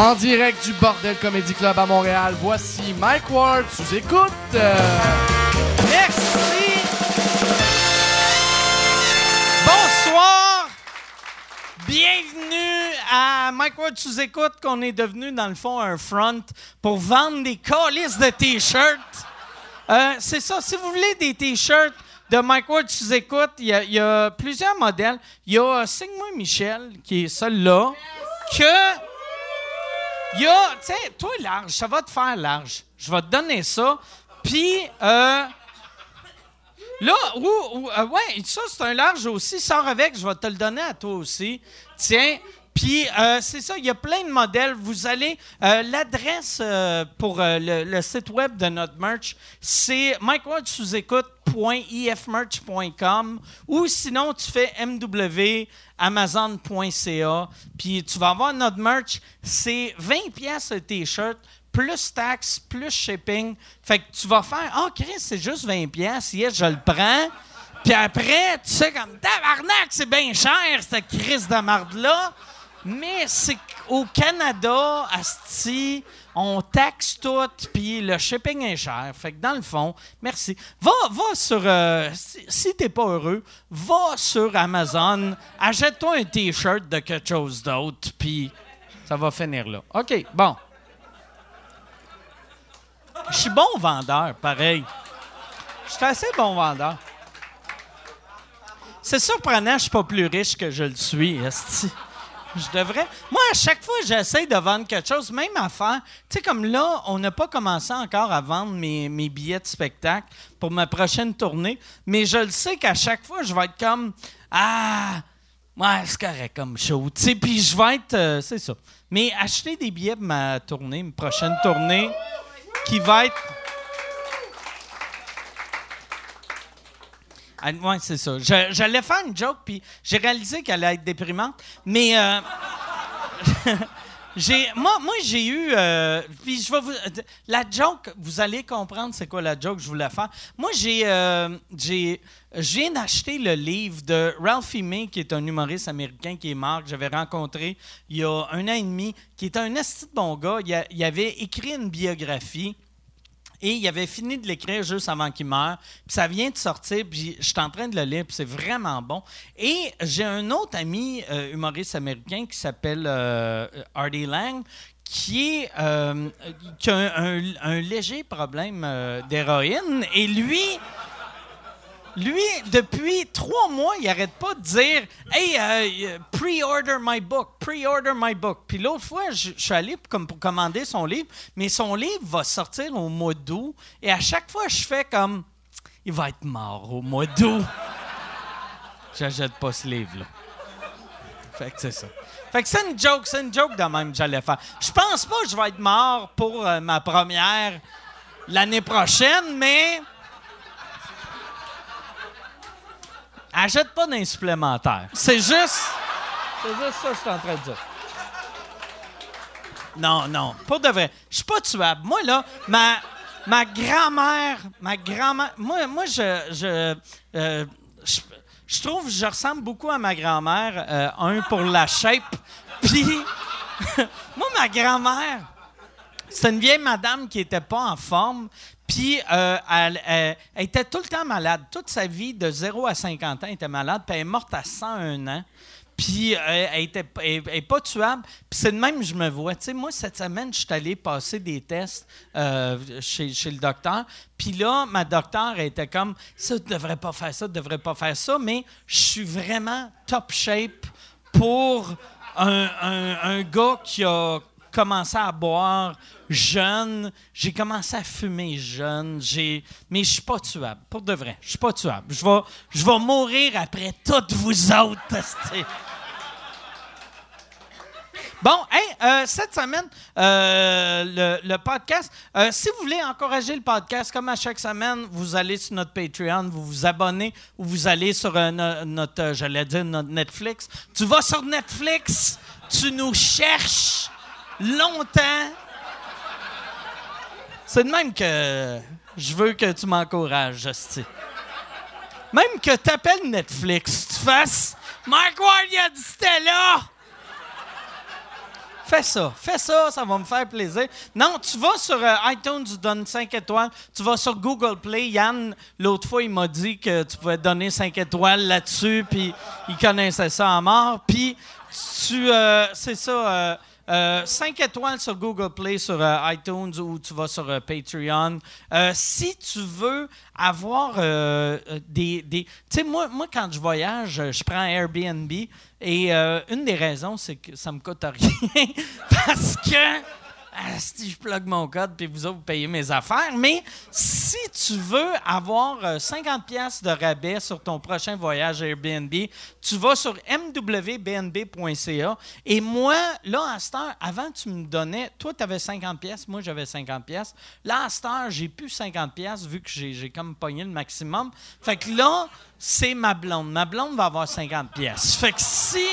En direct du Bordel Comedy Club à Montréal, voici Mike Ward sous écoute. Merci. Bonsoir. Bienvenue à Mike Ward sous écoute qu'on est devenu dans le fond un front pour vendre des colis de t-shirts. Euh, c'est ça. Si vous voulez des t-shirts de Mike Ward sous écoute, il y, a- il y a plusieurs modèles. Il y a euh, Signe-moi Michel qui est celui-là que il y a, tu sais, toi large, ça va te faire large. Je vais te donner ça. Puis, euh, là, ou, ou, euh, ouais, ça c'est un large aussi. Sors avec, je vais te le donner à toi aussi. Tiens. Puis, euh, c'est ça, il y a plein de modèles. Vous allez. euh, L'adresse euh, pour le, site web de notre merch, c'est mikewatchsous-écoute.ifmerch.com ou sinon, tu fais mwamazon.ca. Puis, tu vas avoir notre merch. C'est 20 pièces le t-shirt plus taxes, plus shipping. Fait que tu vas faire Ah, Chris, c'est juste 20 pièces. Yes, je le prends. Puis après, tu sais, comme tabarnak, c'est bien cher, cette crise de marde-là. Mais c'est qu'au Canada, Asti, on taxe tout, puis le shipping est cher. Fait que dans le fond, merci. Va, va sur. euh, si si t'es pas heureux, va sur Amazon, achète-toi un T-shirt de quelque chose d'autre, puis ça va finir là. OK, bon. Je suis bon vendeur, pareil. Je suis assez bon vendeur. C'est surprenant, je suis pas plus riche que je le suis, esti. Je devrais. Moi, à chaque fois, j'essaie de vendre quelque chose, même affaire. Tu sais, comme là, on n'a pas commencé encore à vendre mes, mes billets de spectacle pour ma prochaine tournée, mais je le sais qu'à chaque fois, je vais être comme Ah, ouais, c'est correct comme show. Tu sais, puis je vais être. euh, c'est ça. Mais acheter des billets pour ma tournée, ma prochaine tournée, qui va être. Ah, ouais, c'est ça. J'allais faire une joke, puis j'ai réalisé qu'elle allait être déprimante. Mais euh, moi, moi j'ai eu. euh, puis je vais vous. La joke, vous allez comprendre c'est quoi la joke que je voulais faire. Moi, j'ai. euh, j'ai je viens d'acheter le livre de Ralphie May, qui est un humoriste américain qui est mort, que j'avais rencontré il y a un an et demi, qui est un esti de bon gars. Il, a- il avait écrit une biographie. Et il avait fini de l'écrire juste avant qu'il meure. Puis ça vient de sortir, puis je suis en train de le lire, puis c'est vraiment bon. Et j'ai un autre ami euh, humoriste américain qui s'appelle euh, Artie Lang, euh, qui a un léger problème euh, d'héroïne. Et lui, lui, depuis trois mois, il arrête pas de dire Hey, euh, pre-order my book, pre-order my book. Puis l'autre fois, je suis allé comme pour commander son livre, mais son livre va sortir au mois d'août. Et à chaque fois, je fais comme Il va être mort au mois d'août. J'achète pas ce livre-là. Fait que c'est ça. Fait que c'est une joke, c'est une joke de même que j'allais faire. Je pense pas que je vais être mort pour euh, ma première l'année prochaine, mais. Achète pas d'un supplémentaire. C'est juste. C'est juste ça que je suis en train de dire. Non, non, pas de vrai. Je suis pas tuable. Moi, là, ma, ma grand-mère, ma grand-mère. Moi, moi je. Je, euh, je, je trouve que je ressemble beaucoup à ma grand-mère. euh, un pour la shape. Puis. moi, ma grand-mère. C'est une vieille madame qui était pas en forme. Puis, euh, elle, elle- était tout le temps malade. Toute sa vie, de 0 à 50 ans, elle était malade. Puis, elle est morte à 101 ans. Puis, euh, elle était elle- elle est pas tuable. Puis, c'est de même je me vois. Tu sais, moi, cette semaine, je suis allé passer des tests euh, chez, le docteur. Puis là, ma docteur était comme ça, tu devrais pas faire ça, tu devrais pas faire ça. Mais je suis vraiment top shape pour un gars qui a commencé à boire jeune. J'ai commencé à fumer jeune. J'ai, mais je suis pas tuable. Pour de vrai, je suis pas tuable. Je vais, je vais mourir après toutes vous autres. Bon, hey, euh, cette semaine, euh, le, podcast, euh, si vous voulez encourager le podcast, comme à chaque semaine, vous allez sur notre Patreon, vous vous abonnez ou vous allez sur no- notre, j'allais dire notre Netflix. Tu vas sur Netflix, tu nous cherches longtemps. C'est de même que je veux que tu m'encourages, Justin. Même que tu appelles Netflix, tu fasses Mark Ward, il a dit là! Fais ça, fais ça, ça va me faire plaisir. Non, tu vas sur euh, iTunes, tu donnes 5 étoiles. Tu vas sur Google Play. Yann, l'autre fois, il m'a dit que tu pouvais donner 5 étoiles là-dessus, puis il connaissait ça en mort. Puis, tu, euh, c'est ça, euh, euh, 5 étoiles sur Google Play, sur euh, iTunes ou tu vas sur euh, Patreon. Euh, si tu veux avoir euh, euh, des... des tu sais, moi, moi, quand je voyage, euh, je prends Airbnb et euh, une des raisons, c'est que ça me coûte rien parce que... Ah, si je plug mon code puis vous autres vous payez mes affaires, mais si tu veux avoir euh, 50 pièces de rabais sur ton prochain voyage Airbnb, tu vas sur mwbnb.ca et moi là à cette heure, avant tu me donnais, toi tu avais 50 pièces, moi j'avais 50 pièces. Là à cette heure, j'ai plus 50 pièces vu que j'ai j'ai comme pogné le maximum. Fait que là, c'est ma blonde. Ma blonde va avoir 50 pièces. Fait que si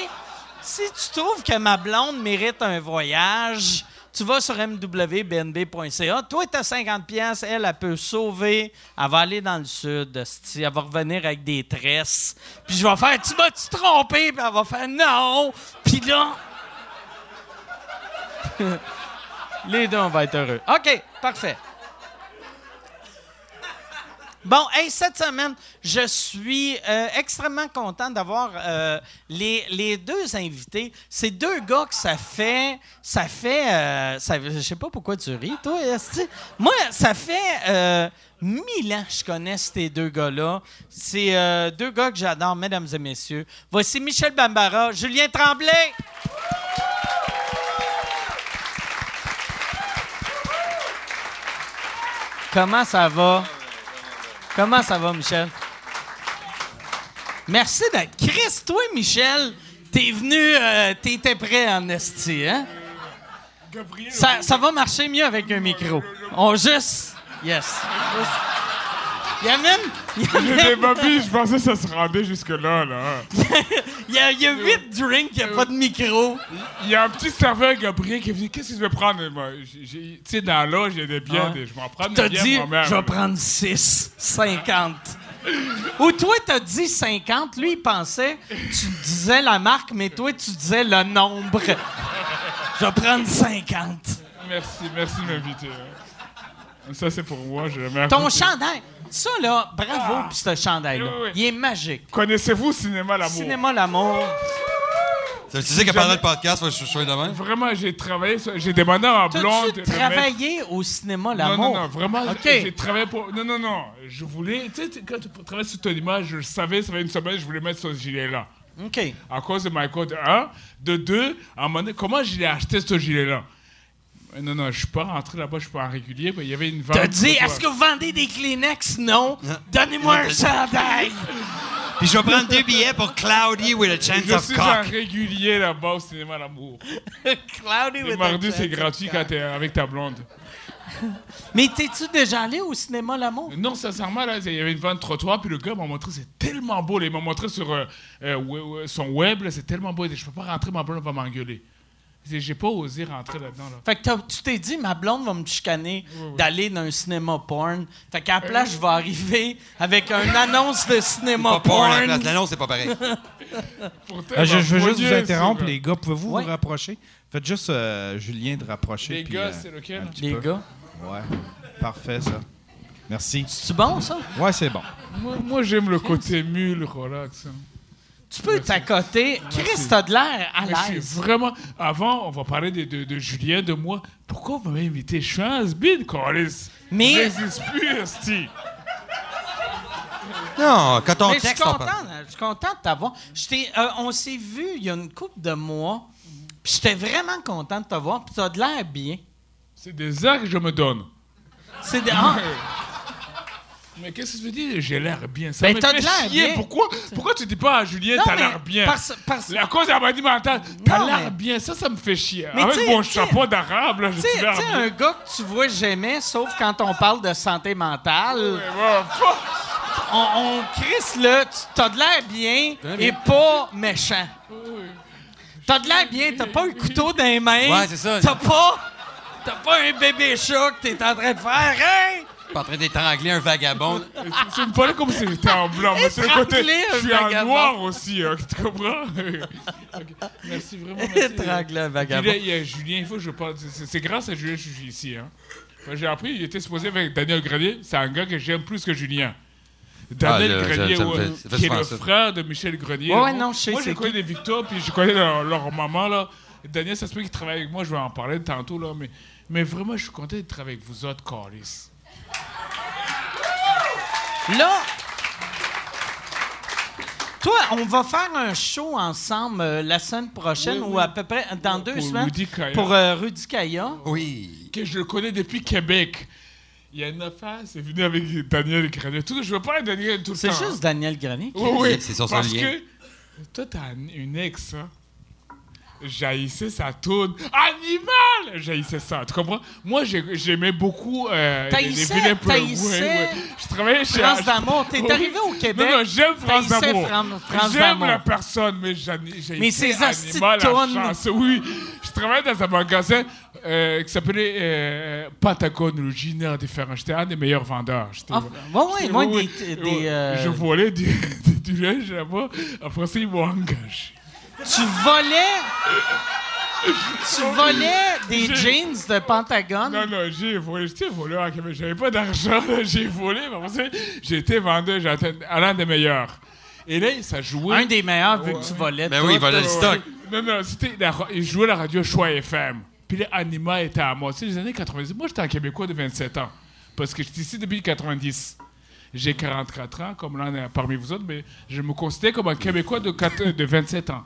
si tu trouves que ma blonde mérite un voyage, tu vas sur mwbnb.ca. Toi, tu as 50 pièces, elle, elle peut sauver. Elle va aller dans le sud. Elle va revenir avec des tresses. Puis je vais faire, tu m'as-tu trompé? Puis elle va faire, non. Puis là... Les deux, on va être heureux. OK, parfait. Bon, hey, cette semaine, je suis euh, extrêmement content d'avoir euh, les, les deux invités. Ces deux gars que ça fait, ça fait, euh, ça, je sais pas pourquoi tu ris, toi. Moi, ça fait euh, mille ans que je connais ces deux gars-là. C'est deux gars que j'adore, mesdames et messieurs. Voici Michel Bambara, Julien Tremblay. Comment ça va? Comment ça va, Michel? Merci d'être. Chris, toi, Michel, t'es venu, euh, t'étais prêt en esti, hein? Ça, ça va marcher mieux avec un micro. On juste. Yes. Il y a même. A, J'ai papilles, je pensais que ça se rendait jusque-là, là. il y a- il y a huit drinks, il n'y a pas de micro. Il y a un petit serveur Gabriel qui est venu. Qu'est-ce que je vais prendre? J'ai- j'ai- Tu sais, dans y a des bières. Ah. des- Je vais en prendre T'as des bières dit, je vais prendre 6, 50. Ou toi, t'as dit 50. Lui, il pensait, tu disais la marque, mais toi, tu disais le nombre. Je vais prendre 50. Merci, merci de m'inviter. hein. Ça, c'est pour moi. Je Ton chandail, ça là, bravo pour ce chandail-là. Oui, oui, oui. Il est magique. Connaissez-vous Cinéma L'amour? Cinéma l'amour. Tu sais que pendant le podcast, je sois de même? Vraiment, j'ai travaillé. J'ai demandé à ma blonde. Mettre- travaillé au cinéma Non, l'amour? non, non, vraiment, OK. j'ai travaillé pour... Non, non, non, je voulais... Tu sais, tu- quand tu travailles sur ton image, je savais, ça fait une semaine, je voulais mettre ce gilet-là. OK. À cause de Michael, de un. De deux, à un moment donné, comment je l'ai acheté, ce gilet-là? Non, non, je suis pas rentré là-bas, je suis pas en régulier, mais il y avait une vente... T'as dit, est-ce que vous vendez des Kleenex? Non. Donnez-moi un chandail. Puis je vais prendre deux billets pour Cloudy with a chance Je of suis cock. en régulier là-bas au cinéma L'amour. Cloudy Le with mardi, a c'est chance. gratuit quand t'es avec ta blonde. Mais t'es-tu déjà allé au cinéma l'amour? Non, sincèrement, là, il y avait une vente trottoir, puis le gars m'a montré, c'est tellement beau. là, Il m'a montré sur euh, euh, we- we- son web, là, c'est tellement beau. Je peux pas rentrer, ma blonde va m'engueuler. J'ai pas osé rentrer là-dedans. Là. Fait que tu t'es dit, ma blonde va me chicaner d'aller dans un cinéma porn. Fait qu'à la place, je vais arriver avec une annonce de cinéma Pas porn, porn. L'annonce, c'est pas pareil. Pourtant, Euh, je, je veux juste vous interrompre, les gars. Pouvez-vous Ouais. vous rapprocher? Faites juste euh, Julien de rapprocher. Les puis, gars, euh, c'est lequel? Les peu. gars? Ouais. Parfait, ça. Merci. C'est bon, ça? Ouais, c'est bon. Moi, moi, j'aime le côté mule, relax. hein. Tu peux t'accoter. Chris, t'as de l'air à Mais je suis l'aise. vraiment. Avant, on va parler de, de, de Julien, de moi. Pourquoi vous m'avez invité? Je suis un has-been, Carlis. Mais- J'existe plus, esti. Non, quand on Mais je suis content, parle. je suis content de t'avoir. Euh, on s'est vu il y a une couple de mois. Puis j'étais vraiment content de te voir. Puis t'as de l'air bien. C'est des airs que je me donne. C'est des- ah, Mais qu'est-ce que tu veux dire? J'ai l'air bien. Ça Ben, me t'as fait de l'air chier. bien. Pourquoi, pourquoi tu dis pas à Julien, t'as mais l'air bien? parce- parce- La cause de la maladie mentale, t'as l'air mais- bien. Ça, ça me fait chier. Mais Avec mon chapeau d'arabe, là, j'ai sais, l'air tu sais, bien. un gars que tu vois jamais, sauf quand on parle de santé mentale. On, on crisse là, tu t'as de l'air bien et pas méchant. T'as de l'air bien, t'as pas un couteau dans les mains. Ouais, c'est ça. T'as pas, t'as pas un bébé chat que t'es en train de faire. Hey! Pas en train d'étrangler un vagabond. Tu me parlais comme si j'étais en blanc. Mais c'est le côté. Étrangler Je suis en noir aussi, hein, tu comprends? Ok. Merci vraiment. merci. Étrangle un Puis vagabond. là, il y a Julien, il faut que je parle. c'est- C'est grâce à Julien que je suis ici. Hein. Enfin, J'ai appris, il était supposé avec Daniel Grenier. C'est un gars que j'aime plus que Julien. Daniel Ah, là, Grenier, ouais, fait- qui est le ça. frère de Michel Grenier. Ouais, là. non, je sais Moi, je c'est connais les Victor, puis je connais leur, leur maman. Là. Daniel, ça se peut qu'il travaille avec moi. Je vais en parler tantôt. Là, mais, mais vraiment, je suis content d'être avec vous autres, Carlis. Là, toi, on va faire un show ensemble euh, la semaine prochaine Oui, ou à peu près dans deux Pour semaines Rudy Kaya. pour euh, Rudy Kaya. Oui. que je le connais depuis Québec. Il y a une affaire, c'est venu avec Daniel Grenier. Tout, je veux pas Daniel tout le temps. C'est juste Daniel Grenier. qui- Oui, oui. C'est sur son Parce lien. que toi, t'as une- une ex, hein. J'haïssais sa tourne. Animal! J'haïssais ça, tu comprends? Moi, j'ai- j'aimais beaucoup euh, les, les T'haïssais- vilains pleurs. t'haïssais Je travaillais chez... France d'amour. T'es Oui. arrivé au Québec. Non, non, j'aime France d'amour. J'aime la personne, mais j'ai Mais ces animal à. Oui, je travaillais dans un magasin euh, qui s'appelait euh, Patagon, originaire différent. J'étais un des meilleurs vendeurs. Ah, ouais, ouais, moi, oui, des- des, euh, Je volais du, du linge là-bas. Après ça, ils m'ont engagé. Tu volais. tu volais des jeans de Pentagone? Non, non, j'ai volé. J'étais voleur à Québec. J'avais pas d'argent. J'ai volé. Mais vendeur. J'ai atteint à l'un des meilleurs. Et là, ça jouait. Un des meilleurs vu que tu volais. Ben tout. oui, il volait le stock. Non, non, c'était. la Il jouait la radio Choix FM. Puis là, Anima était à moi. Tu sais, les années 90. Moi, j'étais un Québécois de 27 ans. Parce que j'étais ici depuis 90. J'ai 44 ans, comme l'un est parmi vous autres, mais je me considère comme un Québécois de, 4 de 27 ans.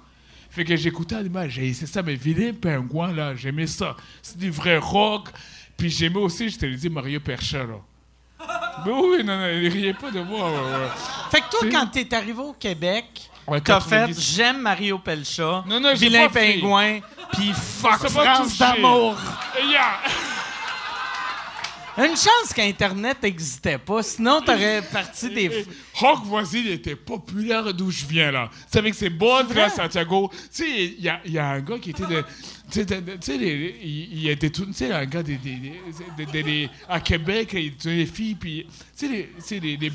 Fait que j'écoutais Anima, j'ai c'est ça, mais Vilain Pingouin, là, j'aimais ça. C'est du vrai rock. Puis j'aimais aussi, je te l'ai dit, Mario Percha, là. Mais oui, non, non, il riait pas de moi. ouais, ouais. Fait que toi, quand t'es arrivé au Québec, Ouais, t'as fait 90. J'aime Mario Pelcha, Non, non, j'ai Vilain. Pingouin, puis Fuck France d'amour. Yeah. Une chance qu'Internet n'existait pas, sinon t'aurais parti des... Rock Voisine était populaire d'où je viens, là. C'est avec ses bonnes là, Santiago. Tu sais, il y y a un gars qui était de. Tu sais, tu sais, il a des. Tu sais, un gars des, des, des- des- des- des- à Québec, il tenait les filles, puis. Tu sais, les, tu sais, les, les,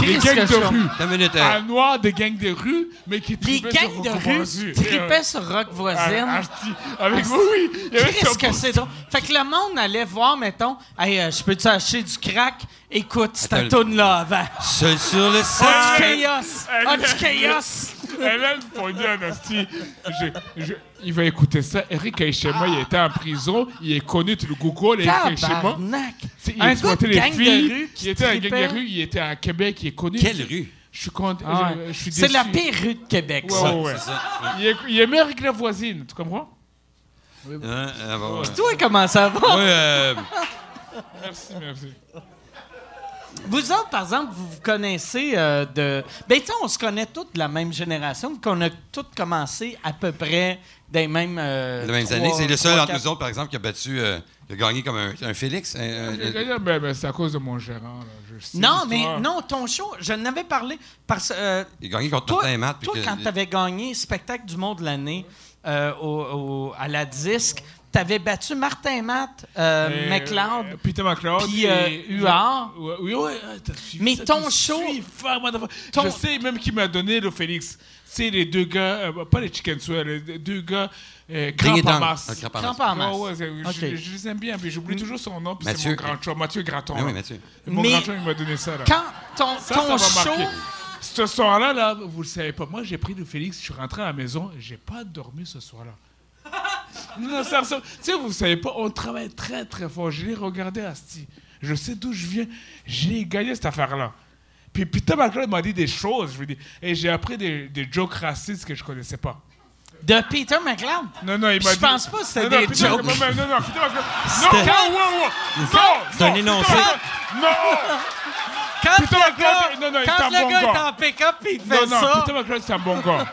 les Qu'est-ce gangs de rue. Euh, Un noir des gangs de rue, mais qui Les gangs de Rock rue tripaient sur Rock Ah, Voisine. asti, Avec oui, oui. Il y avait Qu'est-ce que c'est drôle? Fait que le monde allait voir, mettons, hey, euh, je peux-tu acheter du crack? Écoute cette Attends. toune-là avant. Seul sur le sol. Ah, du chaos! Elle- Ah, du chaos! Elle a en. Je- je- Il va écouter ça. Eric Aishema, il était en prison. Il est connu, tu le Google, Eric! C'est- Il de gang les filles. il était un gang tripait. de rue. Il était à Québec. Il est connu. Quelle rue? Je suis content. Ah C'est la pire rue de Québec, Ouais, ça. ouais, ouais. C'est ça. Il est, il est meilleur que la voisine. Tu comprends? Hein, ah, bon, ouais. Toi, comment ça va? Ouais, euh, Merci, merci. Vous autres, par exemple, vous vous connaissez euh, de. Ben, tu sais, on se connaît toutes de la même génération, qu'on a toutes commencé à peu près des mêmes. euh, les mêmes trois- années. C'est le seul trois, entre quatre- nous autres, par exemple, qui a battu, euh, qui a gagné comme un, un Félix. un- un- J'ai gagné, ben, ben, c'est à cause de mon gérant. Là. Je sais Non, mais l'histoire. non, ton show, je n'avais parlé parce euh, il a gagné contre toi, Martin Matt. puis toi que- quand tu avais gagné spectacle du monde de l'année euh, au- au- à la disque, tu avais battu Martin Matt, euh, Euh, McLeod. euh, Peter McLeod. puis, euh, Huard. Oui, oui, t'as suivi Mais ça, ton show- suis ton- Je sais même qui m'a donné le Félix. C'est les deux gars, euh, pas les Chicken Sweat, les deux gars euh. Ouais, ouais, c'est- Ok. je, je les aime bien, puis j'oublie toujours son nom, puis c'est Mathieu. mon grand chum, Mathieu Graton. Oui. Mathieu. Mon Mais- grand chum, il m'a donné ça. Là. Quand ton, Ça, ton ça m'a show. Ce soir-là, là, vous le savez pas, moi j'ai pris le Félix, je suis rentré à la maison, j'ai pas dormi ce soir-là. Non, non, ça, ça- tu sais, vous savez pas, on travaille très très fort. Je l'ai regardé Asti. Je sais d'où je viens. J'ai gagné cette affaire-là. Puis Peter McLeod m'a dit des choses, je veux dire, et j'ai appris des, des jokes racistes que je connaissais pas. De Peter McLeod? Non, non, il m'a Je dit. pense pas que c'était Non, non, des Peter- jokes. Non, non, non, non, Peter McLeod. Non, wow, wow, wow. Non, C'est un non, énoncé. Non! Quand Peter le McLeod, non, non, il quand est un le bon gars gars. est en pick-up et il fait Non, non, ça. Peter McLeod, c'est un bon gars.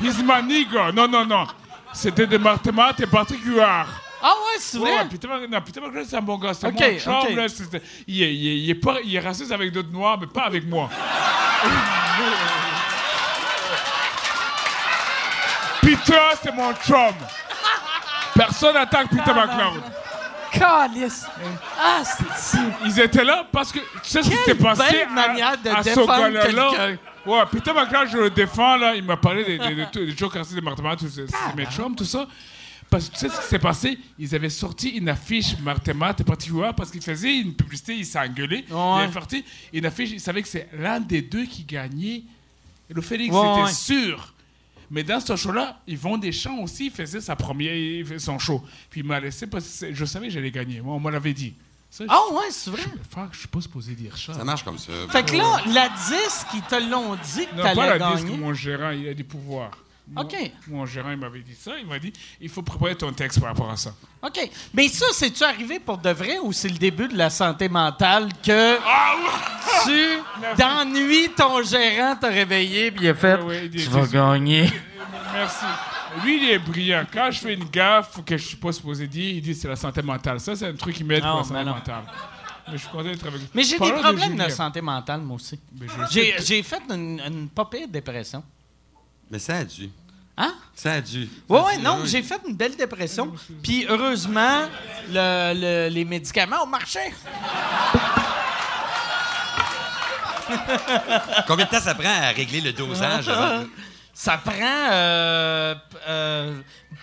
He's my nigga. Non, non, non. C'était de Martemat et Patrick Huard. Ah ouais, c'est vrai? ouais, Peter, Mc- non, c'est un bon gars. C'est Ok, mon chum, ok. là. c'est- il, est, il, est, il, est pas, il est raciste avec d'autres noirs, mais pas avec moi. Peter, c'est mon chum. Personne n'attaque Peter McLeod. Calice. Ah, c'est... Ils étaient là parce que tu sais ce qui s'est passé à, à ce gars-là. Ouais, Peter McLeod, je le défends, là. Il m'a parlé des, des, des, des des Martema, tout ça, c'est mes chums, tout ça. Parce que tu sais ce qui s'est passé? Ils avaient sorti une affiche Martema, t'es parti voir, parce qu'ils faisaient une publicité, ils s'est engueulé. Ils avaient sorti une affiche, ils savaient que c'est l'un des deux qui gagnait. Et le Félix Ouais, était ouais. sûr. Mais dans ce show-là, ils vont des chants aussi. Il faisait sa première, son show. Puis il m'a laissé parce que je savais que j'allais gagner. Moi, on me l'avait dit. Ah ouais, c'est vrai. je, fuck, je suis pas supposé dire ça. Ça marche comme ça. Fait que là, la 10 qui te l'ont dit que Non, pas t'allais la disque, gagner. mon gérant, il a du pouvoir. Mon- OK. Mon gérant, il m'avait dit ça. Il m'a dit, il faut préparer ton texte par rapport à ça. OK. Mais ça, c'est-tu arrivé pour de vrai ou c'est le début de la santé mentale que Ah ouais! tu, d'ennui, ton gérant t'a réveillé puis il a fait Ah ouais, il dit- Tu vas gagner. Merci. Lui, il est brillant. Quand je fais une gaffe que je suis pas supposé dire, il dit c'est la santé mentale. Ça, c'est un truc qui m'aide pour la santé non. mentale. Mais je suis content d'être avec Mais j'ai des Parlons problèmes de, santé mentale, moi aussi. Je J'ai, fait une, une pas pire dépression. Mais ça a dû. Hein? Ça a dû. A ouais, non, oui. j'ai fait une belle dépression. Puis heureusement, le- le- les médicaments ont marché. Combien de temps ça prend à régler le dosage? avant? Ça prend. euh, euh,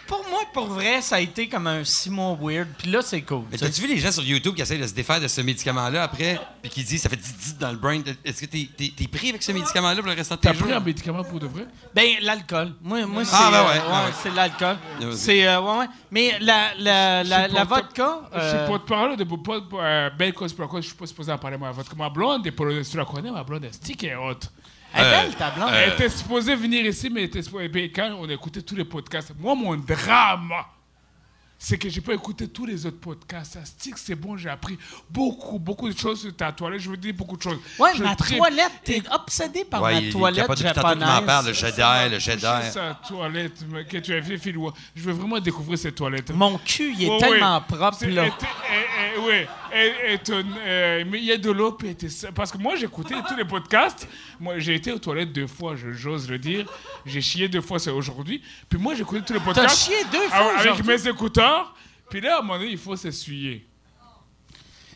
pour moi, pour vrai, ça a été comme un six mois weird. Puis là, c'est cool. Mais t'as-tu vu les gens sur YouTube qui essayent de se défaire de ce médicament-là après, puis qui disent ça fait 10 10 dans le brain? Est-ce que t'es t'es- t'es pris avec ce médicament-là pour le restant de tes T'as jours? pris un médicament pour de vrai? Ben, l'alcool. Moi, moi c'est. Ah, ben euh, ouais, ah ouais. c'est l'alcool. Ouais, ouais. C'est. euh, ouais, ouais. Mais la, la, la, Je la suis vodka. Je euh, suis porte-parole de pas, belle cause pour laquelle je suis pas supposé en parler moi. Votre ma blonde, est polonaise, tu la connais, ma blonde, est stick et haute. Elle est Euh, belle, ta blonde. Elle était supposée venir ici, mais elle était supposée. puis quand on écoutait tous les podcasts, moi, mon drame, c'est que j'ai pas écouté tous les autres podcasts. Ça stick, c'est bon, j'ai appris beaucoup, beaucoup de choses sur ta toilette. Je veux dire beaucoup de choses. Ouais, Je ma tripe. toilette, t'es obsédé par Ouais, ma il- il toilette tantôt japonaise. m'en parle, le Jedi, le Jedi. Sa toilette mais que tu as fait, Phil. Je veux vraiment découvrir cette toilette. Mon cul, il est Ouais, tellement ouais. propre, C'est- là. elle euh, mais il y a de l'eau, Parce que moi, écouté tous les podcasts. Moi, j'ai été aux toilettes deux fois, je- j'ose le dire. J'ai chié deux fois, c'est aujourd'hui. Puis moi, écouté tous les podcasts. chié deux fois Ah Avec mes écouteurs. Puis là, à un moment donné, il faut s'essuyer.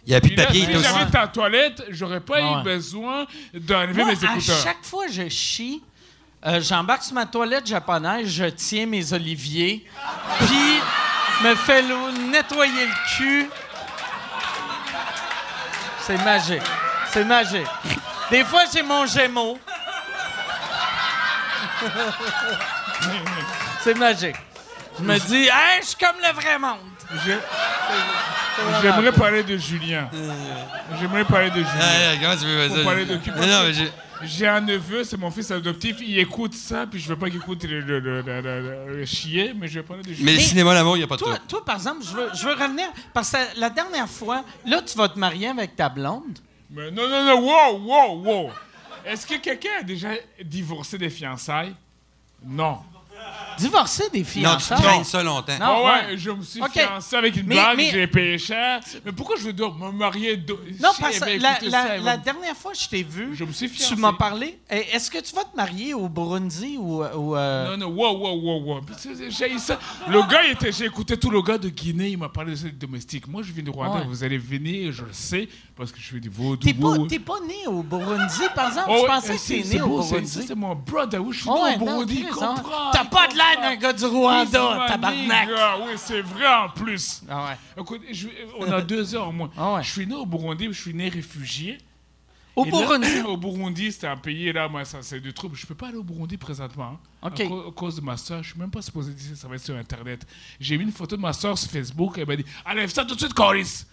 Il n'y a plus de là, papier, si j'avais ta toilette, j'aurais pas Ouais. eu besoin d'enlever mes à écouteurs. chaque fois que je chie, euh, j'embarque sur ma toilette japonaise, je tiens mes oliviers, puis me fais nettoyer le cul. C'est magique. C'est magique. Des fois, j'ai mon gémeau. C'est magique. Je me dis, hey, je suis comme le vrai monde. J'aimerais parler de Julien. J'aimerais parler de Julien. Ah, comment tu veux parler de qui, j'ai- un neveu, c'est mon fils adoptif. Il écoute ça, puis je veux pas qu'il écoute le, le, le, le- le- le chier, mais je vais parler de Julien. Mais le cinéma, l'amour, il n'y a pas de Toi, toi, par exemple, je veux, je veux revenir. Parce que la dernière fois, là, tu vas te marier avec ta blonde. Mais non, non, non, wow, wow, wow. Est-ce que quelqu'un a déjà divorcé des fiançailles? Non. Divorcer des Non, tu fiançailles. traînes ça longtemps. Non. Ah ouais, ouais. je me suis Ok. fiancé avec une Mais- bague, mais- j'ai payé cher. Mais pourquoi je veux donc me marier? de- Non, Si parce que avait la, dernière fois que je t'ai vu, Je me suis tu m'as parlé. Est-ce que tu vas te marier au Burundi ou. ou, euh, Non, non, wow, wow, wow, wow. J'ai eu ça. Le gars, était, j'ai écouté tout le gars de Guinée, il m'a parlé de domestique. Moi, je viens de Rwanda, Ouais. vous allez venir, je le sais, parce que je fais du vaudou. T'es pas, t'es pas né au Burundi, par exemple? Oh, je pensais que t'es né au beau, Burundi. C'est mon brother, oui, je suis Oh, né au Burundi, hein. T'as pas de l'air d'un gars du Rwanda, tabarnak! Oui, c'est vrai en plus. Ah ouais. Écoute, je- on a deux heures au moins. Ah ouais. Je suis né au Burundi, je suis né réfugié. Au là, Burundi? au Burundi, c'était un pays, là, moi, ça, c'est du trouble. Je peux pas aller au Burundi présentement. hein, OK. À, cau- à cause de ma soeur. Je suis même pas supposé dire ça va être sur Internet. J'ai mis une photo de ma soeur sur Facebook. Elle m'a dit Enlève ça tout de suite, Coris.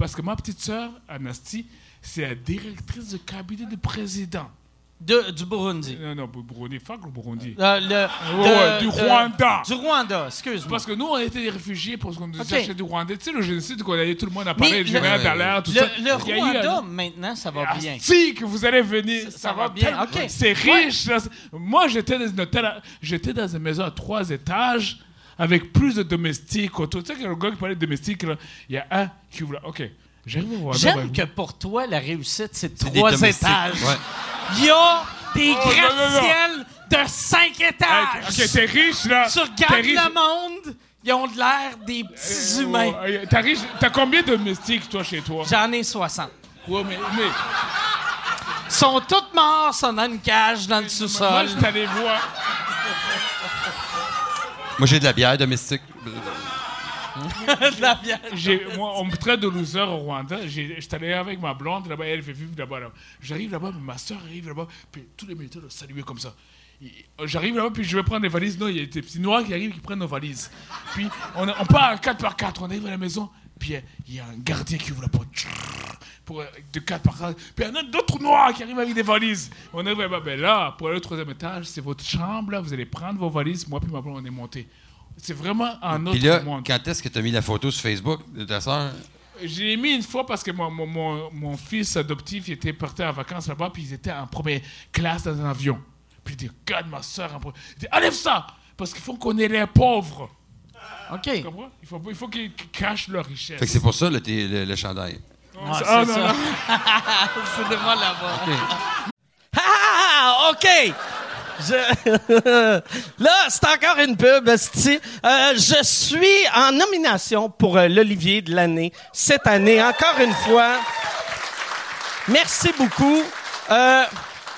Parce que ma petite soeur, Anastie, c'est la directrice de cabinet du président. De- du Burundi. Non, non, Burundi, fuck le Burundi. Euh, le, Ouais, ouais, du Rwanda. Du Rwanda, excuse-moi. Parce que nous, on était des réfugiés parce qu'on nous OK. cherchait du Rwanda. Tu sais, le génocide qu'on a tout le monde a Mais parlé, le Dallaire, tout Le, ça. le eu Rwanda, un- maintenant, ça va bien. Si, que vous allez venir. Ça- Ça, ça va va bien, tellement- ok. C'est riche. là. Moi, j'étais dans, une hôtel à- j'étais dans une maison à trois étages avec plus de domestiques autour. Tu sais, que le gars qui parlait de domestiques, là, il y a un qui voulait. OK. J'aime que pour toi, la réussite, c'est trois étages. Ouais. Il y a des Oh, gratte-ciels de cinq Hey, étages. OK, t'es riche, là. Tu regardes riche. le monde, Ils ont de l'air des petits Euh, humains. ouais, T'arrives- T'as combien de domestiques, toi, chez toi? J'en ai 60. Ouais, mais, mais Ils sont tous morts, sont dans une cage dans le moi, sous-sol. je t'allais voir. Moi, j'ai de la bière domestique. De la bière. J'ai- moi, on me traite de loser au Rwanda. J'ai- J'étais allé avec ma blonde là-bas, elle fait vivre là-bas. là. J'arrive là-bas, ma soeur arrive là-bas, puis tous les militaires le saluaient comme ça. J'arrive là-bas, puis je vais prendre les valises. Non, il y a des petits noirs qui arrivent qui prennent nos valises. Puis on, on part en 4 par 4 on arrive à la maison, puis il y a un gardien qui ouvre la porte. Pour, de 4 par 4 Puis il y en a d'autres noirs qui arrivent avec des valises. On arrive là-bas, ben là, pour aller au troisième étage, c'est votre chambre, là, vous allez prendre vos valises. Moi, puis ma blonde, on est monté. C'est vraiment un autre Puis là, monde. quand est-ce que tu as mis la photo sur Facebook de ta soeur? J'ai mis une fois parce que mon, mon, mon, mon fils adoptif il était parti en vacances là-bas, puis ils étaient en première classe dans un avion. Puis il dit Regarde ma soeur en première. Il dit Enlève ça Parce qu'il faut qu'on ait les pauvres. OK. Tu comprends? Il faut, il faut qu'ils cachent leur richesse. Fait que c'est pour ça le, thé- le, le chandail. Ouais, Ah, c'est non, ça. non. c'est de moi là-bas. Ah, OK. Je- Là, c'est encore une pub. Euh, je suis en nomination pour euh, l'Olivier de l'année cette année, encore une fois. Merci beaucoup. Euh,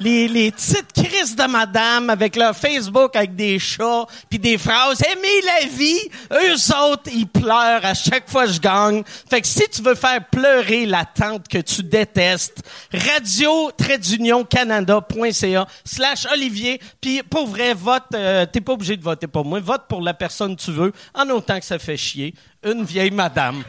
les, les petites crises de madame avec leur Facebook avec des chats puis des phrases. Aimer la vie. Eux autres ils pleurent à chaque fois que je gagne. Fait que si tu veux faire pleurer la tante que tu détestes radio canada.ca slash olivier. Puis pour vrai vote euh, t'es pas obligé de voter pour moi. Vote pour la personne que tu veux en autant que ça fait chier une vieille madame.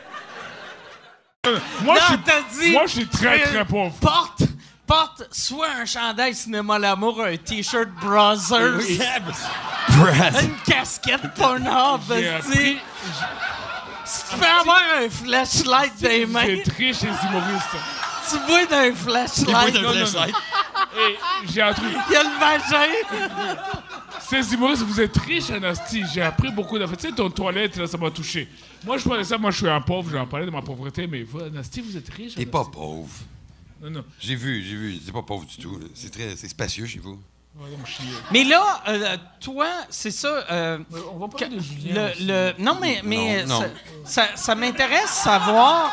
Moi, Non, je dit- moi, je suis très, très pauvre. porte porte soit un chandail cinéma l'amour un t-shirt Brothers une casquette Pornhub, appris. Si tu peux avoir un flashlight dans les mains, C'est triste chez les humoristes. tu vois d'un flashlight. non, non, non. Et j'ai un truc. Il y a le vagin. Ces humoristes, vous êtes riches, Anastie. J'ai appris beaucoup d'affaires. Tu sais, ton toilette, là, ça m'a touché. Moi, je parlais ça, moi, je suis un pauvre, je vais en parler de ma pauvreté, mais vous, Anastie, vous êtes riche. T'es pas pauvre. Non, non. J'ai vu, j'ai vu. C'est pas pauvre du tout. C'est très, c'est spacieux chez vous. Ouais, suis- Mais là, euh, toi, c'est ça. euh, On va parler de Julien. le, aussi. le- non, mais, mais Non, ça, non. ça, ça m'intéresse savoir.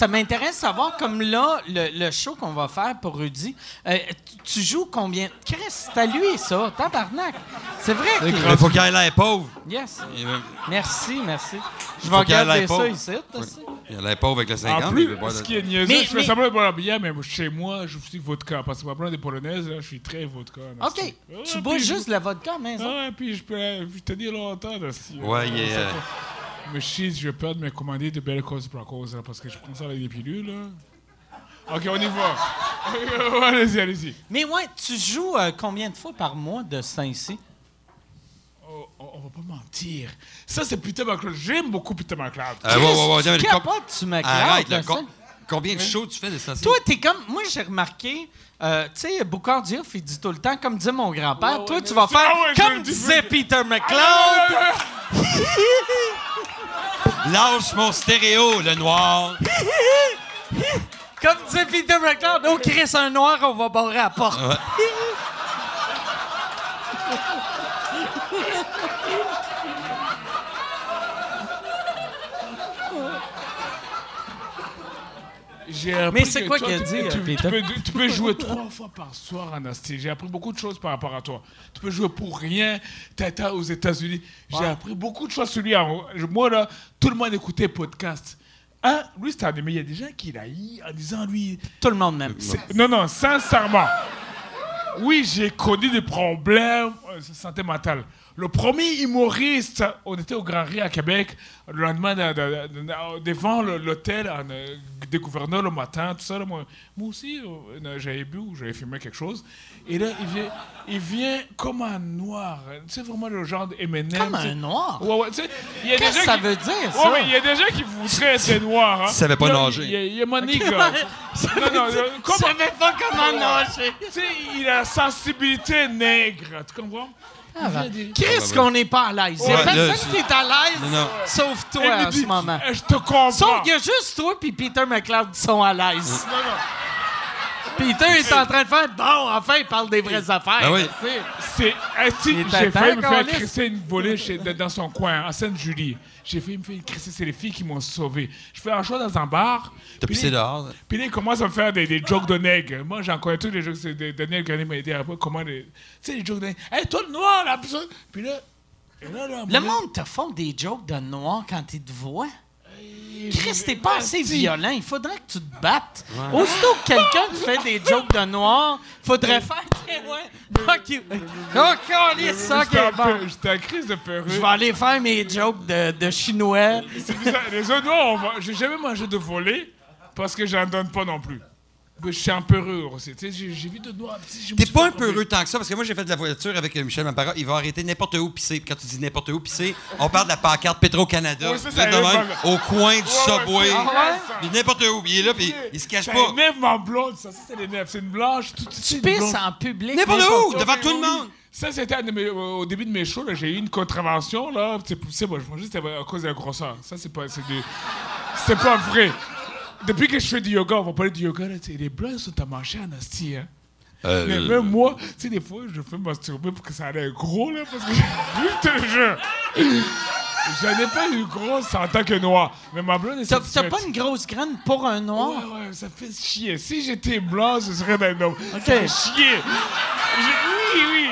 Ça m'intéresse savoir, comme là, le, le show qu'on va faire pour Rudy, euh, tu, tu joues combien? Chris, c'est à lui, ça, tabarnak. C'est vrai que... Il faut qu'il ait l'air pauvre. Yes. Il Merci, merci. Je vais regarder ça pauvre. ici. aussi. Il a l'air pauvre avec le 50. En mais plus, boire ce de- qui est niaiseux, Mais- je fais mais- semblant de boire la bière, mais chez moi, je suis vodka. Parce que ma blonde est polonaise, là, je suis très vodka. OK. Tu bois je- juste de la vodka maison. Ah, puis je peux je te dire longtemps. Anastie. Ouais, il est. Fait- Mais shit, je vais perdre mes commandies de Belle Cause Bracos, là, parce que je prends ça avec des pilules, là. OK, on y va. allez-y, allez-y. Mais ouais, tu joues euh, combien de fois par mois de ce temps-ci? Oh, on, va pas mentir. Ça, c'est Peter McLeod. J'aime beaucoup Peter McLeod. euh, ouais, ouais, ouais, tu capotes, tu Arrête, là. com-. Combien de shows tu fais de ça? Toi, t'es comme. Moi, j'ai remarqué. euh, tu sais, Boucard Diouf, il dit tout le temps, comme disait mon grand-père, Ouais, ouais, toi, tu vas faire ah ouais, comme disait Peter McLeod. Lâche mon stéréo, le noir. Comme disait Peter McLeod, oh, Chris, un noir, on va barrer la porte. Mais c'est quoi qu'il a dit, tu, euh, peux, tu peux jouer trois fois par soir en Asti. J'ai appris beaucoup de choses par rapport à toi. Tu peux jouer pour rien. T'étais aux États-Unis. J'ai appris beaucoup de choses sur lui. Moi, là, tout le monde écoutait podcast. Hein? Lui, c'est animé. Il y a des gens qui l'haïssent en disant, lui... Tout le monde c'est- Non, non, sincèrement. Oui, j'ai connu des problèmes euh, de santé mentale. Le premier humoriste, on était au Grand Rire à Québec, le lendemain, de- de- de- de- devant l'hôtel, en, euh, des gouverneurs le matin, tout ça. là, moi, moi aussi, euh, j'avais bu ou j'avais filmé quelque chose. Et là, il vient, il vient comme un noir. C'est vraiment le genre de M&M. Comme un noir? Ouais, ouais, tu sais, il y a des Qu'est-ce que gens ça qui- veut dire, Ouais, ça? mais il y a des gens qui voudraient être noirs. Hein. Tu savais pas nager. Il y a, il y a Monique. Non, non, comment- savais pas comment nager. il a la sensibilité nègre, tu comprends? Chris, qu'on n'est pas à l'aise? Il y a personne qui est à l'aise, sauf toi en ce moment. Je te comprends. Sauf qu'il y a juste toi puis Peter McLeod qui sont à l'aise. Non, non. Peter est en train de faire bon, enfin, il parle des vraies affaires. Ben oui. tu sais. C'est, est j'ai failli me faire crisser une volée chez- de- dans son coin, à Sainte-Julie. J'ai failli me faire crisser, c'est les filles qui m'ont sauvé. Je fais un show dans un bar. T'as puis pissé là- dehors. là. Puis là, il commence à me faire des, des jokes de nègre. Moi, j'en connais tous les jokes. C'est de- Daniel Garnier m'a aidé après. Comment les. Tu sais, les jokes de nègre. Hey, toi, le noir, là. Puis, ça- puis là. et là, là, Le monde te font des jokes de noir quand ils te voient. Chris, t'es pas assez violent. Il faudrait que tu te battes. Aussitôt que quelqu'un te fait des jokes de noir, faudrait faire. Ouais. Fuck you. Oh, câlisse, ça, J'étais en ok, bon. peu- J'étais en crise de perruque. Je vais aller faire mes jokes de, de chinois. C'est bizarre. Les autres noirs, j'ai jamais mangé de volée parce que j'en donne pas non plus. Je suis un peu heureux aussi. Tu sais, j'ai vu de me T'es pas un peu heureux tant que ça, parce que moi, j'ai fait de la voiture avec euh, Michel Mampara. Il va arrêter n'importe où pisser. Quand tu dis n'importe où pisser, on parle de la pancarte Petro-Canada. Au coin du Ouais, subway. n'importe où. Il est là, puis il se cache pas. ma blonde, ça. Ça, c'est l'énerve. C'est une blanche. Tout, Tu pisses en public. N'importe où, devant tout le monde. Ça, c'était au début de mes shows. J'ai eu une contravention. Là. C'est c'est moi, je pense juste que c'était à cause de la grosseur. Ça, c'est pas, c'est du- c'est pas vrai. Depuis que je fais du yoga, on va parler du yoga, là, les blancs sont à manger en asti. Hein. Euh, Mais même moi, tu sais, des fois, je fais masturber pour que ça allait gros, là, parce que je te jure. J'en ai pas eu grosse en tant que noir. Mais ma blonde est T'as pas une grosse graine pour un noir? Ouais, ouais, ça fait chier. Si j'étais blanc, ce serait d'un homme. Ça Ok. fait chier. Oui, oui.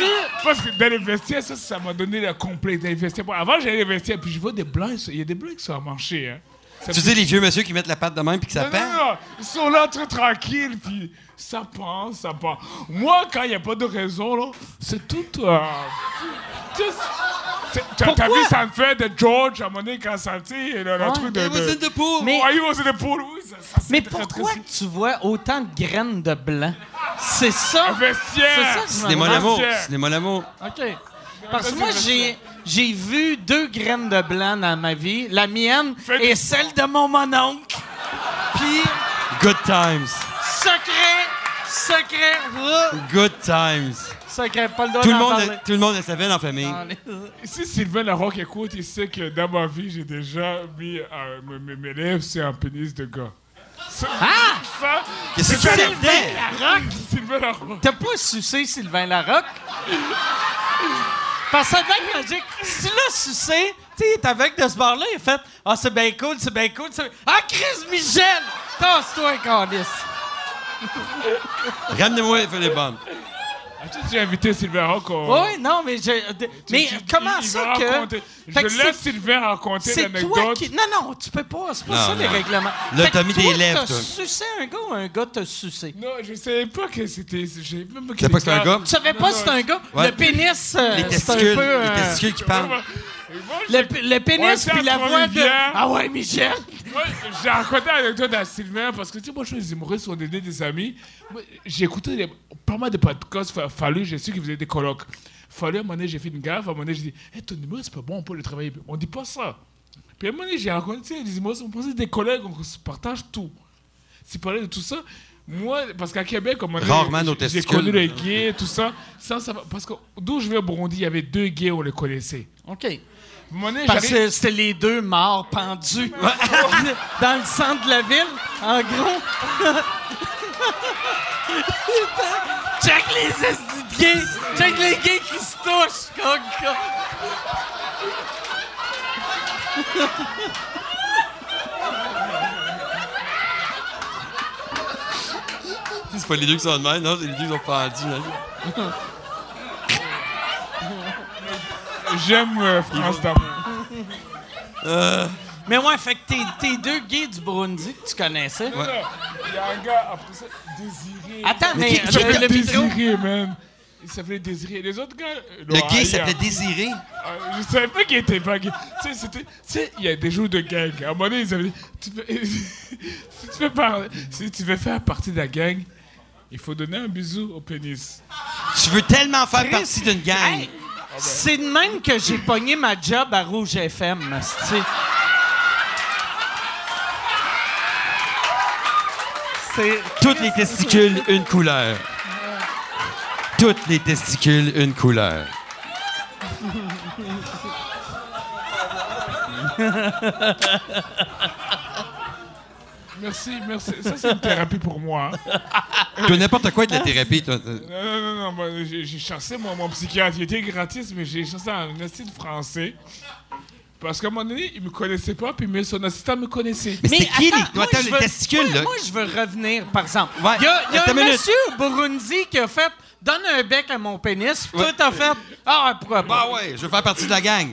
Oui, parce que dans les vestiaires, ça, ça m'a donné la complète. Dans les vestiaires. Bon, avant, j'allais les vestiaires, puis je vois des blancs. Il y a des blancs qui sont à manger. Hein. Tu dis les vieux monsieur qui mettent la patte de même puis que ça non, pend? non, non, ils sont là très tranquilles, puis ça pend, ça pend. Moi, quand il n'y a pas de raison, là, c'est tout. euh, tu sais, c'est- T'as vu, ça me fait de George à moment donné quand ça, tu sais, le, le Ouais. truc de. It was in de... the pool. Mais- Ouais, he was in the pool, oui, ça, ça, c'est Mais très, très- pourquoi que tu vois autant de graines de blanc? C'est ça? C'est ça que je me Cinéma demande. l'amour. Cinéma l'amour. OK. Parce que moi, j'ai, j'ai vu deux graines de blanc dans ma vie. La mienne Faites- et celle de mon mononcle. Puis, Good times. secret, secret, Good times. secret, pas le droit Tout le, monde, parler. tout le monde le savait dans la famille. Si Sylvain Larocque écoute, il sait que dans ma vie, j'ai déjà mis euh, mes- mes, lèvres sur un pénis de gars. Ça, Ah! ça, Qu'est-ce que tu c'est savais? Larocque? Sylvain Larocque. T'as pas sucé Sylvain Larocque? Parce que devait être logique. Si l'as sucé, tu sais, avec de ce bar-là, il fait Ah, c'est bien cool, c'est bien cool. c'est Ah, Chris Michel! Tasse-toi, Candice. Ramenez-moi les feux bombes. As-tu invité Sylvain au- Oui, non, mais je. Mais Tu- tu- comment il- il ça va que. raconter. Je que laisse c'est- Sylvain raconter l'anecdote. qui. Non, non, tu peux pas. C'est pas Non, ça les règlements. Là, t'as mis toi, des lèvres, T'as sucé un gars ou un gars t'a sucé? Non, je savais pas que c'était. Je savais même pas Tu savais pas que c'était un gars? Tu savais pas si c'était un gars? Le pénis, euh, Les c'est un peu. les euh, testicules qui parlent. Le, le pénis puis la à voix de. Ah ouais, Michel! J'ai raconté l'anecdote à Sylvain parce que tu sais, moi je suis des humoristes, on est des, des amis. Moi, J'ai écouté des- pas mal de podcasts. fa- Fallu, j'ai su qu'ils faisaient des colloques. Fallu, à un moment donné, j'ai fait une gaffe. À un moment donné, j'ai dit Hé, ton humour, c'est pas bon, on peut le travailler. On dit pas ça. Puis à un moment donné, j'ai raconté, tu sais, les humoristes, on pensait des collègues, on se partage tout. S'ils parlaient de tout ça, moi, parce qu'à Québec, comme j'ai connu les gays, tout ça. ça, ça parce que d'où je vais au Burundi, il y avait deux gays, on les connaissait. OK. Donné, Parce que c'était les deux morts pendus dans le centre de la ville, en gros. Check les gays! Check les gays qui se touchent! con- con. C'est pas les deux qui sont de même, non? C'est les deux qui sont pendus. hein? j'aime euh, France d'amour. Mais ouais, fait que t'es, t'es deux gays du Burundi que tu connaissais. Non, Il y a un gars, après ça, Désiré. Attends, mais, qui- le, qui- le. Désiré, man. Il s'appelait Désiré. Les autres gars. euh, Le gay s'appelait Désiré. Euh, je savais pas qu'il était pas gay. Tu sais, c'était. Tu sais, il y a des jours de gang. À un moment donné, ils avaient dit tu veux- si, tu veux par- si tu veux faire partie de la gang, il faut donner un bisou au pénis. Tu veux tellement faire partie d'une gang. Hey, c'est de même que j'ai pogné ma job à Rouge FM. C'est... Toutes les testicules, une couleur. toutes les testicules une couleur. Merci, merci. Ça, c'est une thérapie pour moi. hein. Toi, n'importe quoi de la thérapie, toi. Non, non, non, non. moi, j'ai chassé moi, mon psychiatre. Il était gratis, mais j'ai chassé un assistant français. Parce qu'à un moment donné, il me connaissait pas, puis mais son assistant me connaissait. Mais c'était qui, attends, les, moi, attends, je les veux- testicules, moi, là? Moi, je veux revenir, par exemple. Ouais, Il y a, y un minute. monsieur au Burundi qui a fait Donne un bec à mon pénis. Puis Toi, t'as fait Ah, pourquoi pas? Bah ouais, je veux faire partie de la gang.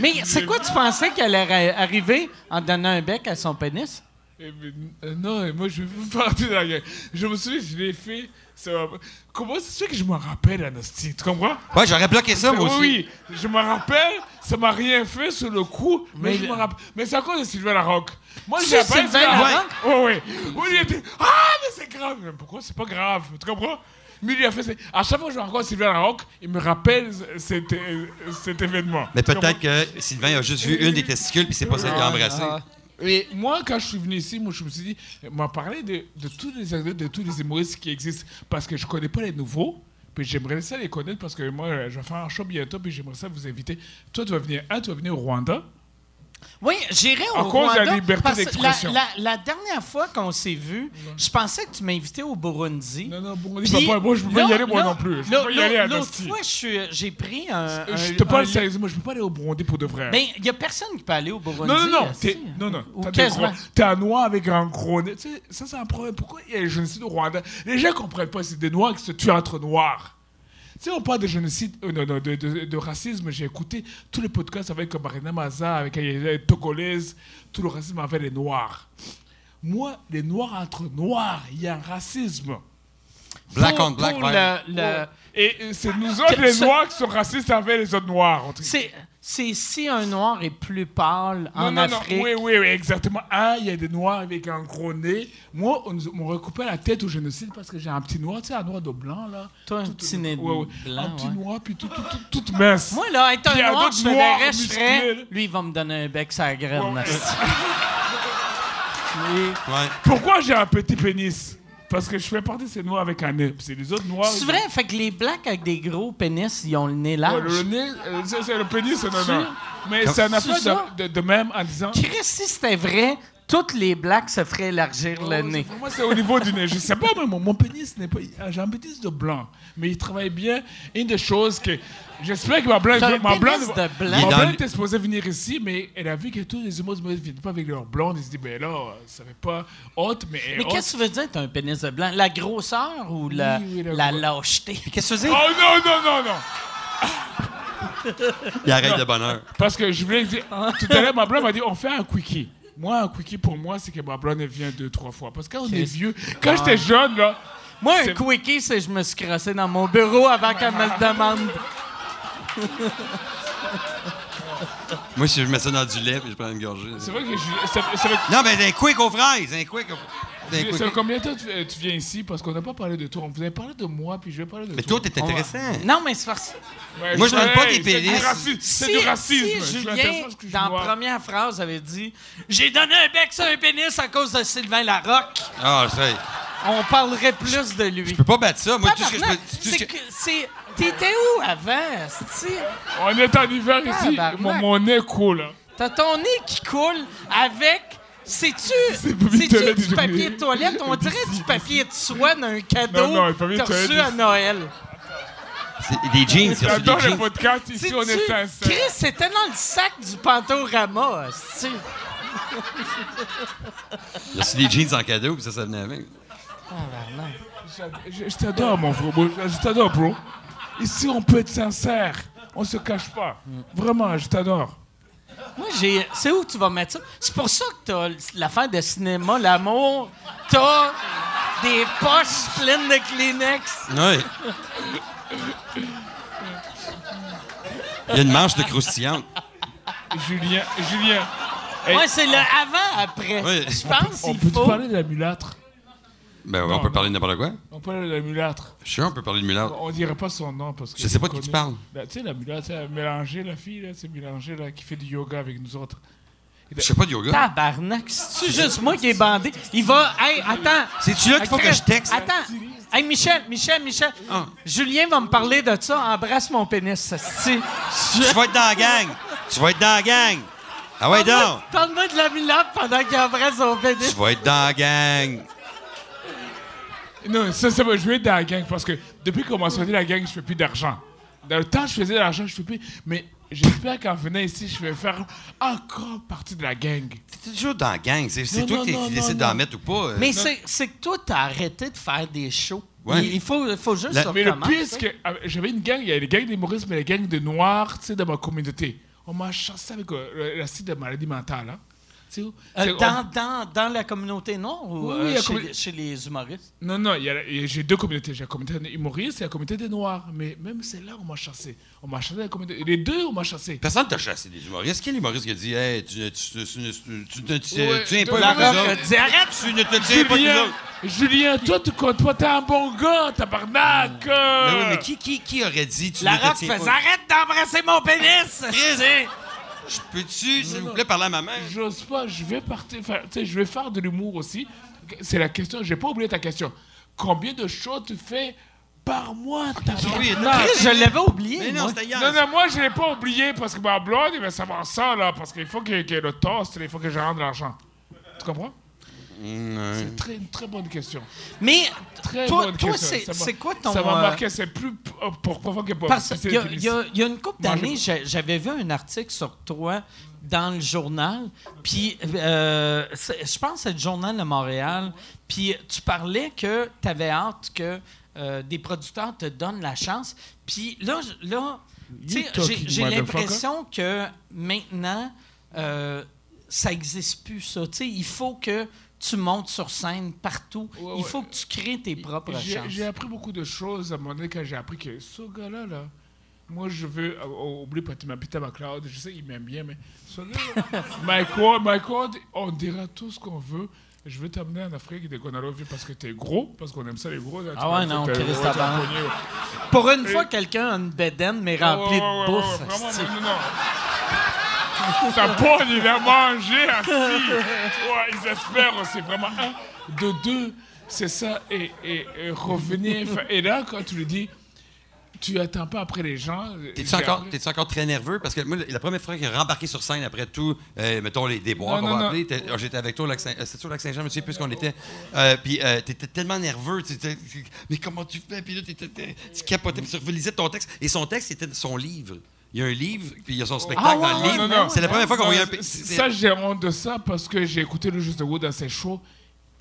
Mais c'est quoi, tu pensais qu'elle allait arriver en donnant un bec à son pénis? Eh, mais, euh, non, et moi, je veux partir de la gang. Je me souviens, je l'ai fait. ça va- Comment c'est sûr que je me rappelle, Anastie? Tu comprends? Ouais, j'aurais bloqué ça, moi oui, aussi. oui, je me rappelle, ça m'a rien fait sur le coup, mais, Mais je le- me rappelle. Mais c'est à cause de Sylvain Larocque. Moi, C'est j'ai pas Sylvain Larocque? Oui, oui. Oui, il était. Ah, mais c'est grave. Mais pourquoi c'est pas grave? Tu comprends? Mais il a fait. ça. À chaque fois que je rencontre Sylvain Larocque, il me rappelle cet, euh, cet événement. Mais peut-être que Sylvain a juste vu une des testicules, puis c'est pas celle qu'il a embrassée. Et moi, quand je suis venu ici, moi, je me suis dit, m'a parlé de, de tous les de tous les humoristes qui existent, parce que je connais pas les nouveaux. Puis j'aimerais ça les connaître parce que moi, je vais faire un show bientôt, puis j'aimerais ça vous inviter. Toi, tu vas venir, un, tu vas venir au Rwanda. Oui, j'irai au À cause de la Rwanda, liberté parce que d'expression. La, la- la dernière fois qu'on s'est vu, je pensais que tu m'invitais au Burundi. Non, non, papa, moi, je peux pas y là- aller, moi là- non plus. Je là- peux pas y aller à L'autre Nasty. fois, je suis- j'ai pris un. Je un- te parle sérieusement, je peux pas aller au Burundi pour de vrai. Ben, il y a personne qui peut aller au Burundi. non, non, non, t'es, non, non, Ou t'as des quasiment. gros- t'es un noir avec un gros nez. Tu sais, ça, c'est un problème. Pourquoi il y a le génocide au Rwanda? Les gens comprennent pas, c'est des noirs qui se tuent entre noirs. Sais, on parle de génocide, euh, non, non, de, de- de racisme. J'ai écouté tous les podcasts avec Marina Maza, avec les Togolaises, tout le racisme envers les noirs. Moi, les noirs entre noirs, il y a un racisme. Black Pour- on black, le- Et euh, c'est nous autres, les noirs, qui sont racistes envers les autres noirs. entre- C'est, c'est si un noir est plus pâle en non, non, Afrique. non, oui, oui, oui, exactement. Un, il y a des noirs avec un gros nez. Moi, on m'a recoupé la tête au génocide parce que j'ai un petit noir, tu sais, un noir de blanc, là. Toi, un Tout- petit nez de ouais, ouais. blanc, Un petit ouais. noir, puis tout, tout, mince. Moi, là, être un a noir, je verrais, je là. Lui, il va me donner un bec la graine. Ouais. Pourquoi j'ai un petit pénis? Parce que je fais partie de ces noirs avec un nez. C'est les autres noirs. C'est vrai, fait que les blacks avec des gros pénis, ils ont le nez large. Ouais, le nez, euh, c'est c'est le pénis, non, C'est- non. Mais c'est un C'est affaire ça? de, de, de même en disant. Chris, si c'était vrai, toutes les blacks se feraient élargir le Oh, nez. moi, c'est au niveau du nez. Je sais pas, mais mon, mon pénis n'est pas. J'ai un pénis de blanc, mais il travaille bien. Une des choses que. J'espère que ma blonde. Ma blonde, pénis de blanc? ma blonde était supposée venir ici, mais elle a vu que tous les humoristes ne viennent pas avec leur blonde. Elle se dit, ben là, ça fait pas haute, mais. Mais qu'est-ce que tu veux dire, t'as un pénis de blanc? La grosseur ou la, Oui, oui, la lâcheté? Qu'est-ce que tu veux dire? Oh non, non, non, non! Il arrête de bonheur. Parce que je voulais dire. Tout à l'heure, ma blonde m'a dit, on fait un quickie. Moi, un quickie pour moi, c'est que ma blonde, elle vient deux, trois fois. Parce que quand on est vieux, quand j'étais jeune, là. Moi, un quickie, c'est je me suis crossé dans mon bureau avant qu'elle me le demande. Moi, si je mets ça dans du lait, puis je prends une gorgée. C'est vrai que je. ça- ça fait- Non, mais un quick aux fraises, un quick aux Ça fait combien de temps tu, euh, tu viens ici? Parce qu'on n'a pas parlé de toi. On vous avez parlé de moi, puis je vais parler de Mais toi. toi, t'es intéressant. Non, mais c'est parce Ouais, Moi, je donne pas des c'est racisme. C'est du racisme. si Julien, dans la première phrase, avait dit « J'ai donné un bec sur un pénis à cause de Sylvain Larocque Ah, je sais. », on parlerait plus de lui. Je peux pas battre ça. Moi, tout ce que je peux. c'est c'est... T'étais où avant? On est en hiver ici. Mon, mon nez coule. là. T'as ton nez qui coule avec... C'est-tu C'est du papier de toilette? On dirait du papier de soie d'un cadeau Non, non, le papier que de t'as reçu toilette, à Noël. C'est des jeans, il a reçu des J'adore le jeans. podcast. Ici, on est sincère. Chris, c'était dans le sac du Pantorama, sti. Il a reçu des jeans en cadeau, puis ça, ça venait avec. J'ad- Je, je t'adore, mon frère. je t'adore, bro. Ici, on peut être sincère. On se cache pas. Vraiment, je t'adore. Moi, j'ai. C'est où tu vas mettre ça? C'est pour ça que t'as l'affaire de cinéma, l'amour. T'as des poches pleines de Kleenex. Oui. Il y a une manche de croustillante. Julien, Julien. Hey, Ouais, c'est le avant-après. Oui. Je pense on qu'il peut faut. parler de la mulâtre? Ben, on peut parler de n'importe quoi. On peut parler de la mulâtre. Je suis sûr, on peut parler de mulâtre. On dirait pas son nom parce que. Je sais pas de qui tu parles. Ben, tu sais, la mulâtre, c'est Mélanger, la fille, là, c'est Mélanger, là, qui fait du yoga avec nous autres. Je fais pas de yoga. Tabarnak, c'est juste moi qui est bandé? Il va. Hey, attends. C'est-tu là qu'il faut que je texte? Attends. Hey, Michel, Michel, Michel. Ah. Julien va me parler de ça. Embrasse mon pénis, ça Tu vas être dans la gang. Tu vas être dans la gang. Ah ouais, donc. Parle-moi de la Milan pendant qu'il embrasse son pénis. Tu vas être dans la gang. Non, ça, ça va jouer dans la gang parce que depuis qu'on m'a sorti la gang, je fais plus d'argent. Dans le temps, je faisais de l'argent, je fais plus. Mais j'espère qu'en venant ici, je vais faire encore partie de la gang. T'es toujours dans la gang. C'est c'est Non, toi non, qui, non, qui non, décide non. d'en mettre ou pas. euh. Mais c'est c'est que toi, t'as arrêté de faire des shows. Ouais. Il il faut, il faut juste La- Mais le pire, c'est que euh, j'avais une gang, il y a les gangs d'humoristes, mais les gangs de noirs, tu sais, dans ma communauté. On m'a chassé avec euh, la site de maladie mentale, hein. Tu sais, Euh, dans, dans, dans la communauté noire ou Oui, euh, oui, chez, les- chez les humoristes? Non, non, j'ai deux communautés. J'ai la communauté des humoristes et la communauté des noirs. Mais même celle-là, on m'a chassé. On m'a chassé la communauté. Les deux, on m'a chassé. Personne t'a chassé des humoristes. Quel humoriste qui a dit Hey, tu, tu, tu, tu, tu ne te Ouais, tiens de- pas avec nous arrête! Tu ne te tiens pas avec nous Julien, autres. Julien, toi, tu comptes pas. T'es un bon gars, tabarnak. euh. Mais oui, mais qui, qui, qui aurait dit tu La ne te Rock tiens fait pas? arrête d'embrasser mon pénis! Je peux-tu, s'il vous plaît, parler à ma mère? J'ose pas, je vais partir, faire, tu sais, je vais faire de l'humour aussi. C'est la question, j'ai pas oublié ta question. Combien de shows tu fais par mois, Oui, tabarnak? Chris, je l'avais oublié. Mais non, moi. hier. Non, non, moi, je l'ai pas oublié parce que ma blonde, il va savoir ça, là, parce qu'il faut qu'il y ait le toast, il faut que je rende l'argent. Tu comprends? Mm, C'est très, une très bonne question. Mais Très toi, c'est quoi ton... Ça m'a euh, marqué, c'est plus euh, pour profond que pour Parce qu'il y, y y a une couple d'années, j'a- j'avais vu un article sur toi dans le journal, puis euh, je pense que c'est le journal de Montréal, puis tu parlais que tu avais hâte que euh, des producteurs te donnent la chance, puis là, là j'ai- l'impression que maintenant, euh, ça n'existe plus, ça. Tu sais, il faut que tu montes sur scène partout. Ouais, Il ouais. faut que tu crées tes propres chances. J'ai appris beaucoup de choses à un moment donné quand j'ai appris que ce gars-là, là, moi je veux. oh, oublie pas, tu m'as Peter McLeod, je sais qu'il m'aime bien, mais ce gars-là, Mike Ward, Mike Ward, on dira tout ce qu'on veut. Je veux t'amener en Afrique de Gonarovie parce que t'es gros, parce qu'on aime ça les gros. là, Ah ouais, non, Chris. Pour une fois, quelqu'un a une bedaine, mais remplie Ouais, de bouffe. vraiment, non, non. Sa pogne, il a mangé assis. Ouais, ils espèrent aussi, vraiment. Un, de deux, c'est ça. Et, et, et revenir. Et là, quand tu lui dis, tu attends pas après les gens. T'es-tu j'ai encore, encore très nerveux? Parce que moi, la première fois qu'il est rembarqué sur scène après tout, euh, mettons les déboires va appeler, oh, j'étais avec toi au lac Saint- euh, au Saint-Jean, je me souviens plus ce qu'on était. Euh, puis euh, t'étais tellement nerveux, mais comment tu fais? Puis là, tu capotais, puis tu relisais ton texte. Et son texte, c'était son livre. Il y a un livre, puis il y a son spectacle Ah ouais, dans le livre. C'est la première fois qu'on voyait un... c'est- Ça, j'ai honte de ça parce que j'ai écouté le Juste de Wood dans ses shows.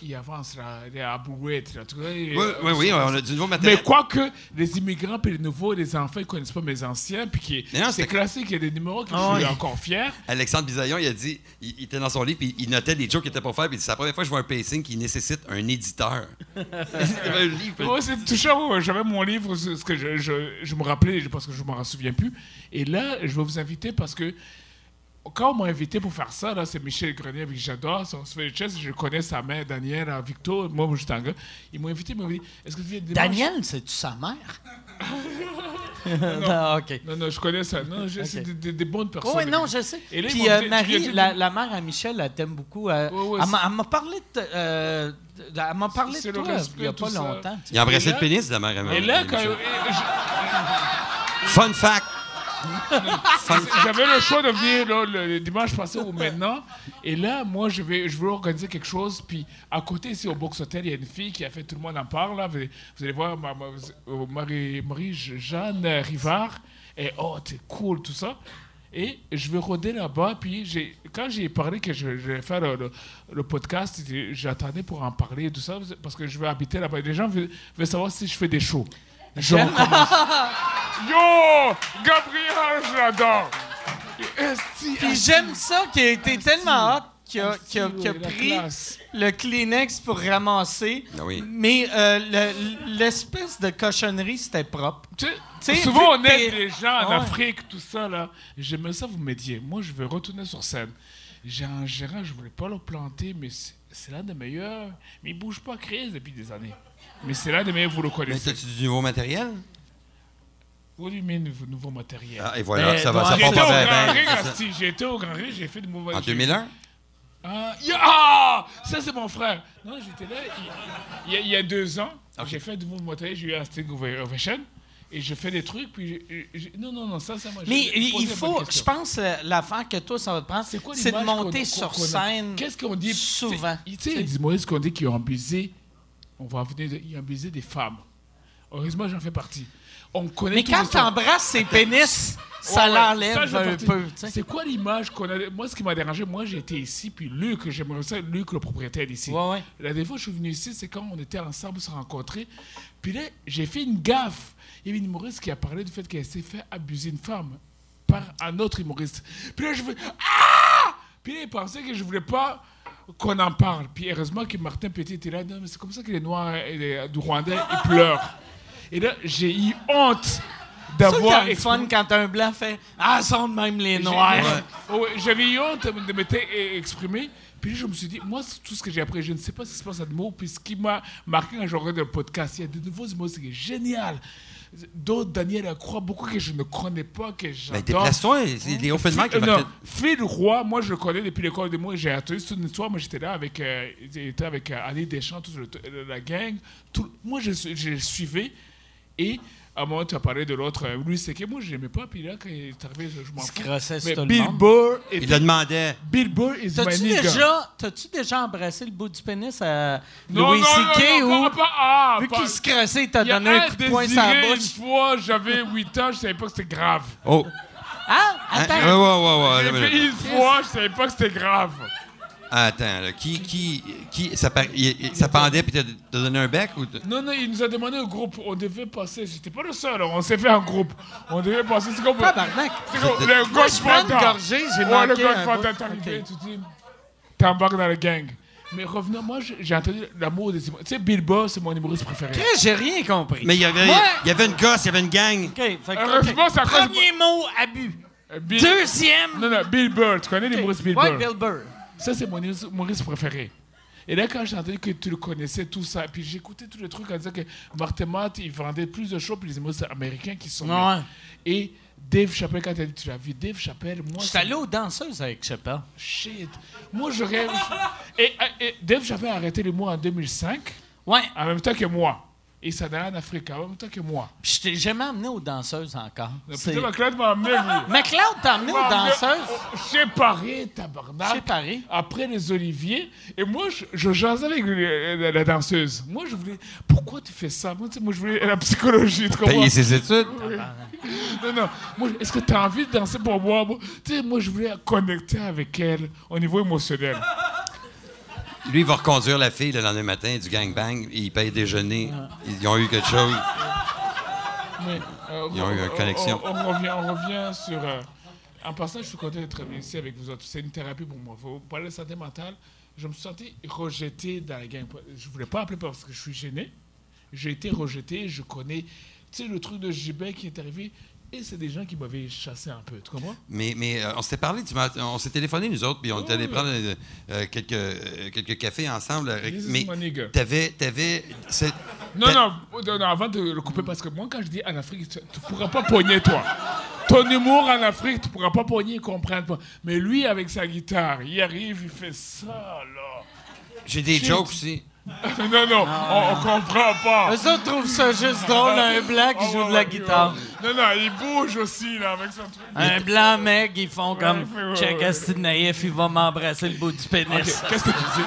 Il avance là, il est à il- Oui, oui, oui, on a du nouveau Mais matériel. quoique les immigrants puis les nouveaux, les enfants, ils connaissent pas mes anciens, puis qui Mais non, c'est classique, il y a des numéros que Ah je suis ouais. encore fier. Alexandre Bisaillon, il a dit, il, il était dans son livre, puis il notait des jokes qu'il était pour faire, puis il dit, c'est la première fois que je vois un pacing qui nécessite un éditeur. Un livre. Ouais, c'est touchant. J'avais mon livre, ce que je, je, je me rappelais parce que je m'en souviens plus. Et là, je vais vous inviter parce que quand on m'a invité pour faire ça, là, c'est Michel Grenier avec qui j'adore. On se fait le chess, je connais sa mère, Daniel, euh, Victor. Moi, un gars. Ils m'ont invité, ils m'ont dit Est-ce que tu viens dimanche Daniel, c'est-tu sa mère? non, OK. Non, non, je connais ça. Non, je- c'est des, des- des bonnes personnes. Oui, non, je sais. Et là, ils Puis m'ont euh, dit, Marie, la, mère à Michel, elle t'aime beaucoup. euh, Ouais, ouais, elle m'a- elle m'a parlé de, euh, de- elle m'a parlé C'est de toi respect, il n'y a pas ça. longtemps. tu sais. Il a embrassé le pénis de la mère à Et là, quand. Michel. je- Fun fact. J'avais le choix de venir le, dimanche passé ou maintenant. Et là, moi, je vais, je veux organiser quelque chose. Puis à côté, ici, au Box Hotel, il y a une fille qui a fait Tout le monde en parle. Là. Vous, allez, voir euh, Marie, Jeanne Rivard. Et oh, t'es cool, tout ça. Et je vais rôder là-bas. Puis quand j'ai parlé que je, je vais faire le, podcast, j'attendais pour en parler tout ça. Parce que je vais habiter là-bas. Les gens veulent savoir si je fais des shows. Je recommence. Yo! Gabriel, je l'adore! Esti, Puis j'aime ça qu'il a été tellement hot qu'il a, pris le Kleenex pour ramasser. Ah oui. Mais euh, le- l'espèce de cochonnerie, c'était propre. Tu souvent, on aide les gens en Ouais. Afrique, tout ça, là. J'aimerais ça vous m'aidiez. Moi, je vais retourner sur scène. J'ai un gérant, je voulais pas le planter, mais c'est- c'est l'un des meilleurs. Mais il bouge pas crise depuis des années. Mais c'est meilleurs, vous le Mais connaissez. t'as-tu du nouveau matériel? produit mes nouveaux, nouveaux matériels. Ah, et voilà, Mais ça va, ça J'ai part été au pas bien. J'ai été au Grand Rex, j'ai fait de nouveaux En j'ai- 2001? Ah, ah, ça c'est mon frère. Non, j'étais là il, il y a, il y a deux ans. Ok. J'ai fait de nouveaux matériels, j'ai eu un Sting Ovation. Et je fais des trucs, puis non, non, non, ça, ça m'a. Mais il faut, je pense, euh, l'affaire que toi, ça va te prendre, C'est quoi c'est de l'image monter qu'on- sur scène Qu'est-ce qu'on dit? souvent. Tu sais, Tu sais, il y a des humoristes qu'on dit qu'ils ont abusé. On va venir ont abusé des femmes. Heureusement, j'en fais partie. On connaît Mais quand tu embrasses ses pénis, ça Ouais, l'enlève un peu. C'est quoi l'image qu'on a? Moi, ce qui m'a dérangé, moi, j'étais ici, puis Luc, j'aimerais ça, Luc, le propriétaire d'ici. Ouais, ouais. La dernière fois que je suis venu ici, c'est quand on était ensemble, se rencontrer. Puis là, j'ai fait une gaffe. Il y avait une humoriste qui a parlé du fait qu'elle s'est fait abuser une femme par un autre humoriste. Puis là, je fais Ah Puis là, il pensait que je voulais pas qu'on en parle. Puis heureusement que Martin Petit était là. Non, mais c'est comme ça que les Noirs et les- du Rwandais, ils pleurent. Et là, j'ai eu honte d'avoir c'est fun quand un blanc fait Ah, sont de même les noirs. Ouais, J'avais eu honte de m'être exprimé. Puis je me suis dit, moi, c'est tout ce que j'ai appris, je ne sais pas ce qui se passe à de mots. Puis ce qui m'a marqué quand j'ai regardé le podcast, il y a de nouveaux mots, c'est génial. D'autres, Daniel croit beaucoup que je ne connais pas, que j'adore. déplace-toi, c'est les open mic. Il non, Phil Roy, moi je le connais depuis l'école des mots. J'ai entendu toute une histoire. Moi j'étais là avec, euh, j'étais avec euh, Ali Deschamps, toute le- la gang. Tout- moi je, je le suivais. Et tu as parlé de l'autre, euh, Louis C.K. Moi je l'aimais pas. Puis là, quand il est arrivé, je, m'en Il se fous. Mais tout Bill. Burr Il le demandait. Bill Burr is my déjà, t'as-tu déjà embrassé le bout du pénis à Non, Louis non, ou pas, ah, vu qu'il se crossait, il t'a donné un coup de poing sur la bouche? Une fois, j'avais 8 ans, je savais pas que c'était grave. Oh. Hein? Hein? Attends. Ouais, ouais, ouais. J'ai fait mais- une fois, je savais pas que c'était grave. Attends, là, qui, qui, qui, ça, par- il- il- ça pendait puis t'as donné un bec ou Non, non, il nous a demandé au groupe. On devait passer. J'étais pas le seul. On s'est fait en groupe. On devait passer. C'est comme. Tabarnak. C'est comme le gorgée, j'ai Ouais, le un Godfather bout. est arrivé. Tu dis. T'embarques dans la gang. Mais revenons, moi, j'ai entendu l'amour des humoristes. Tu sais, Bill Burr, c'est mon humoriste préféré. J'ai rien compris. Mais il y avait, il y avait une gosse, il y avait une gang. OK, fait que, Heureusement, ok. ça Premier mot, abus. Euh, Bill- Deuxième. Non, non, Bill Burr. Tu connais l'humoriste Bill ouais, Burr? Bill Burr. Ça, c'est mon humoriste- préféré. Et là, quand j'ai entendu que tu le connaissais, tout ça, puis j'écoutais tous les trucs en disant que Martin Matt, il vendait plus de shows, puis les humoristes américains qui sont. Ouais. Et Dave Chappelle, quand tu as dit tu l'as vu, Dave Chappelle, moi. C'est- allé aux danseuses avec Chappelle. Shit. Moi, je rêve. Et, et- et Dave Chappelle a arrêté les mots en 2005, Ouais. en même temps que moi. Et ça allait en Afrique, en même temps que moi. Puis je t'ai jamais emmené aux danseuses encore. Putain, McLeod m'a amené, lui. McLeod t'a emmené aux amené danseuses? Chez Paris, tabarnak. chez Paris. Après les oliviers. Et moi, je, je jasais avec la, la danseuse. Moi, je voulais. Pourquoi tu fais ça? Moi, moi je voulais la psychologie. Tu comprends? Payer ses études. Non, non. Moi, est-ce que tu as envie de danser pour moi? Moi, Tu sais, moi, je voulais connecter avec elle au niveau émotionnel. Lui, il va reconduire la fille le lendemain matin du gangbang. Il paye déjeuner. Ils ont eu quelque chose. Mais, euh, Ils ont eu une on- connexion. On, on revient, on revient sur. euh, en passant, je suis content d'être venu ici avec vous autres. C'est une thérapie pour moi. Vous parlez de santé mentale. Je me senti rejeté dans la gang. Je ne voulais pas appeler parce que je suis gêné. J'ai été rejeté. Je connais. Tu sais, le truc de Gibet qui est arrivé. Et c'est des gens qui m'avaient chassé un peu. Tu comprends? Mais, mais euh, on s'était parlé, tu on s'est téléphoné, nous autres, puis on est allé prendre euh, euh, quelques, euh, quelques cafés ensemble. This is mais t'avais. t'avais Non, non, non, avant de le couper, parce que moi, quand je dis en Afrique, tu ne pourras pas pogner, toi. Ton humour en Afrique, tu ne pourras pas pogner comprendre. pas. Mais lui, avec sa guitare, il arrive, il fait ça, là. J'ai des jokes aussi. non, non, on, on comprend pas. Eux autres trouvent ça juste drôle, un blanc qui Ah, joue de la guitare. Non, non, il bouge aussi, là, avec son truc. Un blanc mec, ils font comme check de naïf, il va m'embrasser le bout du pénis. Ok, Qu'est-ce que tu dis?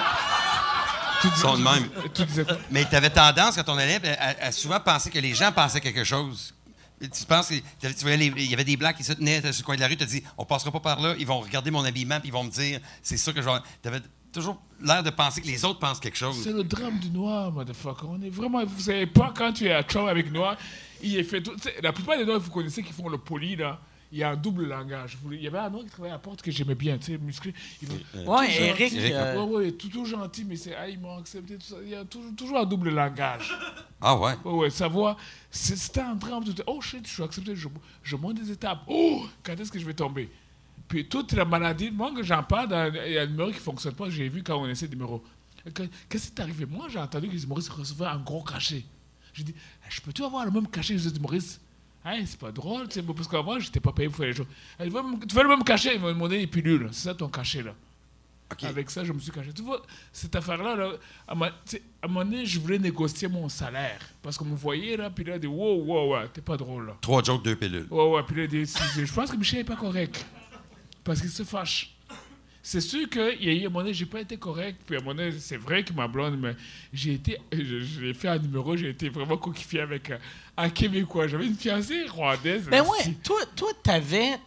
Tu dis, Ils sont de même. Tu disais quoi? Mais tu avais tendance, quand on allait, à, à souvent penser que les gens pensaient quelque chose. Tu penses que t'avais- tu voyais les- il y avait des blancs qui se tenaient sur le coin de la rue, tu as dit on passera pas par là, ils vont regarder mon habillement puis ils vont me dire c'est ça que je vais. Toujours l'air de penser que les autres pensent quelque chose. C'est le drame du noir, motherfucker. On est vraiment. Vous savez pas quand tu es à chum avec noir, il est fait tout. La plupart des noirs que vous connaissez qui font le poli, là, il y a un double langage. Il y avait un noir qui travaillait à la porte que j'aimais bien, tu sais, musclé. Il veut- Ouais, Eric. gentil. euh, Ouais, ouais, tout, tout gentil, mais c'est. Ah, ils m'ont accepté, tout ça. Il y a toujours, toujours un double langage. Ah ouais. Ouais, ouais, sa voix, c'est- c'était un drame. Oh shit, je suis accepté, je, je monte des étapes. Oh, quand est-ce que je vais tomber? Puis toute la maladie, moi, que j'en parle, il y a un numéro qui ne fonctionne pas, j'ai vu quand on essaie des numéros. Que- Qu'est-ce qui est arrivé? Moi, j'ai entendu que les humoristes recevaient un gros cachet. J'ai dit, je peux-tu avoir le même cachet que les humoristes? Hey, c'est pas drôle, tu sais, parce qu'avant, j'étais pas payé pour faire les choses. Elle tu vas même me cacher, il m'a demandé les pilules. C'est ça ton cachet, là. Avec ça, je me suis caché. Tu vois, cette affaire-là, là, à, un moment donné, je voulais négocier mon salaire. Parce qu'on me voyait, là, puis là, il dit, wow, wow, wow, t'es pas drôle, là. Trois jokes, deux pilules. Ouais, ouais, puis là, dit, je pense que Michel n'est pas correct. Parce qu'il se fâche. C'est sûr qu'il y a eu un moment donné, j'ai pas été correct. Puis à un moment donné, c'est vrai que ma blonde, mais j'ai été, l'ai fait un numéro, j'ai été vraiment coquifié avec euh, un Québécois. J'avais une fiancée rwandaise. Ben ouais, toi, toi t'avais,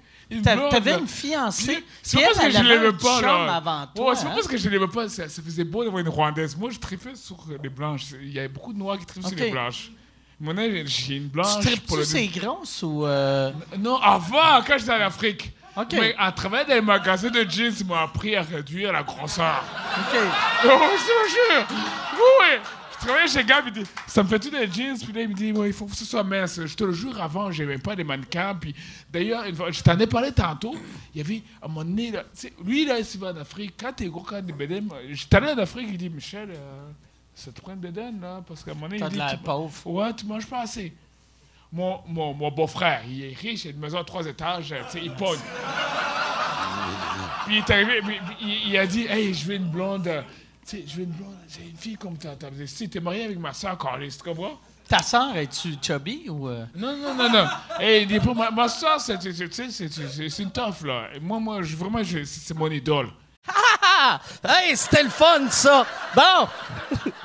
t'avais une fiancée. C'est pas parce que je l'aimais pas, là. Ouais, c'est pas parce que je l'aimais pas, ça, faisait beau d'avoir une Rwandaise. Moi, je tripais sur les blanches. Il y avait beaucoup de noirs qui trippent Ok. sur les blanches. Mon j'ai une Tu blanche. tripes-tu pour le- ces grosses ou. euh, Non, avant, quand j'étais en Afrique. OK. Mais à travers des magasins de jeans, ils m'ont appris à réduire la grosseur. OK. Oh, je te jure! Oui! Je travaillais chez Gab, il dit, ça me fait tout des jeans, puis là, il me dit, ouais, il faut que ce soit mince. Je te le jure, avant, j'aimais pas les mannequins, puis d'ailleurs, je t'en ai parlé tantôt, il y avait, à là, tu sais, lui, là, s'il va en Afrique, quand t'es gros, quand t'es bédème, j'étais allé en Afrique, il dit, Michel, euh, ça te prend une bédaine, là, parce qu'à un moment donné, T'as il de dit, l'air tu- pauvre. Ouais, tu manges pas assez. Mon, mon, mon beau-frère, il est riche, il a une maison à trois étages, euh, il pogne. Puis il est arrivé, puis- il, il a dit Hey, je veux une blonde. euh, Tu sais, je veux une blonde. C'est une fille comme ta. si t'es marié avec ma soeur, Carlis, tu comprends? Ta sœur, es-tu chubby ou. euh? Non, non, non, non. Hey, il dit ma, ma soeur, c'est une toffe, là. Et moi, moi, je, vraiment, je- c'est mon idole. Ah! Hey, c'était le fun, ça! Bon!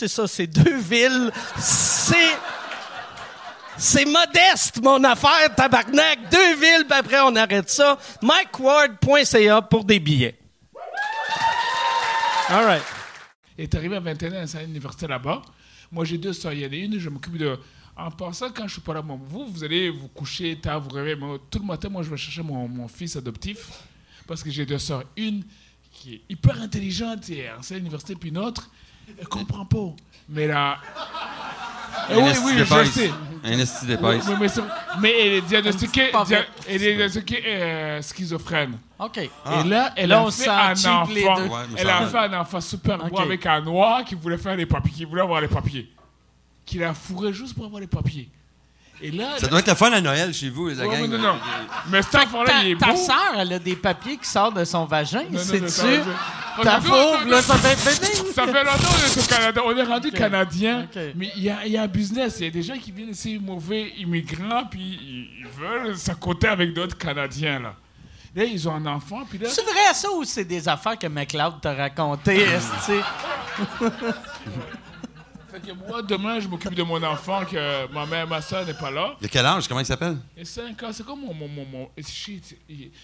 c'est ça. C'est deux villes. C'est... C'est modeste, mon affaire, tabarnak. Deux villes, puis après, on arrête ça. MikeWard.ca pour des billets. All right. Il est arrivé à 21 ans à l'université là-bas. Moi, j'ai deux sœurs. Il y en a une, je m'occupe de. En passant, quand je suis pas là, vous, vous allez vous coucher tard, vous rêvez. Tout le matin, moi, je vais chercher mon, fils adoptif parce que j'ai deux sœurs. Une qui est hyper intelligente et enseigne à l'université, puis une autre, elle comprend pas. Mais là. Eh oui, oui, je sais. Un esti Oui, d'épaisse. oui, mais, c'est- mais elle est diagnostiquée, dia- elle est diagnostiquée euh, schizophrène. OK. Et là, elle Là, a on fait un enfant. Ouais, mais elle a fait un enfant super beau Ok. avec un noir qui voulait faire les papiers, qui voulait avoir les papiers. Qui l'a fourré juste pour avoir les papiers. Et là, Ça doit être le fun à Noël chez vous, les Ouais, gang. mais non, non. Mais cet enfant-là, Ta, il est ta beau. sœur, elle a des papiers qui sortent de son vagin. Non, non, non, dire- Ta pauvre, là, ça fait. Ça fait longtemps qu'on est au Canada. On est rendu Canadien. Mais il y, a, il y a un business. Il y a des gens qui viennent ici, mauvais immigrants, puis ils, veulent s'accoter avec d'autres Canadiens. Là. là, ils ont un enfant, puis là. C'est vrai ça ou c'est des affaires que McLeod t'a racontées, esti? Fait que moi, demain, je m'occupe de mon enfant, que ma mère, ma soeur n'est pas là. De quel âge? Comment il s'appelle? Et 5 ans, c'est comme mon. mon, mon, mon- shit,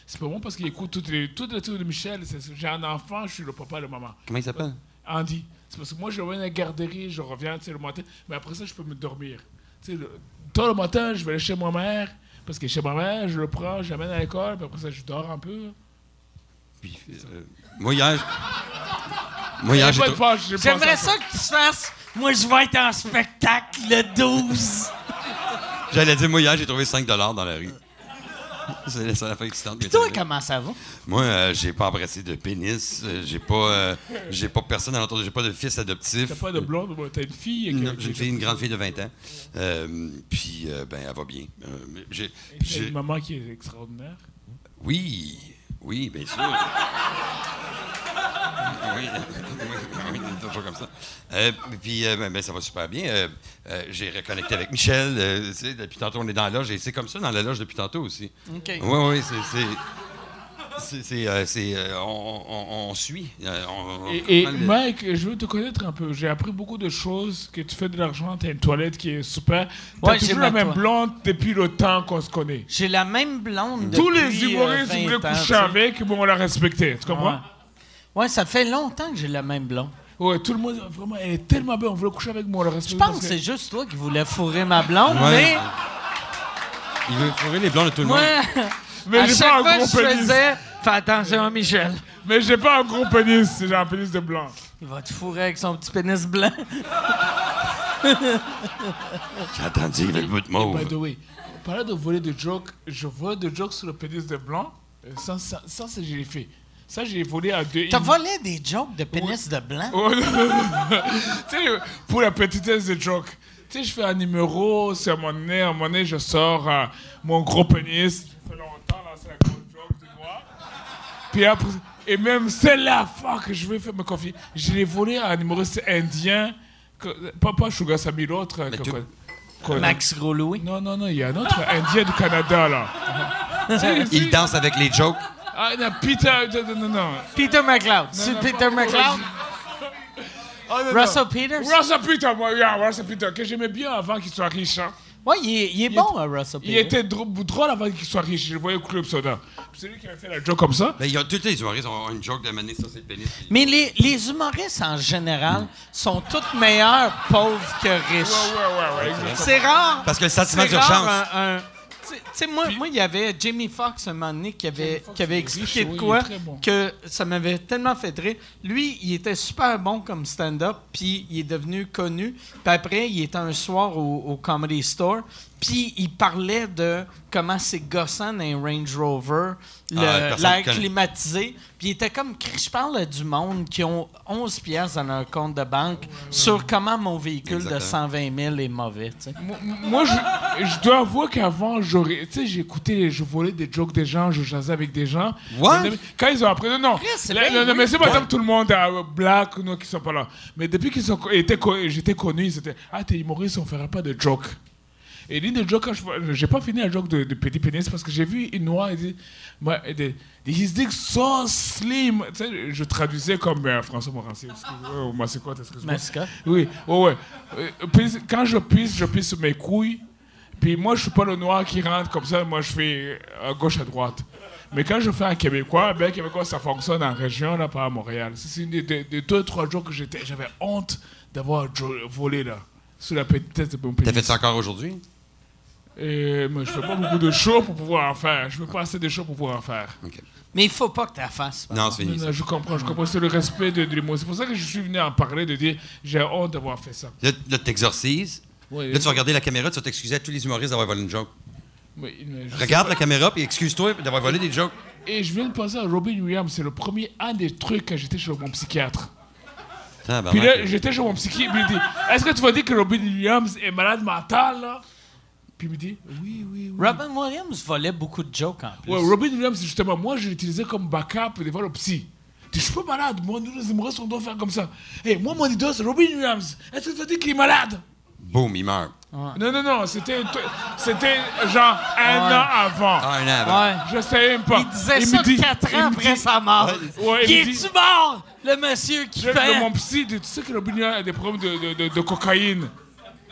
c'est pas bon parce qu'il écoute toutes les, toutes les trucs de Michel. J'ai un enfant, je suis le papa de maman. Comment il s'appelle? Andy. C'est parce que moi, je vais à la garderie, je reviens tu sais, le matin, mais après ça, je peux me dormir. Tu sais, le, tôt le matin, je vais aller chez ma mère, parce que chez ma mère, je le prends, je l'amène à l'école, puis après ça, je dors un peu. Puis, euh, moi, hier. Moi, hier, J'aimerais ça que tu fasses. Moi, je vais être en spectacle le 12. J'allais dire, moi, hier, j'ai trouvé 5 dans la rue. C'est la seule affaire excitante. que Toi, comment ça va? Moi, euh, j'ai pas embrassé de pénis. euh, j'ai pas, euh, j'ai pas personne à l'entour. J'ai pas de fils adoptif. T'as pas de blonde, ou t'as une fille. Non, J'ai une fille, une grande fille de 20 ans. Euh, puis, euh, ben, elle va bien. Euh, j'ai- une maman qui est extraordinaire. Oui, oui, bien sûr. oui, oui, toujours comme ça. Euh, puis, euh, ben, ben, ça va super bien. Euh, euh, j'ai reconnecté avec Michel. euh, depuis tantôt, on est dans la loge. Et c'est comme ça dans la loge depuis tantôt aussi. OK. Oui, oui, c'est. C'est- euh, euh, on, on- on suit. euh, on- on Et, le- Mike, je veux te connaître un peu. J'ai appris beaucoup de choses, que tu fais de l'argent, t'as une toilette qui est super. T'as Ouais, j'ai toujours la même blonde depuis le temps qu'on se connaît. J'ai la même blonde Tous les humoristes euh, voulaient 20 ans, coucher tu avec, bon, on l'a respecté. Tu comprends? Ouais. Ouais, ça fait longtemps que j'ai la même blonde. Ouais, tout le monde, vraiment, elle est tellement belle, on voulait coucher avec moi, on l'a Je pense que c'est juste toi qui voulais fourrer ma blonde, Ouais. mais Il veut fourrer les blondes de tout le monde. Mais à j'ai chaque pas un fois que gros je pénis. faisais, fais attention à Michel. Mais j'ai pas un gros pénis, j'ai un pénis de blanc. Il va te fourrer avec son petit pénis blanc. J'ai entendu le bout de By mauve. the way, parlant de voler de jokes, je vole de jokes sur le pénis de blanc. Euh, Ça, ça, ça, ça, j'ai fait. Ça, j'ai volé à deux. T'as volé des jokes de pénis de blanc? Oh, non, non, non. tu sais, pour la petitesse de joke. Tu sais, je fais un numéro, c'est à mon nez, à mon nez, je sors euh, mon gros pénis. Là, c'est la grosse joke de moi. Puis après, et même celle-là, fuck, je vais faire me confier. Je l'ai volé à un humoriste indien, que, pas Sugar Sammy, l'autre. euh, tu- Max Gros-Louis? Non, non, non, il y a un autre indien du Canada, là. Tu tu sais- Il danse avec les jokes. Ah, non, Peter, non, non, non. Peter McLeod. C'est non, Peter McLeod? Non. Russell Peters? Russell Peter, moi, yeah, Russell Peter, que j'aimais bien avant qu'il soit riche. Hein. Ouais, il est, il est bon, hein, Russell Il était drôle, drôle avant qu'il soit riche. Je le voyais au Club Soda. C'est lui qui avait fait la joke comme ça. Ben, il y a, tous les humoristes ont une joke de mener ça, c'est le pénis. Mais les, les humoristes, en général, sont tous meilleurs pauvres que riches. Ouais, ouais, ouais, ouais. C'est rare. Parce que le sentiment c'est d'urgence. Tu sais- moi, moi, il y avait Jamie Foxx un moment donné qui avait, qui avait expliqué de quoi bon. que ça m'avait tellement fait rire. Lui, il était super bon comme stand-up, puis il est devenu connu. Puis après, il était un soir au, au Comedy Store, puis il parlait de comment c'est gossant dans un Range Rover, Ah, l'air connaît. climatisé. Puis il était comme, je parle du monde qui ont 11 pièces dans leur compte de banque sur comment mon véhicule de Exactement. 120 000 est mauvais. tu sais. Moi- Moi, je, je dois avouer qu'avant, j'aurais. Tu sais, j'écoutais, je volais des jokes des gens, je jasais avec des gens. What? Quand ils ont appris. Non, non. non, non, mais c'est pas exemple tout le monde, euh, black ou non, qui sont pas là. Mais depuis qu'ils étaient j'étais connu, c'était Ah, t'es humoriste, on fera pas de joke. Et l'une des jokes, quand je j'ai pas fini un joke de, de petit pénis parce que j'ai vu une noire, elle dit moi, elle dit, His dick so slim. Tu sais, je traduisais comme euh, François Morancier. ou Massicotte, excuse-moi? Mascotte. Oui, ouais, ouais. Euh, puis, quand je pisse, je pisse sur mes couilles. Puis moi, je suis pas le noir qui rentre comme ça. Moi, je fais à gauche, à droite. Mais quand je fais un Québécois, ben Québécois, ça fonctionne en région, là, pas à Montréal. C'est une des, des- des deux, trois jours que j'étais, j'avais honte d'avoir volé, là, sous la petite de mon pénis. T'as fait ça encore aujourd'hui? Et moi, je fais pas beaucoup de shows pour pouvoir en faire. Je fais pas assez de shows pour pouvoir en faire. Mais il faut pas que tu la fasses. Non, c'est fini. Je comprends, je comprends. C'est le respect de, de l'humour. C'est pour ça que je suis venu en parler, de dire j'ai honte d'avoir fait ça. Là, là, t'exorcises. Là, tu vas regarder la caméra, tu vas t'excuser à tous les humoristes d'avoir volé une joke. mais- mais je Regarde la caméra, puis excuse-toi d'avoir volé des jokes. Et je viens de penser à Robin Williams, c'est le premier, un des trucs quand j'étais chez mon psychiatre. Tabarnak. Puis là, j'étais chez mon psychiatre, il dit Est-ce que tu vas dire que Robin Williams est malade mental, là? Puis il me dit Oui, oui, oui. Robin Williams volait beaucoup de jokes en plus. Ouais, Robin Williams, justement, moi, je l'utilisais comme backup des fois le psy. Je suis pas malade, moi, nous, les humoristes, on doit faire comme ça. Hé, moi, mon idole, c'est Robin Williams. Est-ce que tu vas dire qu'il est malade? Boum, il meurt. Non, non, non, c'était c'était genre un an avant. Ah, un an avant. Ouais. Je sais même pas. Il disait me ça dit- 4 il ans après dit- sa mort. Ouais, il il est-tu dit- mort, le monsieur qui Je- fait? mon psy, dit, tu sais que Robin Williams a des problèmes de, de, de, de cocaïne.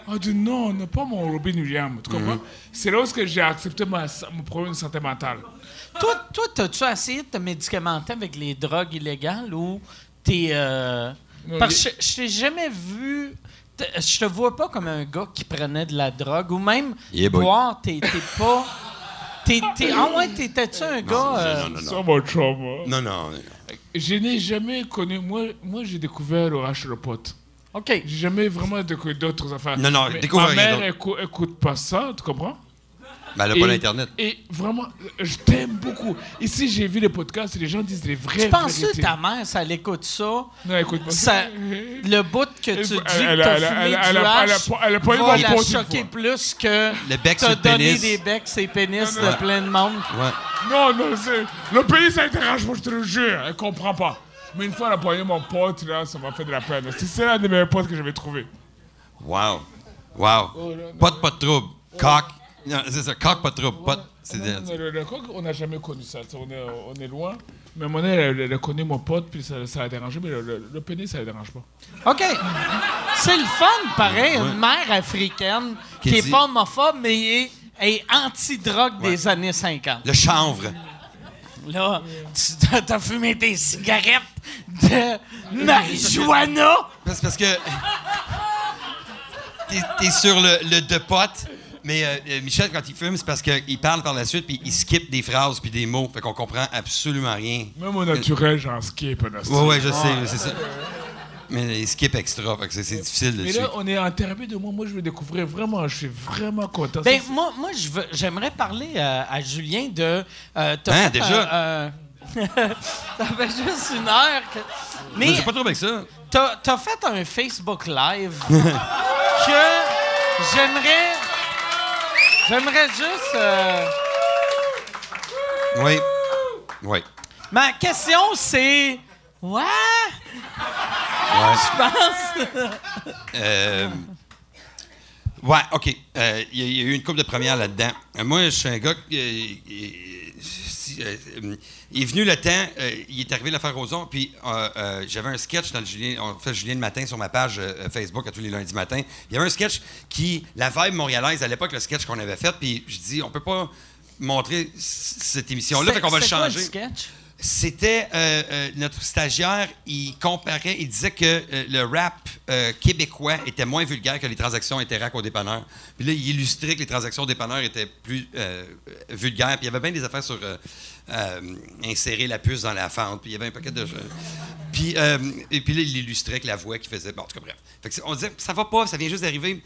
Ah, dit non, non, pas mon Robin Williams. Tu comprends? C'est là où j'ai accepté ma, mon problème de santé mentale. Toi, toi, t'as-tu essayé de te médicamenter avec les drogues illégales ou t'es... Euh... Parce que je- je t'ai jamais vu... Je te vois pas comme un gars qui prenait de la drogue ou même Yeah, boire, t'es pas... T'es, ah ouais, t'étais-tu un gars... euh, Non, chum. hein. Non, non. non. Je n'ai jamais connu. Moi, moi j'ai découvert le H le pote. OK. J'ai jamais vraiment découvert d'autres affaires. Non, non, Mais découvre Ma mère écou- écoute pas ça, tu comprends? Ben, elle a Et- pas l'Internet. Et vraiment, je t'aime beaucoup. Ici, j'ai vu les podcasts et les gens disent les vraies Tu penses que ta mère, ça l'écoute ça, Non, écoute pas ça, le bout que tu Elle- dis elle- que elle- t'as elle- fumé elle- du elle a- elle hash pas- elle a pas eu va la choquer plus que Le bec sur t'as le donné pénis. des becs et pénis de plein de monde. Ouais. Non, non, c'est... Le pays, ça pas, je te le jure. Elle comprend pas. Mais une fois, elle a poigné mon pote, là, ça m'a fait de la peine. C'est- l'un des meilleurs potes que j'avais trouvé. Wow. Wow. Pote, pas de trouble. Coq. Non, c'est ça. Coq, pas de trouble. Pote. C'est Non, non, le, le coq, on n'a jamais connu ça. On est, on est loin. Mais à un moment donné, elle, elle a connu mon pote, puis ça, ça a dérangé. Mais le, le, le pénis, ça ne dérange pas. OK. C'est le fun, pareil, une mère africaine qui, Qui est dit- pas homophobe, mais est, est anti-drogue des années 50. Le chanvre. Là, tu t'as- fumé tes cigarettes de marijuana? Parce, parce que. T'es, t'es sur le, le de pote, Mais euh, euh, Michel, quand il fume, c'est parce qu'il parle par la suite, puis il skip des phrases puis des mots. Fait qu'on comprend absolument rien. Même au naturel, j'en skip. Ouais, ouais, je sais, c'est ça. Mais il skip extra, fait que c'est- difficile de Mais suivre. là, on est en thérapie de moi. Moi, je veux découvrir vraiment. Je suis vraiment content. Ben, Ça, moi, moi je veux- j'aimerais parler euh, à Julien de. euh, t'as Hein, fait déjà? un- un- ça fait juste une heure que. Mais j'ai pas trop avec ça. t'as as fait un Facebook Live que j'aimerais. J'aimerais juste. euh, Oui. Oui. Ma question, c'est. Ouais? Je pense. Euh, ouais, OK. Euh, Il y, a- il y a eu une couple de premières là-dedans. Euh, moi, je suis un gars euh, euh, euh, euh, il est venu le temps, euh, il est arrivé l'affaire Roson, puis euh, euh, j'avais un sketch dans le Julien, on fait Julien le matin sur ma page euh, Facebook à tous les lundis matin. Il y avait un sketch qui, la vibe montréalaise à l'époque, le sketch qu'on avait fait, puis je dis, on peut pas montrer cette émission-là, fait qu'on va le quoi changer. sketch? C'était euh, euh, notre stagiaire, il comparait, il disait que euh, le rap québécois était moins vulgaire que les transactions Interac au dépanneur. Puis là, il illustrait que les transactions au dépanneur étaient plus vulgaires. Puis il y avait bien des affaires sur insérer la puce dans la fente. Puis il y avait un paquet de. Puis, euh, et puis là, il illustrait avec la voix qu'il faisait. Bon, en tout cas, bref. Fait que on disait, ça va pas, ça vient juste d'arriver.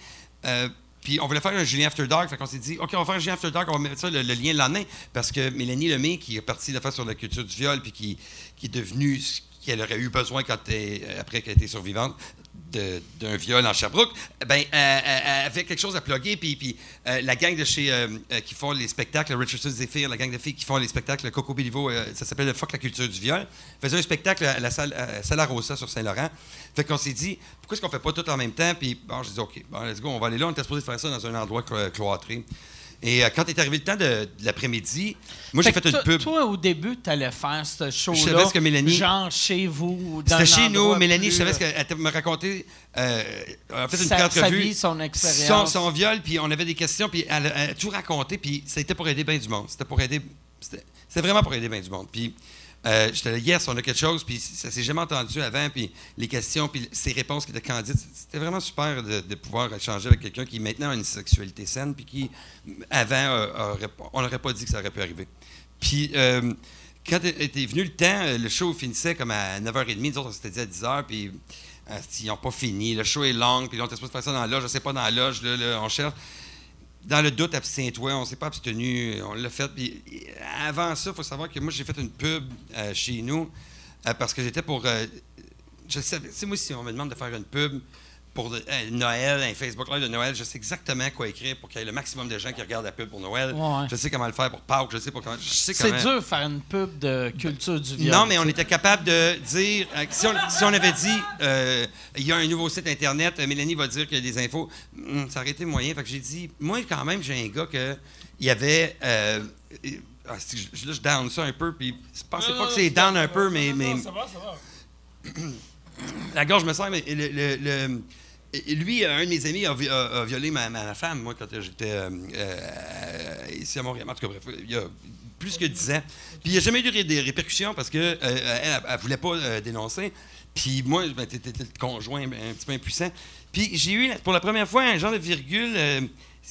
Puis on voulait faire un Julien After Dark, fait qu'on s'est dit, OK, on va faire un Julien After Dark, on va mettre ça le, lien le lendemain, parce que Mélanie Lemay, qui est partie de faire sur la culture du viol, puis qui, qui est devenue ce qu'elle aurait eu besoin quand après qu'elle était survivante de- d'un viol en Sherbrooke, ben, euh, avait quelque chose à plugger, puis, euh, la gang de chez, euh, euh, qui font les spectacles, Richardson Zephyr, la gang de filles qui font les spectacles, Coco Béliveau, euh, ça s'appelle Fuck la culture du viol, faisait un spectacle à la salle, à Rosa sur Saint-Laurent. Fait qu'on s'est dit, pourquoi est-ce qu'on fait pas tout en même temps? Puis bon, j'ai dit, OK, bon, let's go, on va aller là. On était supposé faire ça dans un endroit clo- cloîtré. Et euh, quand est arrivé le temps de, de l'après-midi, moi, j'ai Fait fait une pub. Toi, au début, tu allais faire ce show-là. savais ce que Mélanie- Genre chez vous. dans C'était chez nous. Mélanie, plus, je savais euh, ce qu'elle me racontait. Euh, elle a fait une Sa- sa vie, son expérience. Son, son viol, puis on avait des questions, puis elle, a- elle a tout raconté, puis c'était pour aider bien du monde. C'était pour aider. C'était c'était vraiment pour aider bien du monde. Puis euh, j'étais là, yes, on a quelque chose, puis ça s'est jamais entendu avant, puis les questions, puis ses réponses qui étaient candides. C'était vraiment super de, pouvoir échanger avec quelqu'un qui maintenant a une sexualité saine, puis qui, avant, euh, on n'aurait pas dit que ça aurait pu arriver. Puis. euh, quand était venu le temps, euh, le show finissait comme à 9h30, nous autres, on s'était dit à 10h, puis ils n'ont pas fini. Le show est long, puis on était supposé faire ça dans la loge, je sais pas dans la loge, là, on cherche. Dans le doute, abstiens-toi, on s'est pas abstenu, on l'a fait. Avant ça, il faut savoir que moi, j'ai fait une pub euh, chez nous, euh, parce que j'étais pour... euh, je sais, moi, si on me demande de faire une pub pour euh, Noël, un Facebook Live de Noël, je sais exactement quoi écrire pour qu'il y ait le maximum de gens qui regardent la pub pour Noël. Ouais. Je sais comment le faire pour Pâques, je sais, pour comment, je sais C'est comment... dur de faire une pub de culture du viol. Non, mais on était capable de dire. euh, si, on, si on avait dit, euh, il y a un nouveau site Internet, euh, Mélanie va dire qu'il y a des infos, hum, ça aurait été moyen. Fait que j'ai dit, moi, quand même, j'ai un gars que. Il y avait. ah, je- là, je down ça un peu, puis je pensais pas que c'est down un peu, mais. mais Ça va, ça va. la gorge me serre, mais le, le- le- et lui, un de mes amis a, vi- a- a violé ma, ma femme, moi, quand j'étais euh, euh, ici à Montréal. En tout cas, bref, il y a plus que 10 ans. Puis il n'y a jamais eu de- des répercussions parce qu'elle ne voulait pas euh, dénoncer. Puis moi, ben, t'étais le conjoint ben, un petit peu impuissant. Puis j'ai eu, pour la première fois, un genre de virgule. euh,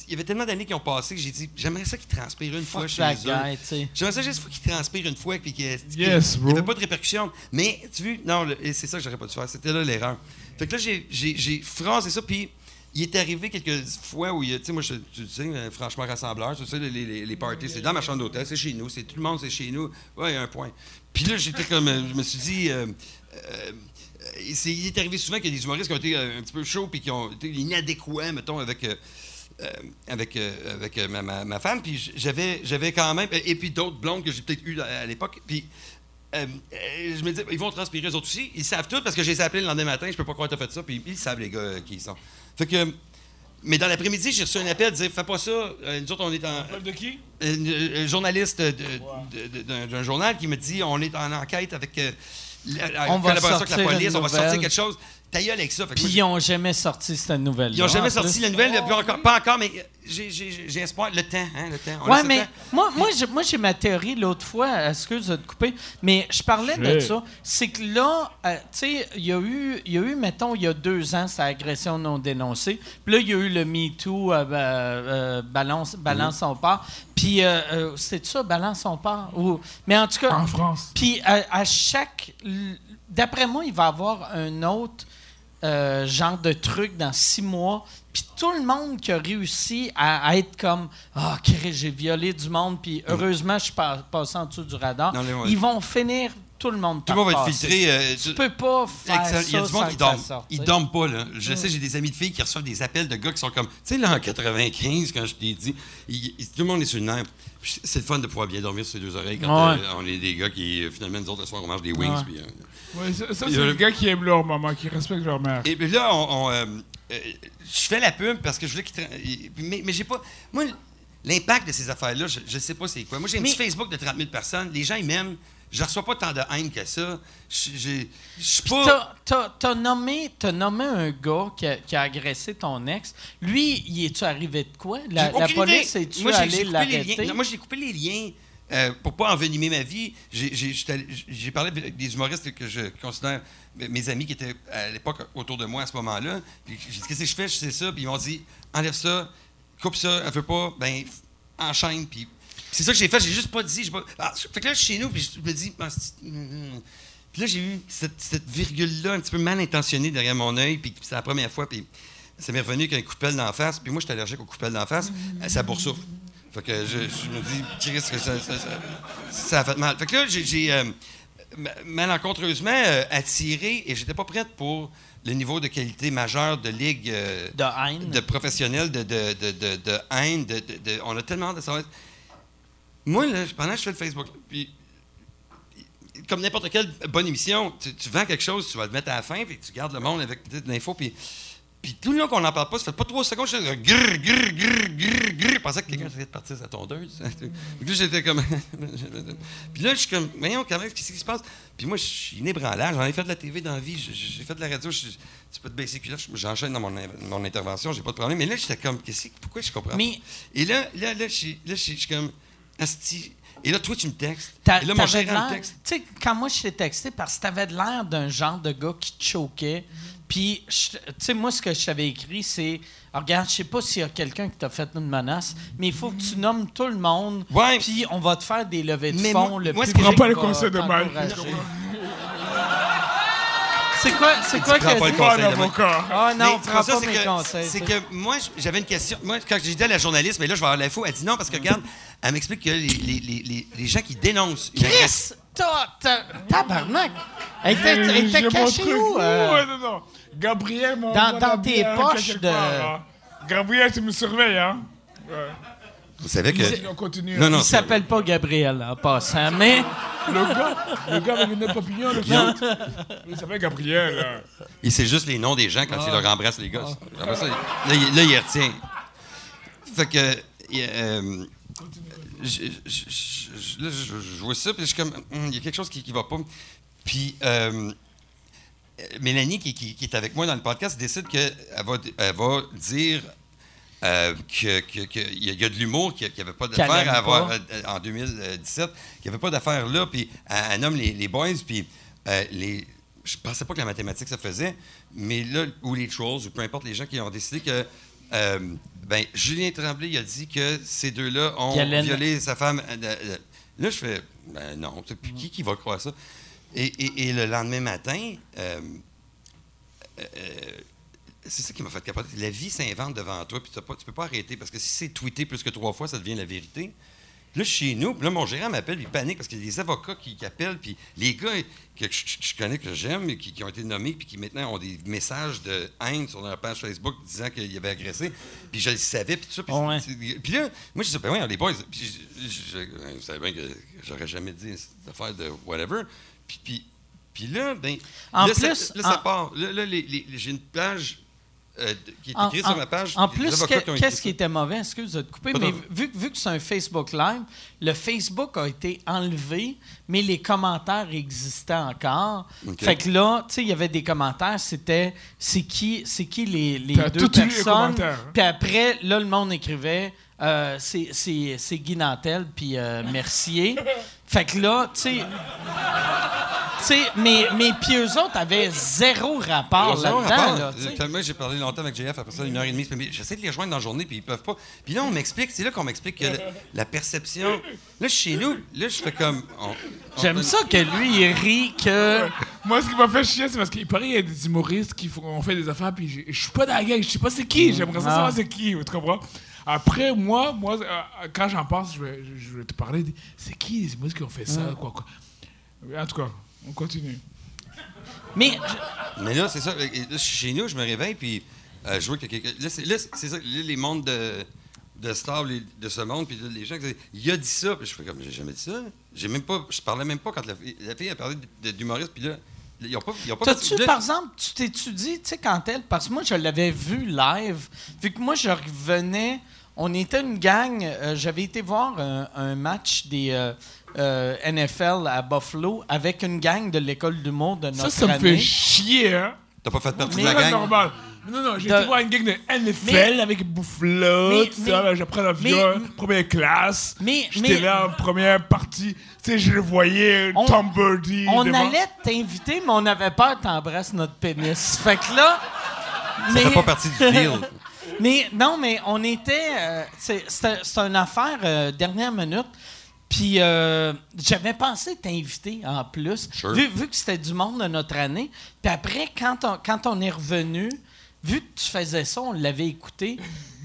il y avait tellement d'années qui ont passé que j'ai dit, j'aimerais ça qu'il transpire une fois chez that eux. guy, tu sais. J'aimerais ça juste qu'il transpire une fois que, qu'il- Yes, n'y avait pas de répercussions. Mais tu vois, non, et c'est ça que j'aurais pas dû faire. C'était là l'erreur. Fait que là, j'ai- phrasé ça, puis il est arrivé quelques fois où il y a, tu sais, moi, je, tu euh, franchement, rassembleur, tu sais, les, parties, c'est dans ma chambre d'hôtel, c'est chez nous, c'est tout le monde, c'est chez nous. Ouais, il y a un point. Puis là, j'étais comme, euh, je me suis dit, euh, il est arrivé souvent qu'il y a des humoristes qui ont été un petit peu chauds puis qui ont été inadéquats, mettons, avec. avec, avec ma femme, puis j'avais, j'avais quand même, et puis d'autres blondes que j'ai peut-être eues à, à l'époque, puis euh, euh, je me dis, ils vont transpirer eux autres aussi, ils savent tout parce que je les ai appelés le lendemain matin, je peux pas croire que tu as fait ça, puis ils savent les gars euh, qui ils sont. Fait que, mais dans l'après-midi, j'ai reçu un appel, dire, fais pas ça, Euh, nous autres on est en, de qui? un, journaliste d'un journal qui me dit on est en enquête avec euh, la, On va la sortir police, on va sortir quelque chose. Ta gueule avec ça. Puis moi, ils n'ont jamais sorti cette nouvelle ils n'ont jamais sorti la nouvelle, puis encore, pas encore, mais j'ai- espoir. Le temps, hein, le temps. On Ouais, laisse le mais temps. moi, moi, j'ai, moi, j'ai ma théorie l'autre fois, excuse de te couper, mais je parlais de ça. C'est que là, euh, tu sais, il y a eu, il y a eu, mettons, il y a deux ans, cette agression non dénoncée. Puis là, il y a eu le MeToo, euh, euh, balance, balance son part. Puis, euh, euh, c'est ça, balance son part? Ou, mais en tout cas, En France. puis à, à chaque. D'après moi, il va y avoir un autre euh, genre de truc dans six mois. Puis tout le monde qui a réussi à, à être comme Ah, Chris, j'ai violé du monde, puis heureusement, je suis pas- passé en dessous du radar. Non, mais ouais. Ils vont finir tout le monde Tout le monde va être filtré. euh, Tu peux pas faire ça Il y a du monde qui sorte, Ils dorment pas, là. Je sais, j'ai des amis de filles qui reçoivent des appels de gars qui sont comme, tu sais, là, en 95, quand je t'ai dit, tout le monde est sur le nerf. C'est le fun de pouvoir bien dormir sur ses deux oreilles quand Ouais. euh, on est des gars qui, euh, finalement, nous autres, le soir, on mange des wings. Ouais. puis, euh, Ouais, ça, ça, Il y c'est a- le gars qui aime leur maman, qui respecte leur mère. Et puis là, on, on, euh, euh, je fais la pub parce que je voulais qu'ils. Mais, mais j'ai pas. Moi, l'impact de ces affaires-là, je, je sais pas c'est quoi. Moi, j'ai un Mais- petit Facebook de 30 000 personnes. Les gens, ils m'aiment. Je reçois pas tant de haine que ça. Je suis pas. T'as- nommé, t'as nommé un gars qui a, qui a agressé ton ex. Lui, y est-tu arrivé de quoi? La, police est-tu Moi, allée l'arrêter? Non, moi, j'ai coupé les liens euh, pour pas envenimer ma vie. J'ai- parlé avec des humoristes que je considère mes amis qui étaient à l'époque autour de moi à ce moment-là. J'ai dit Qu'est-ce que je fais? Je sais ça. Puis ils m'ont dit Enlève ça, coupe ça, elle veut pas, ben enchaîne. Puis c'est ça que j'ai fait. J'ai juste pas dit. Pas... Ah, fait que là, je suis chez nous, puis je me dis Ah, c'est- Puis là, j'ai eu cette, cette virgule-là un petit peu mal intentionnée derrière mon œil. Puis c'est la première fois. Puis ça m'est revenu qu'un coup de pelle d'en face. Puis moi, j'étais allergique au coup de pelle d'en face. Ça boursoufle. Fait que je, je me dis, Chris, que ça, ça, ça- ça a fait mal. Fait que là, j'ai- euh, ma- malencontreusement euh, attiré et j'étais pas prête pour le niveau de qualité majeur de ligue euh, De haine. de professionnels, de, de, de, de, haine. De, de- de- on a tellement de. Moi, là, pendant que je fais le Facebook, puis comme n'importe quelle bonne émission, tu, tu vends quelque chose, tu vas le mettre à la fin, puis tu gardes le monde avec de l'info, puis, puis tout le long qu'on n'en parle pas, ça fait pas trois secondes, je fais grrr, grrr, grrr, grrr, grrr. Je pensais que quelqu'un essayait de partir sa tondeuse. Puis là, j'étais comme. puis là, je suis comme, voyons, quand même, qu'est-ce qui se passe? Puis moi, je suis inébranlable. J'en ai fait de la TV dans la vie, j'ai fait de la radio, je- tu peux te baisser là, j'enchaîne dans mon, mon intervention, j'ai pas de problème. Mais là, j'étais comme, qu'est-ce que- pourquoi je comprends Mais-? Et là, là, là, suis- suis je suis comme, asti. Et là, toi, tu me textes. Et là, mon l'air- me texte. Tu sais, quand moi je t'ai texté, parce que t'avais l'air d'un genre de gars qui te choquait. Puis, tu sais, moi, ce que je t'avais écrit, c'est Ah, Regarde, je sais pas s'il y a quelqu'un qui t'a fait une menace, mais il faut que tu nommes tout le monde. Puis, on va te faire des levées de Mais fonds. moi- le moi, public pas le conseil de Mike. C'est quoi, c'est quoi que pas le Pas avocat. Ah non, prends pas c'est mes conseils. C'est tu que moi, j'avais une question. Moi, quand j'ai dit à la journaliste, mais là, je vais avoir l'info, elle dit non, parce que regarde, elle m'explique que les, les, les, les, les gens qui dénoncent une agression- Chris, tabarnak! Elle était, cachée où? euh? Ouais, non, non. Gabriel, mon Dans- tes hein, poches de-. Gabriel, tu me surveilles, hein? Ouais. Vous savez que. On continue. Non, non, Il s'appelle pas Gabriel en passant, mais Le gars, le gars avec une papillon, le gars. Il s'appelle Gabriel. là. Et c'est juste les noms des gens quand il leur embrasse les gosses. Après ça, là, il, là, il retient. Fait que. il, euh, je, je- je- là, je- je vois ça, puis je suis comme. Hum, Il y a quelque chose qui, qui va pas. Puis. euh, Mélanie, qui, qui- qui est avec moi dans le podcast, décide qu'elle va, elle va dire euh, que- que- qu'il y, a- de l'humour, qu'il n'y avait pas d'affaire à avoir pas. euh, en 2017, qu'il n'y avait pas d'affaire là, puis elle, nomme les, les boys, puis euh, les, je pensais pas que la mathématique ça faisait, mais là, ou les trolls, ou peu importe les gens qui ont décidé que. euh, ben, Julien Tremblay il a dit que ces deux-là ont Galen- violé sa femme. là, je fais, ben non, puis qui, qui va croire ça? Et, et- et le lendemain matin, c'est ça qui m'a fait capoter. La vie s'invente devant toi, puis tu ne peux pas arrêter, parce que si c'est tweeté plus que trois fois, ça devient la vérité. Là, chez nous, là, mon gérant m'appelle, il panique, parce qu'il y a des avocats qui, qui appellent, puis les gars que je, je connais, que j'aime, qui, qui ont été nommés, puis qui maintenant ont des messages de haine sur leur page Facebook disant qu'il avait agressé, puis je le savais, puis tout ça. Puis, Ouais. c'est- puis là, moi, je disais, ben oui, les boys, puis je- je- je- vous savez bien que j'aurais jamais dit cette affaire de whatever. Puis, puis, puis là, ben, En là, ça- plus, là, ça part. Là, là, j'ai une plage euh, qui est En, écrit en- sur ma page. en plus, qu'est-ce qui était mauvais? Excuse de te couper, mais vu, vu que c'est un Facebook Live, le Facebook a été enlevé, mais les commentaires existaient encore. Fait que là, tu sais, il y avait des commentaires, c'était c'est qui, c'est qui les, les deux tout lu les personnes? hein? Puis après, là, le monde écrivait euh, c'est- c'est c'est Guy Nantel, puis euh, Mercier. Fait que là, tu sais. Tu sais, mais, mais puis eux autres avaient zéro rapport là-dedans. Là, j'ai parlé longtemps avec JF après ça, une heure et demie. Mais J'essaie de les rejoindre dans la journée, puis ils peuvent pas. Puis là, on m'explique, c'est là qu'on m'explique que la, la perception. Là, chez nous, là, je fais comme. J'aime ça que lui, il rit que. Moi, ce qui m'a fait chier, c'est parce qu'il paraît qu'il y a des humoristes qui font, ont fait des affaires, puis j'ai- je suis pas dans la gang, je sais pas c'est qui, j'aimerais ça Ah. savoir c'est qui, tu comprends? Après, moi, moi euh, quand j'en pense, je vais, je- je vais te parler, de- c'est qui les humoristes qui ont fait ça, quoi, quoi. En tout cas, on continue. Mais je- Mais là, c'est ça. Là, chez nous, je me réveille, puis euh, je vois que quelqu'un. Là, c'est là, c'est ça. Là, les mondes de, de stars de ce monde, puis là, les gens qui disent Il a dit ça. Puis je fais comme J'ai jamais dit ça. J'ai même pas. Je parlais même pas quand la, fille- la fille a parlé d'humoriste, puis là, ils ont pas. Ils ont pas t'as-tu, là- par exemple, tu t'étudies, tu sais, quand elle. Parce que moi, je l'avais vu live. Vu que moi, je revenais. On était une gang. euh, j'avais été voir un, un match des euh, euh, NFL à Buffalo avec une gang de l'école d'humour de notre Ça, ça me année. fait chier, hein? T'as pas fait partie Mais- de la gang? normal. Non, non, j'ai De- été voir une gang de NFL Mais- avec Boufflot, Mais- mais- j'apprends l'avion, mais- première classe. Mais- J'étais mais- là en première partie, tu sais, je le voyais, On- Tom Birdie. On devant- allait t'inviter, mais on avait peur que t'embrasses notre pénis. Fait que là. Ça fait pas partie du deal. Mais non, mais on était. euh, c'est une affaire euh, dernière minute. Puis euh, j'avais pensé t'inviter en plus, Sure. vu, vu que c'était du monde de notre année. Puis après, quand on, quand on est revenu, vu que tu faisais ça, on l'avait écouté.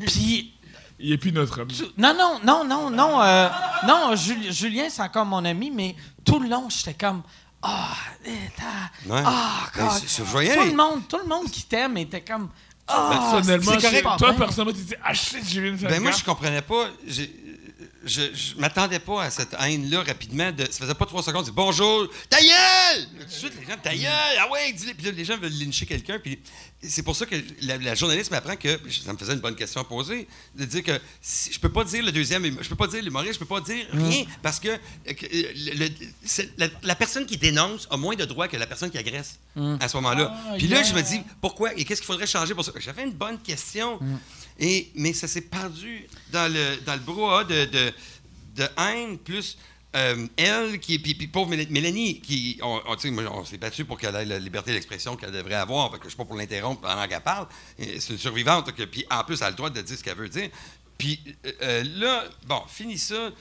Puis Il est plus notre ami. tu- non, non, non, non, non, euh, non, Jul- Julien, c'est encore mon ami, mais tout le long, j'étais comme. Ah, t'as- Ouais. ah, tout le monde, tout le monde qui t'aime était comme. Ah, Personnellement, c'est correct. toi, personnellement, tu dis, ah shit, j'ai vu une Ben moi, je comprenais pas. j'ai- Je, je m'attendais pas à cette haine-là rapidement. De, ça faisait pas trois secondes. C'est bonjour, ta gueule! Tout de suite, les gens, ta gueule! Ah ouais. Puis là, les gens veulent lyncher quelqu'un. Puis c'est pour ça que la, la journaliste m'apprend que ça me faisait une bonne question à poser. De dire que si, je peux pas dire le deuxième, je peux pas dire l'humoriste, je peux pas dire rien parce que, euh, que, euh, le- le- c'est- la, la personne qui dénonce a moins de droits que la personne qui agresse à ce moment-là. Puis là, je me dis, pourquoi et qu'est-ce qu'il faudrait changer pour ça? J'avais une bonne question. Mais ça s'est perdu dans le, dans brouhaha de, haine, plus euh, elle, qui, puis, pauvre Mél- Mélanie, qui, on, on, on s'est battu pour qu'elle ait la liberté d'expression qu'elle devrait avoir. Fait que je suis pas pour l'interrompre pendant qu'elle parle. C'est une survivante, que, puis en plus, elle a le droit de dire ce qu'elle veut dire. Puis euh, euh, là, bon, fini ça.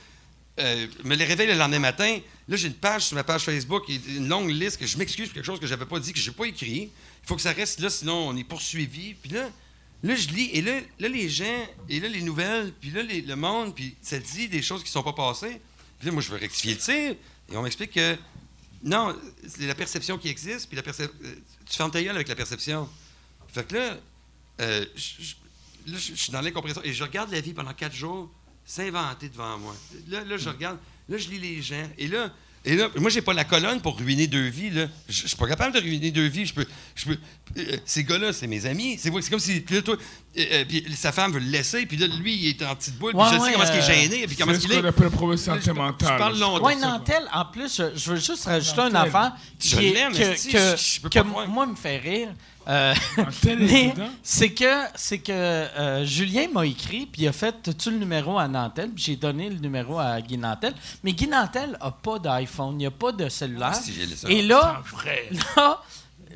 Me les réveille le lendemain matin. Là, j'ai une page sur ma page Facebook, une longue liste que je m'excuse pour quelque chose que j'avais pas dit, que j'ai pas écrit. Il faut que ça reste là, sinon on est poursuivi. Puis là, là je lis, et là, là, les gens, et là, les nouvelles, puis là, les- le monde, puis ça dit des choses qui sont pas passées. Puis là, moi, je veux rectifier le tir. Et on m'explique que non, c'est la perception qui existe, puis la percep- euh, tu fermes ta gueule avec la perception. Fait que là, euh, je, suis dans l'incompréhension et je regarde la vie pendant quatre jours s'inventer devant moi. Là, là, je regarde, là, je lis les gens. Et là, et là moi, j'ai pas la colonne pour ruiner deux vies. Là. Je je suis pas capable de ruiner deux vies. Je peux, je peux, euh, ces gars-là, c'est mes amis. C'est c'est comme si puis là, toi, euh, euh, puis sa femme veut le laisser, puis là, lui, il est en petite boule, puis Ouais, je sais ouais, comment est-ce qu'il est euh, gêné, puis comment C'est qu'il qu'on est. appelle le problème Je parle longtemps. Oui, Nantel, en plus, je, je veux juste rajouter Nantel. affaire Je qui est- l'aime, que, que, je- je peux que pas croire? moi me fait rire. Euh, mais c'est que, c'est que euh, Julien m'a écrit, puis il a fait As-tu le numéro à Nantel? Puis j'ai donné le numéro à Guy Nantel. Mais Guy Nantel n'a pas d'iPhone, il n'y a pas de cellulaire. Ah, si. Et là, là,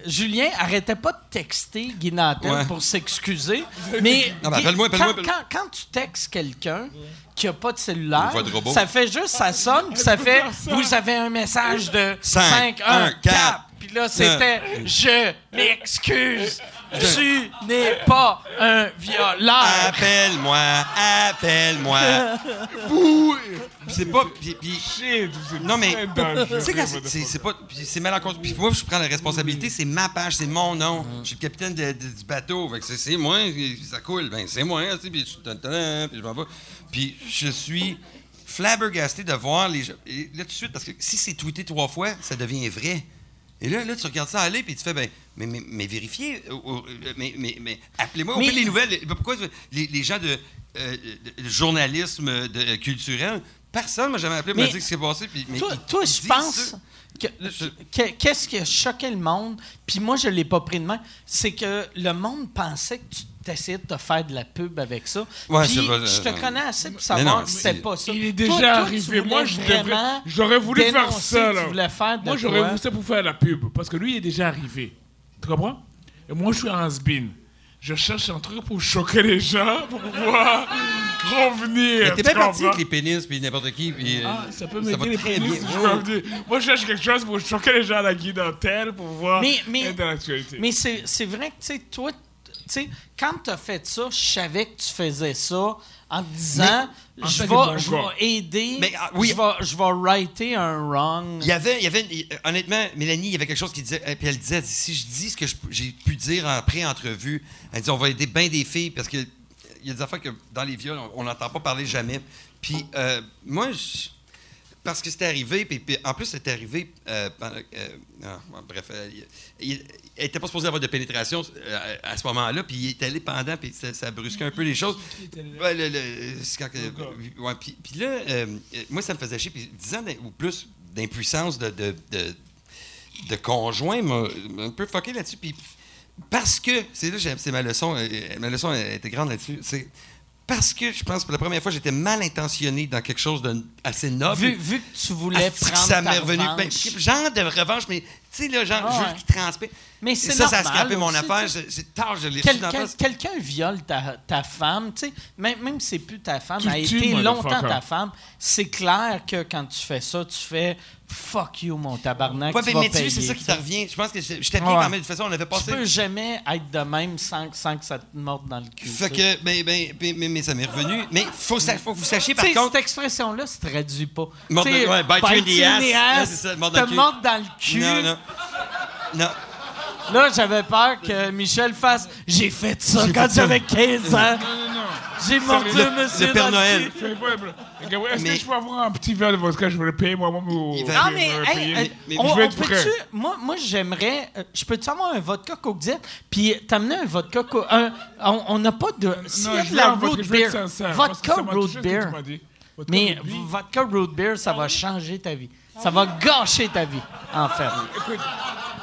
Julien arrêtait pas de texter Guy Nantel Ouais. pour s'excuser. Mais Non, mais Guy- appelle-moi, appelle-moi, quand, appelle-moi. quand- quand tu textes quelqu'un qui a pas de cellulaire, de ça fait juste, ça sonne, puis ça fait Vous avez un message de Cinq, 5, 1, un, 4. Puis là, c'était Je m'excuse, tu n'es pas un violeur. Appelle-moi, appelle-moi. C'est pas. Puis, puis- Shit, c'est non, mais. Tu sais, quand c'est- the c'est c'est pas. c'est malencontreux. Puis moi, je prends la responsabilité, c'est ma page, c'est mon nom. Je suis le capitaine de- de- du bateau. Fait que c'est- c'est moi, ça coule. Ben, c'est moi, tu sais, puis je tadam, puis je m'en vais. Puis je suis flabbergasté de voir les gens. Et là, tout de suite, parce que si c'est tweeté trois fois, ça devient vrai. Et là, là, tu regardes ça aller, puis tu fais, ben, mais, mais, mais vérifiez, euh, euh, mais, mais, mais appelez-moi, Mais- ouvrez les nouvelles. Pourquoi les, les gens de, euh, de journalisme de, euh, culturel, personne m'a jamais appelé pour Mais me dire ce qui s'est passé. Puis, mais toi, je pense qu'est-ce qui a choqué le monde, puis moi, je l'ai pas pris de main, c'est que le monde pensait que tu essayais de te faire de la pub avec ça. Ouais, puis c'est pas- je te euh, connais assez pour savoir non, que c'était pas ça. Il est Toi- déjà toi, tu arrivé. Moi, j'aurais voulu faire ça, là. Tu voulais faire de Moi, j'aurais voulu ça pour faire la pub, parce que lui, il est déjà arrivé. Tu comprends? Et moi, je suis un has-been. Je cherche un truc pour choquer les gens, pour pouvoir revenir. Mais t'es tu bien parti avec les pénis, puis n'importe qui. Puis, euh, Ah, ça peut m'aider les très pénis, je Ouais, dire. Moi, je cherche quelque chose pour choquer les gens à la guidantelle, pour pouvoir Mais- mais- être dans l'actualité. Mais c'est c'est vrai que, tu sais, toi, tu sais, quand tu as fait ça, je savais que tu faisais ça en te disant, je vais, je aider, Mais, ah, oui. je vais, je writer un wrong. Il y avait, il y avait il- honnêtement, Mélanie, il y avait quelque chose qui disait, euh, puis elle disait, si je dis ce que je- j'ai pu dire en pré-entrevue, elle dit, on va aider bien des filles, parce que il y a des affaires que dans les viols, on- n'entend pas parler jamais. Puis euh, moi, je- parce que c'était arrivé, puis, puis en plus, c'était arrivé euh, pendant- euh, ah, bref, euh, il- il- elle n'était pas supposée avoir de pénétration euh, à ce moment-là, puis il est allé pendant, puis ça, ça brusquait un peu les choses. Ouais, le- que- ouais, puis, puis là, euh, euh, moi, ça me faisait chier. Puis 10 ans ou plus d'impuissance de, de, de, de conjoint m'a un peu fucké là-dessus. Puis parce que, c'est là, c'est ma leçon, euh, ma leçon était grande là-dessus. C'est parce que je pense que pour la première fois, j'étais mal intentionné dans quelque chose de assez noble. Vu, vu que tu voulais Asti que prendre ça ta m'est revenu. Ben, revanche. genre de revanche, mais tu sais, là, genre, Ah je ouais. veux qu'il transpire. Mais c'est ça, ça a scrapé mon affaire. C'est tard, je l'ai. Quelqu'un viole ta, ta femme, tu sais, même, même si c'est plus ta femme, Tu a été longtemps ta femme, c'est clair que quand tu fais ça, tu fais fuck you, mon tabarnak. Ouais, tu mais, vas mais tu sais, c'est payer. ça qui te revient. Je pense que j'étais bien Ouais. quand même. De toute façon, on avait Tu passé. peux jamais être de même sans, sans que ça te morde dans le cul. Fait tu que, ben, ben, ben, mais, mais ça m'est revenu. Mais faut, faut que vous sachiez, par Tu sais, contre. cette expression-là se traduit pas. Mordre- Tu ouais, bite bite you in the ass. te mordre dans le cul. Non, non. Non. Là, j'avais peur que Michel fasse « J'ai fait ça quand j'avais 15 ans. Non, non, non. J'ai mordu le- monsieur le Père dans Noël. Est-ce Mais- que je peux avoir un petit verre de vodka? Je vais le payer moi-même Ah, je mais, hey, euh, mais on, on peut-tu... Moi, moi j'aimerais... euh, je peux-tu avoir un vodka Coke Diet? Puis t'amener un vodka... Co- un- on n'a pas de... S'il y a je de veux la un vodka, root beer, vodka root beer, mais vodka root beer, ça va changer ta vie. Ça va gâcher ta vie, en fait. Écoute,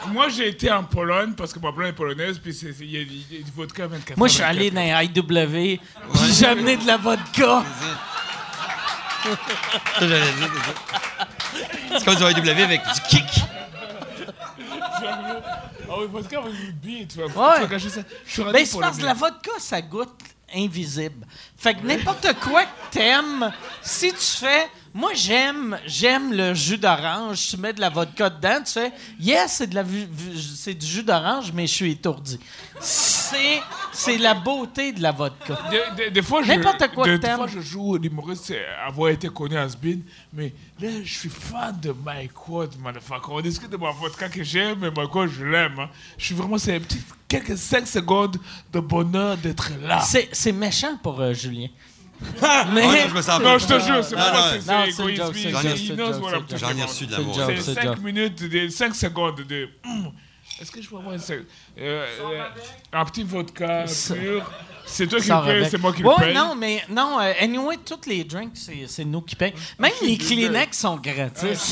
moi, j'ai été en Pologne parce que ma blonde est polonaise, puis il y, a- il y a du vodka 24 Moi, je suis 24. allé dans les IW, puis j'ai amené de la vodka. C'est comme du AEW avec du kick. Ah oui, vodka avec du beer, tu vas, tu Ouais. vas gâcher ça. Je suis rendu Ben, c'est parce que la vodka, ça goûte invisible. Fait que n'importe quoi que t'aimes, si tu fais... Moi, j'aime j'aime le jus d'orange. Tu mets de la vodka dedans, tu fais « Yes, c'est de la c'est du jus d'orange, mais je suis étourdi. » C'est c'est la beauté de la vodka. Des, des- des fois, je, N'importe quoi t'aimes. fois, je joue l'humoriste, c'est avoir été connu à Sbin, mais là, je suis fan de Mike Ward, motherfucker. On discute de ma vodka que j'aime, mais Mike Ward, je l'aime. hein. Je suis vraiment, c'est un petit, quelques 5 secondes de bonheur d'être là. C'est c'est méchant pour euh, Julien. Ah, Mais... non, je me sens Non, je te jure, c'est pas non, c'est égoïsme. c'est knows what I'm talking about. reçu de l'amour. C'est c'est 5 joke. minutes, de 5 secondes de. Hum, Est-ce que je peux avoir un, euh, euh, un petit vodka pur? C'est toi qui le paye, c'est moi qui Ouais, le paye. non, mais non, euh, anyway, tous les drinks, c'est c'est nous qui payons. Même les Kleenex sont gratis.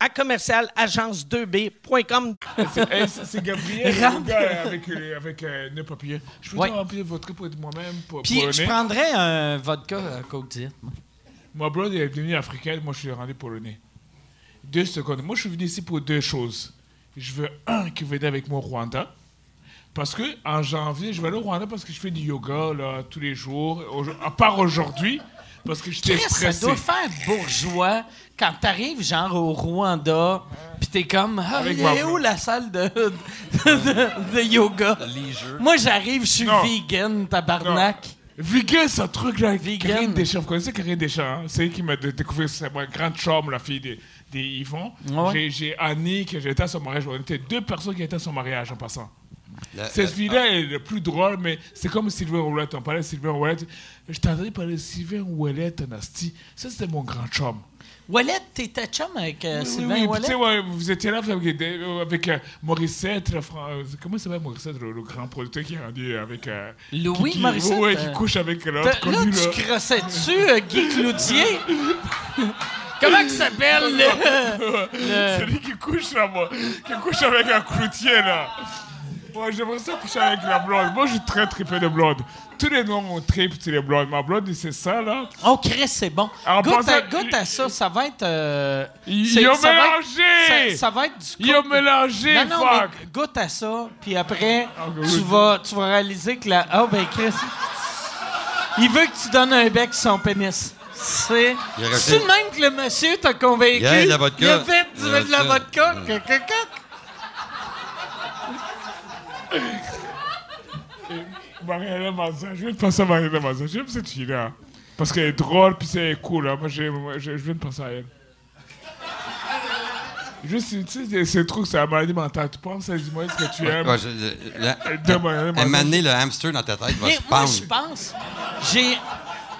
à commercial agence2b.com. C'est Gabriel, le gars avec, euh, avec euh, nœud papillon. Je peux Ouais. remplir votre pour être moi-même. Pour, Puis je prendrais un vodka à Coke Diet. moi. Ma blonde est devenue africaine, moi je suis rendu polonais. Deux secondes. Moi je suis venu ici pour deux choses. Je veux un qui venait avec moi au Rwanda. Parce que en janvier, je vais aller au Rwanda parce que je fais du yoga là, tous les jours. À part aujourd'hui, parce que j'étais Chris, ça stressé. doit faire bourgeois quand t'arrives genre au Rwanda, pis t'es comme, ah, Avec il est où la salle de, de, de- de yoga? Moi, j'arrive, je suis Non. vegan, tabarnak. Vegan, c'est un truc là. Vegan. Karine Deschamps. Vous connaissez Karine Deschamps? hein? C'est elle qui m'a dé- découvert. C'est ma grande chambre, la fille des, des Yvon. Ouais. J'ai- J'ai Annie, qui j'étais à son mariage. On était deux personnes qui étaient à son mariage en passant. La- Cette la- fille-là est le plus drôle, mais c'est comme Sylvain Ouellette. On parlait de Sylvain Ouellette. Je t'entendais parler de Sylvain Ouellette, Nasty. Ça, c'était mon grand chum. Wallet, t'étais chum avec euh, Sylvain oui, oui, Ouellet? tu sais, ouais, vous étiez là avec, des- avec euh, Morissette, le Fran- euh, comment s'appelle Morissette, le, le grand producteur qui est rendu avec... euh, Louis qui, qui- Morissette, euh, qui couche avec l'autre connu, là. tu crossais dessus, euh, Guy Cloutier? Comment il s'appelle, le... C'est lui qui couche là, moi. Qui couche avec un cloutier là. Moi, j'aimerais ça coucher avec la blonde. Moi, je suis très trippé de blonde. Tous les noms ont trip sur les blondes. Ma blonde, c'est ça là. Oh, Chris, c'est bon. Alors, goûte, à, goûte à ça, ça va être... euh, Ils c'est- ont ça va être- mélangé! Ça, ça va être du Ils ont mélangé, Non, non, fuck! mais goûte à ça, puis après, Ah, tu, oui. vas, tu vas réaliser que la... Oh, ben, Chris, il veut que tu donnes un bec sur son pénis. C'est... Il a C'est le même que le monsieur t'a convaincu. Yeah, de la vodka. Il a fait du- De la de la vodka. Mariana Mazza, je viens de penser à Mariana Mazza. J'aime cette fille-là. Parce qu'elle est drôle, puis c'est cool. Hein. Moi, j'ai- moi, je, je viens de penser à elle. Juste, tu sais, c'est- ces trucs, c'est la maladie mentale. Tu penses à des humoristes que tu aimes? Ouais, je- donné, le hamster dans ta tête va Mais se moi, je pense. J'ai.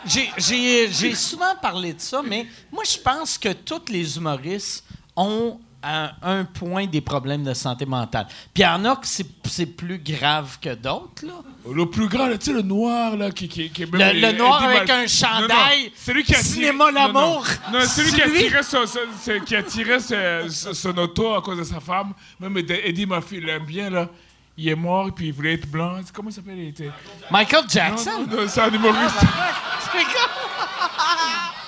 J'ai, j'ai, j'ai souvent parlé de ça, mais moi, je pense que tous les humoristes ont à un point des problèmes de santé mentale. Puis il y en a que c'est, c'est plus grave que d'autres, là. Le plus grand, là, tu sais, le noir, là, qui, qui, qui est Le- le noir avec Mal- un chandail, Non, non, celui qui a Cinéma non, non. L'amour. Non, celui qui a C'est lui. tiré son, qui a tiré son, son- auto à cause de sa femme. Même Eddie Murphy, il l'aime bien, là. Il est mort, puis il voulait être blanc. Comment il s'appelle? Michael Non, Jackson? non, non, c'est un humoriste. C'est comme-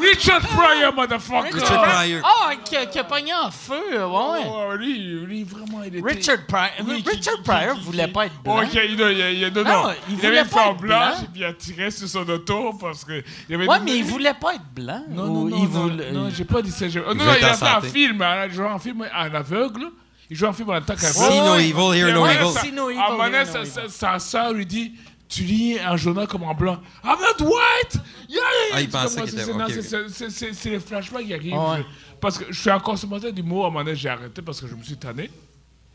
Richard Pryor, motherfucker! Richard Pryor. Ah, qui, a- qui a pogné en feu, ouais. Oh, lui, lui, vraiment, il était... Richard Pryor. Oui, Richard qui- Pryor qui- voulait pas être blanc. Ok, il, non, il, il- non, Non, il Il, voulait avait une pas femme être blanche, blanc. et puis il a tiré sur son auto parce que... Il avait Ouais, mais il voulait pas être blanc. Non, non, non, il non, voulait- non, j'ai pas dit ça. j'ai- Oh, non, non, il a fait un film, hein, il joue un film en aveugle. Il joue un film en tant See qu'aveugle. no ouais. evil, hear no evil. See no à un moment no sa sœur lui dit Tu lis un journal comme en blanc. I'm not white! Yeah! Ah, il C'est pensait qu'il était- c'est- non, ok, c'est- les flashbacks qui arrivent. Ouais. Parce que je suis un consommateur d'humour. À un moment donné, j'ai arrêté parce que je me suis tanné.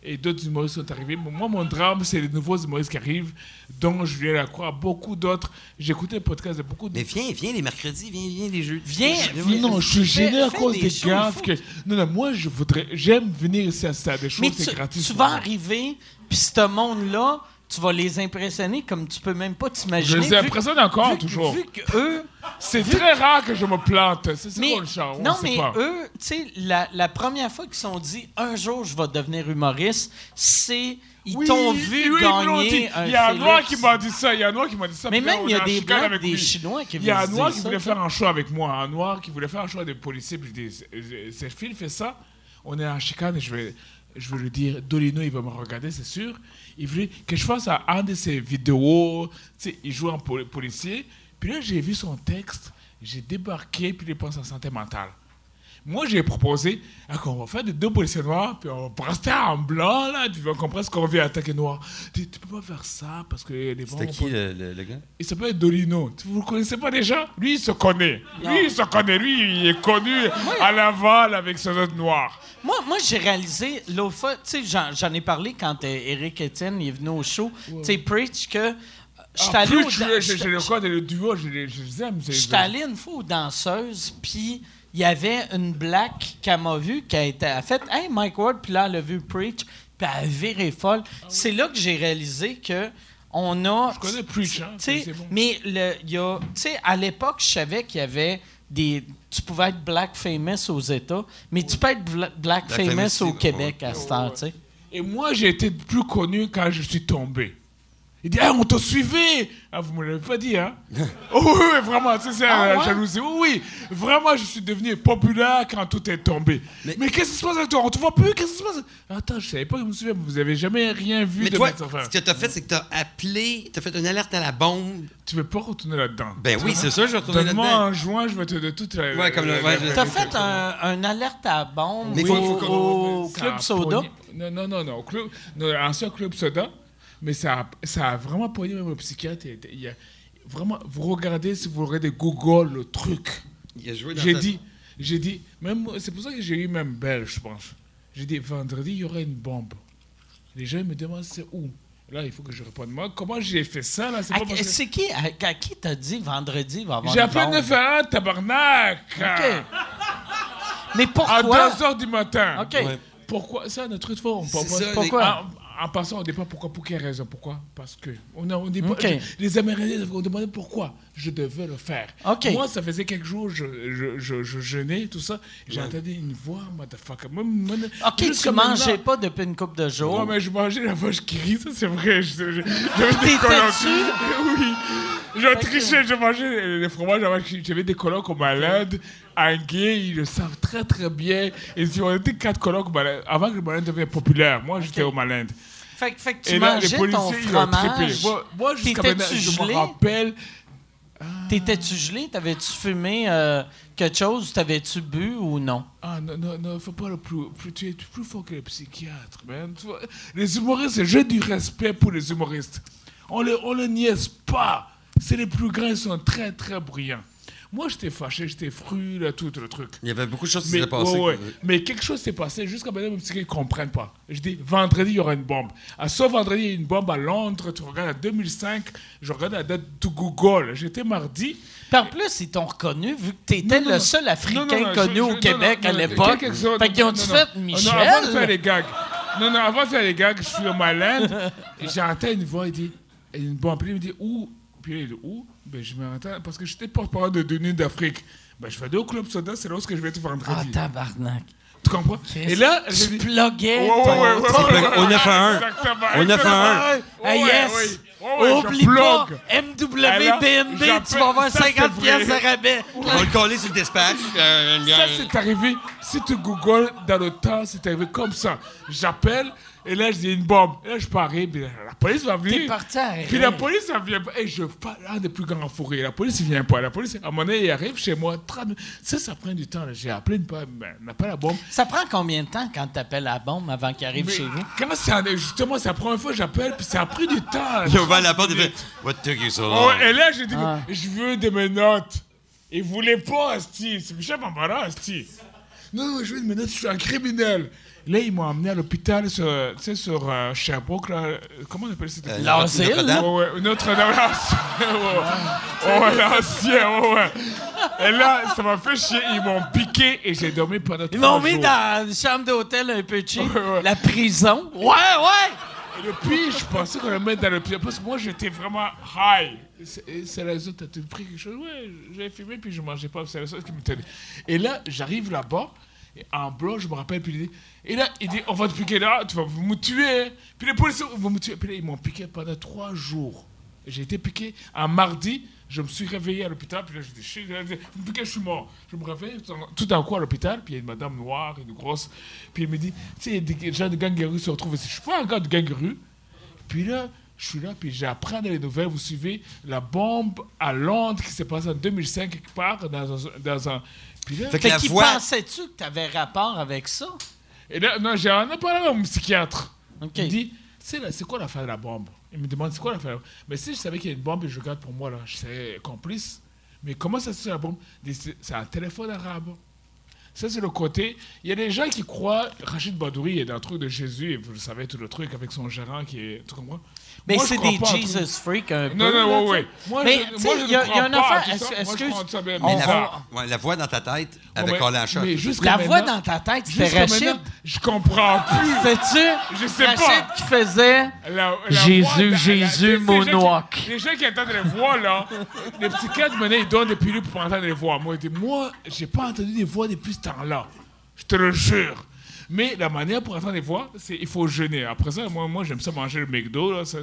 Et d'autres humoristes sont arrivés. Moi, mon drame, c'est les nouveaux humoristes qui arrivent, dont Julien Lacroix, beaucoup d'autres. J'ai écouté le podcast de beaucoup de Mais viens, viens les mercredis, viens, viens les jeudis. Viens, mais non, je suis gêné à cause des gaffes. Que... Non, non, moi, je voudrais. J'aime venir ici à ça. Des choses, c'est tu, gratuit. tu vas arriver, puis ce monde-là, tu vas les impressionner comme tu peux même pas Je t'imaginer. les vu- impressionne encore, vu toujours. Vu que eux. C'est très rare que je me plante. C'est ça le char. non, mais pas. eux, tu sais, la, la première fois qu'ils se sont dit un jour je vais devenir humoriste, c'est. Ils Oui, t'ont vu oui, gagner Il y a un noir qui m'a dit ça. Il y a un noir qui m'a dit ça. Mais même, il y a des Blancs, avec des lui. Chinois qui Il y a un noir qui voulait faire un show avec moi. Un noir qui voulait faire un show des policiers. Puis je dis, c'est Phil fait ça. On est en chicane et je vais, je vais lui dire, Dolino, il va me regarder, c'est sûr. Il voulait que je fasse un, de ses vidéos. Tu sais, il joue en poli- policier. Puis là, j'ai vu son texte. J'ai débarqué, puis il pense en santé mentale. Moi, j'ai proposé ah, qu'on va faire des deux policiers noirs, puis on va rester en blanc, là, puis on comprend ce qu'on vient attaquer noir. Tu, tu peux pas faire ça parce que les. C'était qui pas- le, le- le gars? Il s'appelle Dolino. Tu- Vous le connaissez pas déjà? Lui, il se connaît. Lui, il se connaît. Lui, il est connu à Laval avec ses autres noirs. Moi, moi j'ai réalisé l'autre fois, tu sais, j'en, ai parlé quand euh, Eric Etienne il est venu au show, tu sais, Preach, que euh, j'étais allé au tu le code et le duo, je les, aime. J'étais allé une fois aux danseuses, puis il y avait une black qu'elle m'a vue, qui a, été, elle a fait « Hey, Mike Ward », puis là, elle a vu Preach, puis elle a viré folle. C'est là que j'ai réalisé que on a... Je connais Preach, hein, bon. Mais le, il y a... Tu sais, à l'époque, je savais qu'il y avait des... Tu pouvais être black famous aux États, mais tu peux être bla- black, Black famous famous, au Québec à cette heure, tu sais. Et moi, j'ai été plus connu quand je suis tombé. Il dit, Ah, on te suivait Ah, vous me l'avez pas dit, hein? Oh, oui, vraiment, c'est ça, Ah, la ouais? jalousie. Oui, oui, vraiment, je suis devenu populaire quand tout est tombé. Mais, Mais- qu'est-ce qui se passe avec toi? On te voit plus, qu'est-ce qui se passe? Attends, je savais pas que vous me suivez, vous avez jamais rien vu Mais de toi, ce que t'as fait, c'est que t'as appelé, t'as fait une alerte à la bombe. Tu veux pas retourner là-dedans Ben oui, c'est ça, je vais retourner là-dedans. en juin, je vais te donner toute la. Ouais, comme le- la- ouais, la- je- T'as fait un, un alerte à bombe Mais au, faut- faut qu'on- au Ça Club Soda? Non, non, non, non. Au club, non, l'ancien Club Soda, mais ça a, ça a vraiment pogné même le psychiatre. Il y a- vraiment, vous regardez, si vous regardez Google, le truc. Il a joué dans J'ai ta- dit, j'ai dit, même, c'est pour ça que j'ai eu même Belle, je pense. J'ai dit, vendredi, il y aura une bombe. Les gens me demandent c'est où? Là, il faut que je réponde. Moi, comment j'ai fait ça, là? C'est À- pas parce que- C'est qui, à, à qui t'as dit vendredi il va y avoir J'ai appelé bombe? 911, tabarnak! OK. Mais À pourquoi? 2 heures du matin. OK. Ouais. Pourquoi? Ça, notre fois, on parle C'est pas. ça, Pourquoi? En, passant, on ne pas pourquoi. Pour quelle raison Pourquoi? Parce que. On a, on dit pas- Ok. les Amérindiens on demandait pourquoi je devais le faire. Ok. Moi, ça faisait quelques jours, je, je, je, je jeûnais, tout ça. J'ai entendu une voix, motherfucker. OK, tu mangeais pas depuis une couple de jours. Non, mais je mangeais la vache qui rit, ça c'est vrai. Je- je- J'avais des T'étais colocs. Oui. Je trichais, je mangeais les fromages. J'avais des colocs au malade, gay, ils le savent très très bien. Et si on était quatre colocs au malade, avant que le malade devienne populaire, moi j'étais au malade. Fait, fait que tu Et là, mangeais les ton policiers, ils ont trippé. fromage. Moi, moi jusqu'à T'étais-tu maintenant, je gelé? me rappelle. T'étais-tu gelé? T'avais-tu fumé euh, quelque chose? T'avais-tu bu ou non? Ah non, non, non, faut pas le plus, plus- Tu es plus fort que le psychiatre, man. Tu vois, les humoristes, j'ai du respect pour les humoristes. On les, on les niaise pas. C'est les plus grands, ils sont très, très brillants. Moi, j'étais fâché, j'étais fru, là, tout le truc. Il y avait beaucoup de choses qui s'étaient passées. ouais, ouais. Mais quelque chose s'est passé jusqu'à maintenant, même si ils ne comprennent pas. Je dis, vendredi, il y aura une bombe. À ce vendredi, il y a une bombe à Londres. Tu regardes à 2005, je regarde la date de Google. J'étais mardi. Puis en plus, ils t'ont reconnu vu que Non, non, le seul Africain Non, non, non, connu je- au je- Québec non, à l'époque. Fait qu'ils ont non, fait. Michel. Non, avant de faire les gags. Non, non, avant de faire les gags, je suis au malade. J'entends une voix, il dit, une bombe. Puis il me dit, où Puis il dit, où? Ben, je m'entends, parce que j'étais porte-parole de Denis d'Afrique. Ben, je vais aller au Club Soda, c'est là où je vais être Ah, vendredi. tabarnak. tu comprends? Et là, tu dit, pluguais Ouais, ouais, ouais, ouais, ton- ouais, ouais. Au 9 à 1. Exactement, Au 9 à 1. exactement. Ah, Ouais, yes! je Oublie pas, plug. MW Alors, BNB, tu vas avoir ça, c'est 50 vrai. pièces de rabais. On va le coller sur le dispatch. Euh, Ça, c'est arrivé. Si tu googles dans le temps, c'est arrivé comme ça. J'appelle, et là, je dis une bombe. Et là, je parie, puis la police va venir. T'es parti à Puis la police, elle vient pas. Et je parle un des plus grands fourrés. La police, il vient pas. La police, à un moment donné, il arrive chez moi. 30 minutes. Ça, ça prend du temps. là. J'ai appelé une ben, on n'a pas la bombe. Ça prend combien de temps quand t'appelles la bombe avant qu'il arrive Mais chez vous? Quand c'est justement, c'est la première fois que j'appelle, puis ça a pris du temps. Il a ouvert la porte et fait What took you so long? Oh, et là, j'ai dit, Ah. je veux de mes notes. Il voulait pas, Asti. C'est Michel Bambara, Asti. Non, non, je veux de mes notes, je suis un criminel. Là, ils m'ont emmené à l'hôpital sur, tu sais, sur euh, Sherbrooke, là. Comment on appelle ça? Euh, L'asile, Notre-Dame. Ouais, ouais, Notre-Dame, l'ancien, ouais. Ouais, l'ancien, ouais, ouais. Et là, ça m'a fait chier. Ils m'ont piqué et j'ai dormi pendant Ils trois m'ont mis jours. dans une chambre d'hôtel un peu cheap. Ouais, ouais. La prison. Ouais, ouais! Et depuis, je pensais qu'on allait me mettre dans le. Parce que moi, j'étais vraiment high. C'est- la zone, t'as pris quelque chose? Ouais, j'avais fumé, puis je mangeais pas. C'est la chose qui me tenait. Et là, j'arrive là-bas, en blanc, je me rappelle, puis il dit, et là, il dit, on va te piquer là, tu vas me tuer. Puis les policiers vont me tuer. Puis là, ils m'ont piqué pendant trois jours. J'ai été piqué un mardi. Je me suis réveillé à l'hôpital, puis là, je dis, je me piquez, je suis mort. Je me réveille tout d'un coup à l'hôpital, puis il y a une madame noire, une grosse. Puis elle me dit, tu sais, des gens de ganguerie se retrouvent ici. Je suis pas un gars de ganguerie. Puis là, je suis là, puis j'apprends dans les nouvelles, vous suivez, la bombe à Londres qui s'est passée en 2005, quelque part, dans un... Dans un puis là, Fait que la qu'ils voix. pensais-tu que t'avais rapport avec ça? et là, non, j'ai un parlé à mon psychiatre. Il me dit, c'est quoi l'affaire de la bombe? Il me demande, c'est quoi l'affaire? Mais si je savais qu'il y a une bombe et je regarde pour moi, là, je serais complice. Mais comment ça se fait la bombe? Il dit, C'est c'est un téléphone arabe. Ça, c'est le côté. Il y a des gens qui croient Rachid Badouri est dans le truc de Jésus, et vous le savez, tout le truc avec son gérant qui est. Tu comprends? Mais c'est des Jesus freak un peu. Non, non, sais. ouais. Moi, Mais, il y a- une affaire- Mais la, va- ouais, la voix dans ta tête avait Ouais, collé à choc. La voix dans ta tête, c'était Rachid. Je comprends plus. Sais-tu? Je sais Rachid qui faisait... Jésus, Jésus, les- les gens qui- moonwalk. Les gens qui entendent les voix, là, les psychiatres, maintenant, ils donnent des pilules pour entendre les voix. Moi, moi, j'ai pas entendu des voix depuis ce temps-là. Je te le jure. Mais la manière pour entendre les voix, c'est il faut jeûner. Après ça, moi, moi j'aime ça manger le McDo. Là, ça-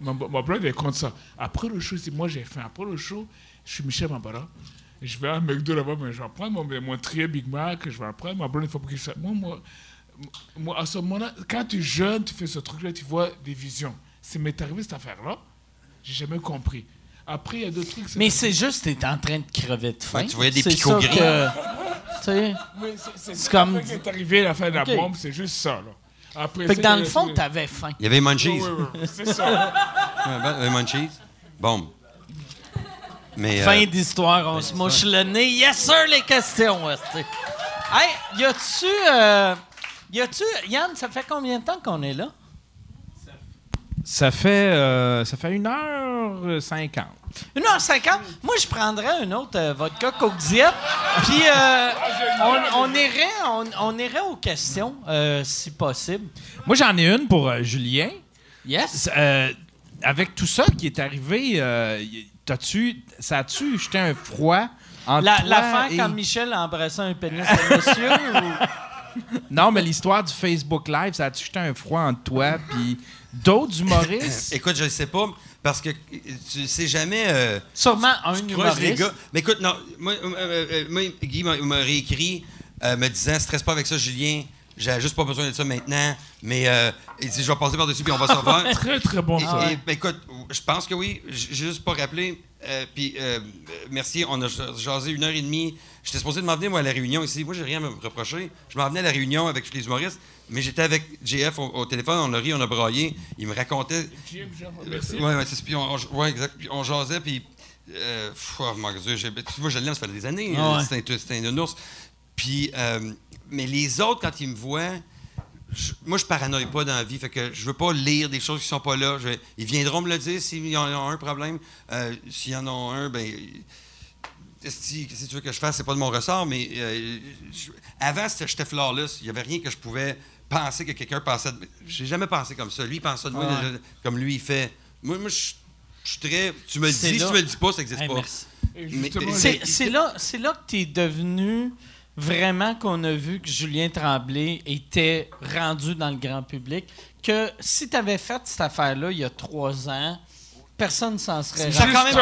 ma, ma blonde, elle compte ça. Après le show, c'est moi j'ai faim. Après le show, je suis Michel Mabara. Je vais à un McDo là-bas, mais je vais prendre mon, mon trio Big Mac, je vais en prendre. Ma blonde, il faut pas que je fasse. Moi, moi, moi, à ce moment-là, quand tu jeûnes, tu fais ce truc-là, tu vois des visions. C'est m'est arrivé cette affaire-là. J'ai jamais compris. Après, il y a d'autres trucs. Mais c'est juste que t'es en train de crever de faim. Ouais, tu voyais des picots gris. que- Tu sais. C'est- c'est C'est comme- comme. est arrivé la fin de la bombe, c'est juste ça. Là. Après, Fait que dans il y le fond, t'avais faim. Il y avait Munchies. Oui, oui, oui, c'est ça. Ouais, ben, euh, Munchies. Bon. Mais. euh, Fin d'histoire, on se mouche le nez. Yes, sir, les questions. Hey, y a-tu. euh, y a-tu. Yann, ça fait combien de temps qu'on est là? Ça fait, euh, ça fait 1h50. 1h50. Moi, je prendrais un autre euh, vodka Coke Diet. Puis, euh, on, on irait, on, on irait aux questions, euh, si possible. Moi, j'en ai une pour Julien. Yes? Avec tout ça qui est arrivé, t'as-tu, ça a-tu jeté un froid entre La- toi L'affaire et- quand Michel a embrassé un pénis de monsieur ou... Non, mais l'histoire du Facebook Live, ça a-tu jeté un froid entre toi puis d'autres humoristes? Écoute, je ne sais pas, parce que tu sais jamais. euh, Sûrement un tu croises les humoriste. gars. Mais écoute, non, moi, euh, euh, moi, Guy m'a m'a réécrit euh, me disant stresse pas avec ça, Julien. J'ai juste pas besoin de ça maintenant, mais euh, dit, je vais passer par-dessus puis on va se revoir. Très, très bon. Et- ça. et, ben, écoute, je pense que oui. J'ai juste pas rappelé. Euh, puis, euh, euh, merci, on a jasé une heure et demie. J'étais supposé de m'en venir, moi, à la réunion ici. Moi, j'ai rien à me reprocher. Je m'en venais à la réunion avec tous les humoristes, mais j'étais avec JF au, au téléphone, on a ri, on a braillé. Il me racontait. Merci. Ouais, ouais, c'est ça. Puis on, on- ouais, exact. Puis on jasait, puis. Euh, pff, oh mon Dieu, tu vois, je l'aime, ça fait des années. Ah ouais. C'est un, un ours. Puis, euh, mais les autres, quand ils me voient, je- moi, je paranoïe pas dans la vie. Fait que je veux pas lire des choses qui sont pas là. Je- ils viendront me le dire s'ils en ont un problème. Euh, S'ils en ont un, ben. Qu'est-ce que tu veux que je fasse? C'est pas de mon ressort, mais euh, je- avant, c'était- j'étais flawless. Il y avait rien que je pouvais penser que quelqu'un pensait. de- J'ai jamais pensé comme ça. Lui, il pense ça de moi comme lui, il fait. Moi, moi je je suis très. Tu me le dis, si tu me le dis pas, ça n'existe Hey, pas. C'est là, c'est là que tu es devenu vraiment qu'on a vu que Julien Tremblay était rendu dans le grand public. Que si tu avais fait cette affaire-là il y a trois ans, personne ne s'en serait Ça rendu quand même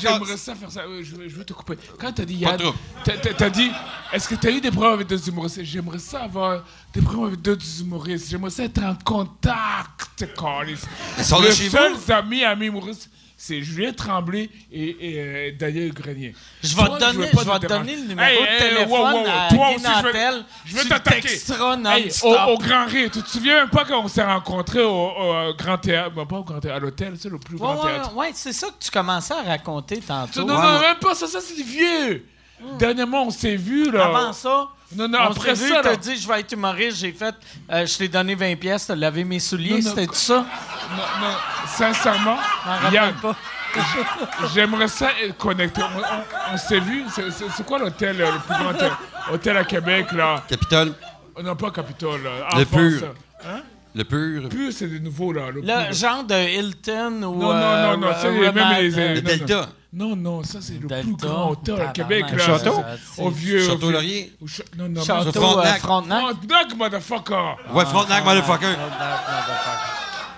j'aimerais ça faire ça. Je veux, je veux te couper. Quand t'as dit Yann, t'as- dit, est-ce que t'as eu des problèmes avec d'autres humoristes? J'aimerais ça avoir des problèmes avec d'autres humoristes. J'aimerais ça être en contact, Carlis. Ils sont là Les seuls amis, amis humoristes, c'est Julien Tremblay et, et euh, Daniel Grenier. Je vais te donner, veux pas je vais te te donner le numéro Hey, de téléphone wow, wow, wow. à Toi Guy aussi, je vais- Nantel. je vais t'attaquer. Hey, au, au Grand Rire, tu te souviens même pas quand on s'est rencontrés au, au, euh, Grand Théâtre, ben, pas au Grand Théâtre, à l'hôtel, c'est le plus Ouais, grand ouais, théâtre. ouais, c'est ça que tu commençais à raconter tantôt. Non, non, même pas ça, ça c'est vieux. Dernièrement, on s'est vu là. Avant ça, Non, non, on après s'est vu, ça, t'as dit je vais être humoriste, j'ai fait, euh, je t'ai donné 20 pièces, t'as lavé mes souliers, c'était tout ça? Non, non, sincèrement, Yann, j'aimerais ça être connecté. On, on- on s'est vu, c'est- quoi l'hôtel, euh, le plus grand hôtel, hôtel à Québec, là? Capitole, Oh, non, pas Capitole, là. Le Pur. Hein? le pur. Pur, c'est des nouveaux, là. Le Le Pur. genre de Hilton ou. Non, non, euh, non, non, Ro- c'est les- même les- euh, Le non, non. Delta. Non, non, ça, c'est le plus grand à Tabarnak. Québec, là. Château? Au vieux. au Château Laurier. au Non, non, Château Frontenac. Frontenac. Frontenac, motherfucker! Ouais, Frontenac, motherfucker.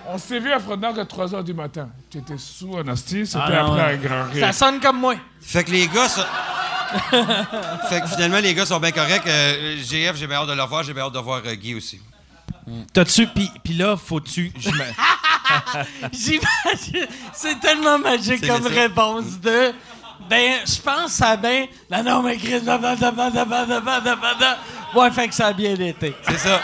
On s'est vu à Frontenac à 3 h du matin. Tu étais sous en asti, c'était Ah, après un grand rire. Ça sonne comme moi. Fait que les gars, ça... fait que finalement, les gars sont bien corrects. Euh, GF, j'ai bien hâte de le revoir. J'ai bien hâte de voir euh, Guy aussi. T'as-tu. Puis là, faut-tu. J'imagine. C'est tellement magique comme réponse de. Ben, je pense à ben. Ben non, mais Chris. Ouais, fait que ça a bien été. C'est ça.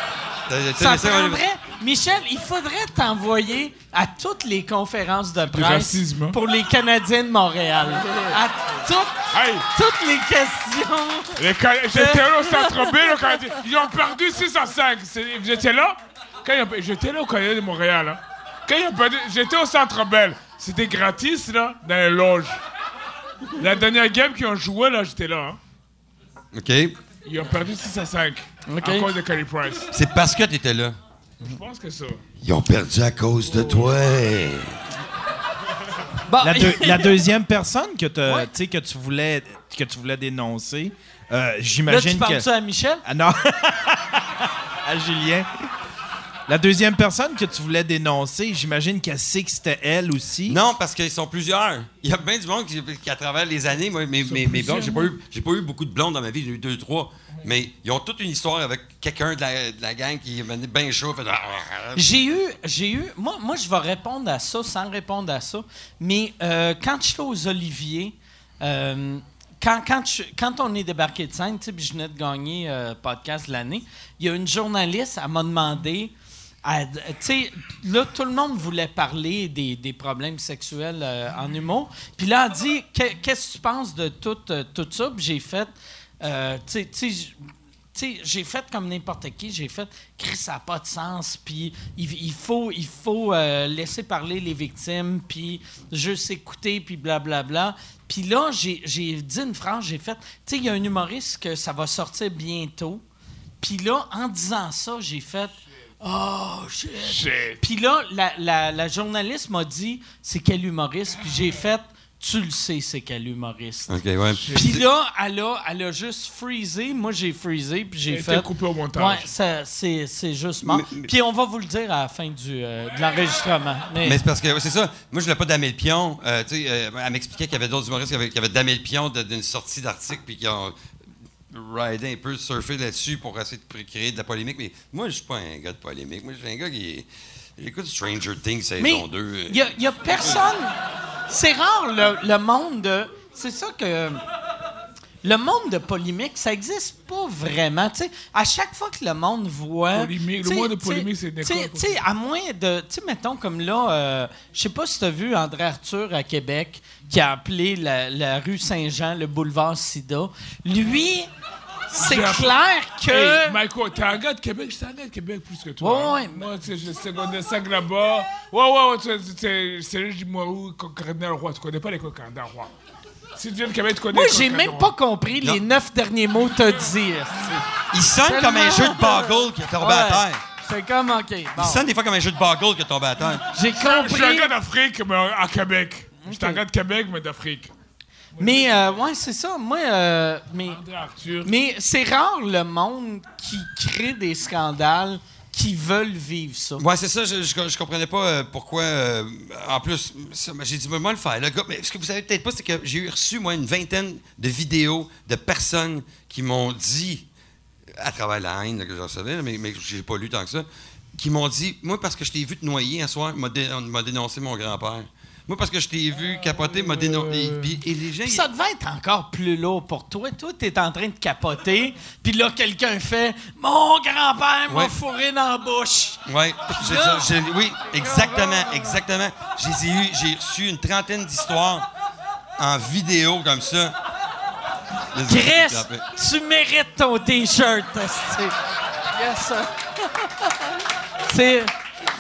Ça prendrait, Michel, il faudrait t'envoyer à toutes les conférences de presse pour les Canadiens de Montréal. À toutes, Hey, toutes les questions. les Can- j'étais là au Centre Bell, au Canadien. Ils ont perdu 6 à 5. C'est- Vous étiez là? Quand J'étais là au Canadien de Montréal. Hein. Quand perdu, j'étais au Centre Bell. C'était gratis, là, dans les loges. La dernière game qu'ils ont joué, là, j'étais là. Hein. OK. Ils ont perdu 6 à 5. OK. À cause de Carey Price. C'est parce que t'étais là. Je pense que ça. Ils ont perdu à cause de toi. Bon, La, deux- la deuxième personne que, Ouais. tu que, tu voulais, que tu voulais dénoncer, euh, là, tu j'imagine que. parles ça à Michel? Ah non. à Julien. La deuxième personne que tu voulais dénoncer, j'imagine qu'elle sait que c'était elle aussi. Non, parce qu'ils sont plusieurs. Il y a bien du monde qui, qui, à travers les années, moi, mes, mes, mes blondes, j'ai pas, eu, j'ai pas eu beaucoup de blondes dans ma vie, j'ai eu deux, trois. Mais ils ont toute une histoire avec quelqu'un de la, de la gang qui venait bien chaud. fait- J'ai eu, j'ai eu. Moi, moi, je vais répondre à ça sans répondre à ça. Mais euh, quand je suis aux Oliviers, euh, quand, quand, je- quand on est débarqué de scène, tu sais, puis je venais de gagner euh, podcast de l'année, il y a une journaliste, elle m'a demandé. Tu sais, là, tout le monde voulait parler des, des problèmes sexuels euh, en humour. Puis là, elle dit Que- Qu'est-ce que tu penses de tout, euh, tout ça? Puis j'ai fait. Euh, tu sais, j'ai fait comme n'importe qui. J'ai fait, Chris, ça n'a pas de sens. Puis il, il faut, il faut euh, laisser parler les victimes. Puis juste écouter. Puis blablabla. Puis là, j'ai j'ai dit une phrase. J'ai fait, tu sais, il y a un humoriste que ça va sortir bientôt. Puis là, en disant ça, j'ai fait, oh shit. Shit. Puis là, la, la- la journaliste m'a dit, c'est quel humoriste? Puis j'ai fait, tu le sais, c'est quel humoriste. OK, ouais. Puis là, elle a, elle a juste freezé. Moi, j'ai freezé, puis j'ai Elle fait. coupée au montage. Ouais, ça- c'est c'est juste mort. Mais- mais- Puis on va vous le dire à la fin du, euh, de l'enregistrement. Mais, Mais c'est parce que c'est ça. Moi, je voulais pas damer le pion. Euh, tu sais, euh, elle m'expliquait qu'il y avait d'autres humoristes qui avaient, qui avaient damé le pion d'une sortie d'article puis qui ont ridé un peu, surfé là-dessus pour essayer de créer de la polémique. Mais moi, je suis pas un gars de polémique. Moi, je suis un gars qui. J'écoute Stranger Things saison mais 2. il y a, y a personne. C'est rare le, le monde de. C'est ça que. Le monde de polémique, ça existe pas vraiment. Tu sais, à chaque fois que le monde voit. Polémique, le monde de polémique, c'est Tu sais, à moins de. Tu sais, mettons comme là, euh, je sais pas si tu as vu André Arthur à Québec qui a appelé la, la rue Saint-Jean le boulevard Sida. Lui, c'est clair que. Hey, Michael, t'es un gars de Québec, j'étais un gars de Québec plus que toi. Ouais, hein. ouais. Moi, tu sais, j'ai secondaire 5 là-bas. Ouais, ouais, ouais, tu sais, c'est c'est le Jimorou, Cardinal Roy. Tu connais pas l'école Cardinal Roy. Si tu viens de Québec, tu connais Moi, j'ai même pas compris les neuf derniers mots que t'as dit. esti. Il sonne comme un jeu de boggle qui est tombé à Ouais. terre. C'est comme, OK. bon. Il sonne des fois comme un jeu de boggle qui est tombé à terre. J'ai Je suis un compris. gars d'Afrique, mais à Québec. Je suis un gars de Québec, mais d'Afrique. Mais, euh, ouais, c'est ça. Moi, euh, mais, mais c'est rare le monde qui crée des scandales qui veulent vivre ça. Ouais, c'est ça, je, je, je comprenais pas euh, pourquoi. euh, en plus, j'ai dit, moi, le faire. Le gars, mais ce que vous savez peut-être pas, c'est que j'ai eu reçu, moi, une vingtaine de vidéos de personnes qui m'ont dit, à travers la haine là, que je recevais, là, mais, mais j'ai pas lu tant que ça, qui m'ont dit, moi, parce que je t'ai vu te noyer un soir, m'a dé- on m'a dénoncé mon grand-père. Moi, parce que je t'ai vu capoter, m'a dénoncé. Et, et les gens. Ça devait être encore plus lourd pour toi. Toi, t'es en train de capoter, puis là, quelqu'un fait « Mon grand-père m'a Ouais. fourré dans la bouche! Ouais, ça, oui, exactement, exactement. J'ai eu, j'ai reçu une trentaine d'histoires en vidéo comme ça. » Chris, tu mérites ton T-shirt. Yes, sir. C'est...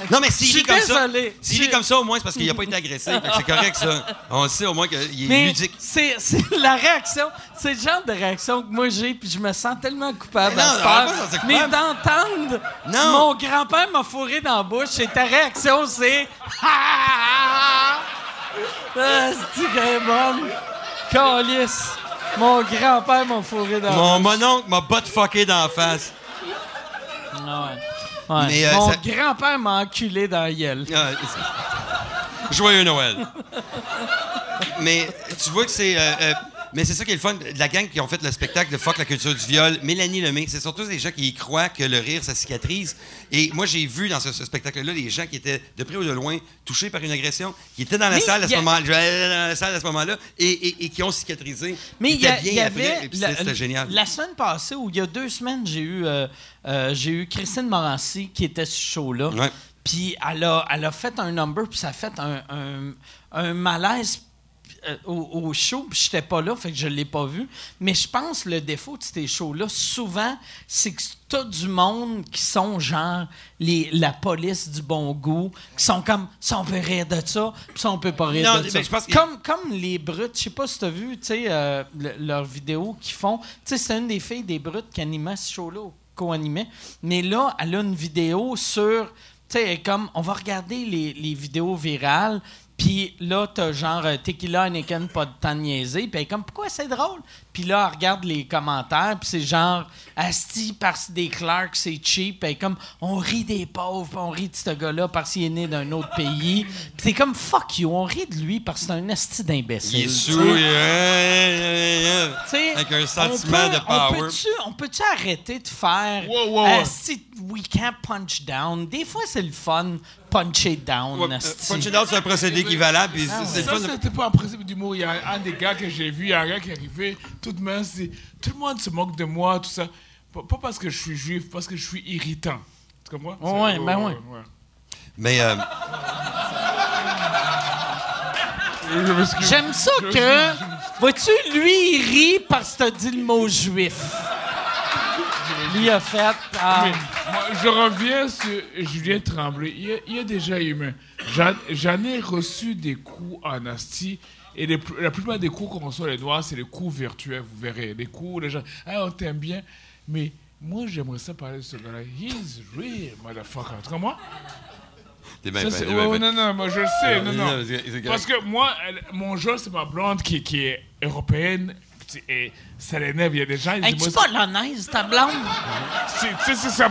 Non, mais s'il est comme ça, s'il comme ça, au moins, c'est parce qu'il n'a pas été agressé. C'est correct, ça. On sait au moins qu'il est ludique. c'est c'est la réaction, c'est le genre de réaction que moi j'ai, puis je me sens tellement coupable Mais non, à cette heure. c'est Mais d'entendre mon grand-père m'a fourré dans la bouche, et ta réaction c'est Ah, c'est qu'elle est bonne? Calice. Mon grand-père m'a fourré dans Mon la bouche. mononcle m'a butt fucké dans la face. Ah ouais. Ouais. Mais, euh, Mon ça- grand-père m'a enculé dans la gueule. Ah, c'est- Joyeux Noël. Mais tu vois que c'est. euh, euh, mais c'est ça qui est le fun. La gang qui ont fait le spectacle de Fuck la culture du viol, Mélanie Lemay, c'est surtout des gens qui y croient que le rire, ça cicatrise. Et moi, j'ai vu dans ce, ce spectacle-là des gens qui étaient de près ou de loin touchés par une agression, qui étaient dans la salle à ce a- moment-là, dans la salle à ce moment-là, et, et- et qui ont cicatrisé. Mais il y, a- y avait c'était génial. la semaine passée ou il y a deux semaines, j'ai eu euh, euh, j'ai eu Christine Morancy qui était sur ce show là. Ouais. Puis elle a, elle a fait un number puis ça a fait un, un- un malaise euh, au, au show, puis j'étais pas là, fait que je l'ai pas vu. Mais je pense que le défaut de ces shows-là, souvent, c'est que t'as du monde qui sont genre les, la police du bon goût, qui sont comme ça on peut rire de ça, puis ça on peut pas rire Non, de ça. je pense que- Comme, comme les brutes, je sais pas si t'as vu, tu sais, euh, le- leurs vidéos qu'ils font. Tu sais, c'est une des filles des brutes qui animait ce show-là, co-animait. Mais là, elle a une vidéo sur, tu sais, comme, on va regarder les, les vidéos virales. Puis là, t'as genre euh, Tequila, Heineken, pas de temps de niaiser. Puis elle est comme, pourquoi c'est drôle? Puis là, elle regarde les commentaires, puis c'est genre, Asti, parce que des Clarks, c'est cheap. Et comme, on rit des pauvres, puis on rit de ce gars-là parce qu'il est né d'un autre pays. Puis c'est comme, fuck you, on rit de lui parce que c'est un Asti d'imbécile. Il est sous, sais, Avec un sentiment peut- de power. On peut-tu, on peut-tu arrêter de faire Wow, wow, wow. Asti, we can't punch down? Des fois, c'est le fun, puncher down. Ouais, euh, asti. Punch it out, c'est un procédé équivalent, puis Ah c'est Ça, le fun. de- c'était pas un principe d'humour. Il y a un des gars que j'ai vu, il y a un gars qui est arrivé, toute mince, dit Tout le monde se moque de moi, tout ça. Pas, pas parce que je suis juif, parce que je suis irritant. Tu comprends? Ouais, C'est- ben ouais. Mais euh. J'aime ça que. Vois-tu, lui, il rit parce que t'as dit le mot juif. Lui a fait. ah, Mais moi, je reviens sur Julien Tremblay. Il est, il est déjà humain. J'en j'en ai reçu des coups en asti. Et les la plupart des coups qu'on reçoit les Noirs, c'est les coups virtuels, vous verrez. Les coups, les gens, ah, on t'aime bien. Mais moi, j'aimerais ça parler de ce gars-là. He's real, motherfucker. Tu comprends? Ça, c'est- fait. non, non, moi, je le sais. Non, non. Parce que moi, elle- mon jeu, c'est ma blonde qui, qui est européenne. C'est- Et ça l'énerve. Il y a des gens. disent, Es-tu moi, polonaise, ta blonde? Tu sais, c'est ça.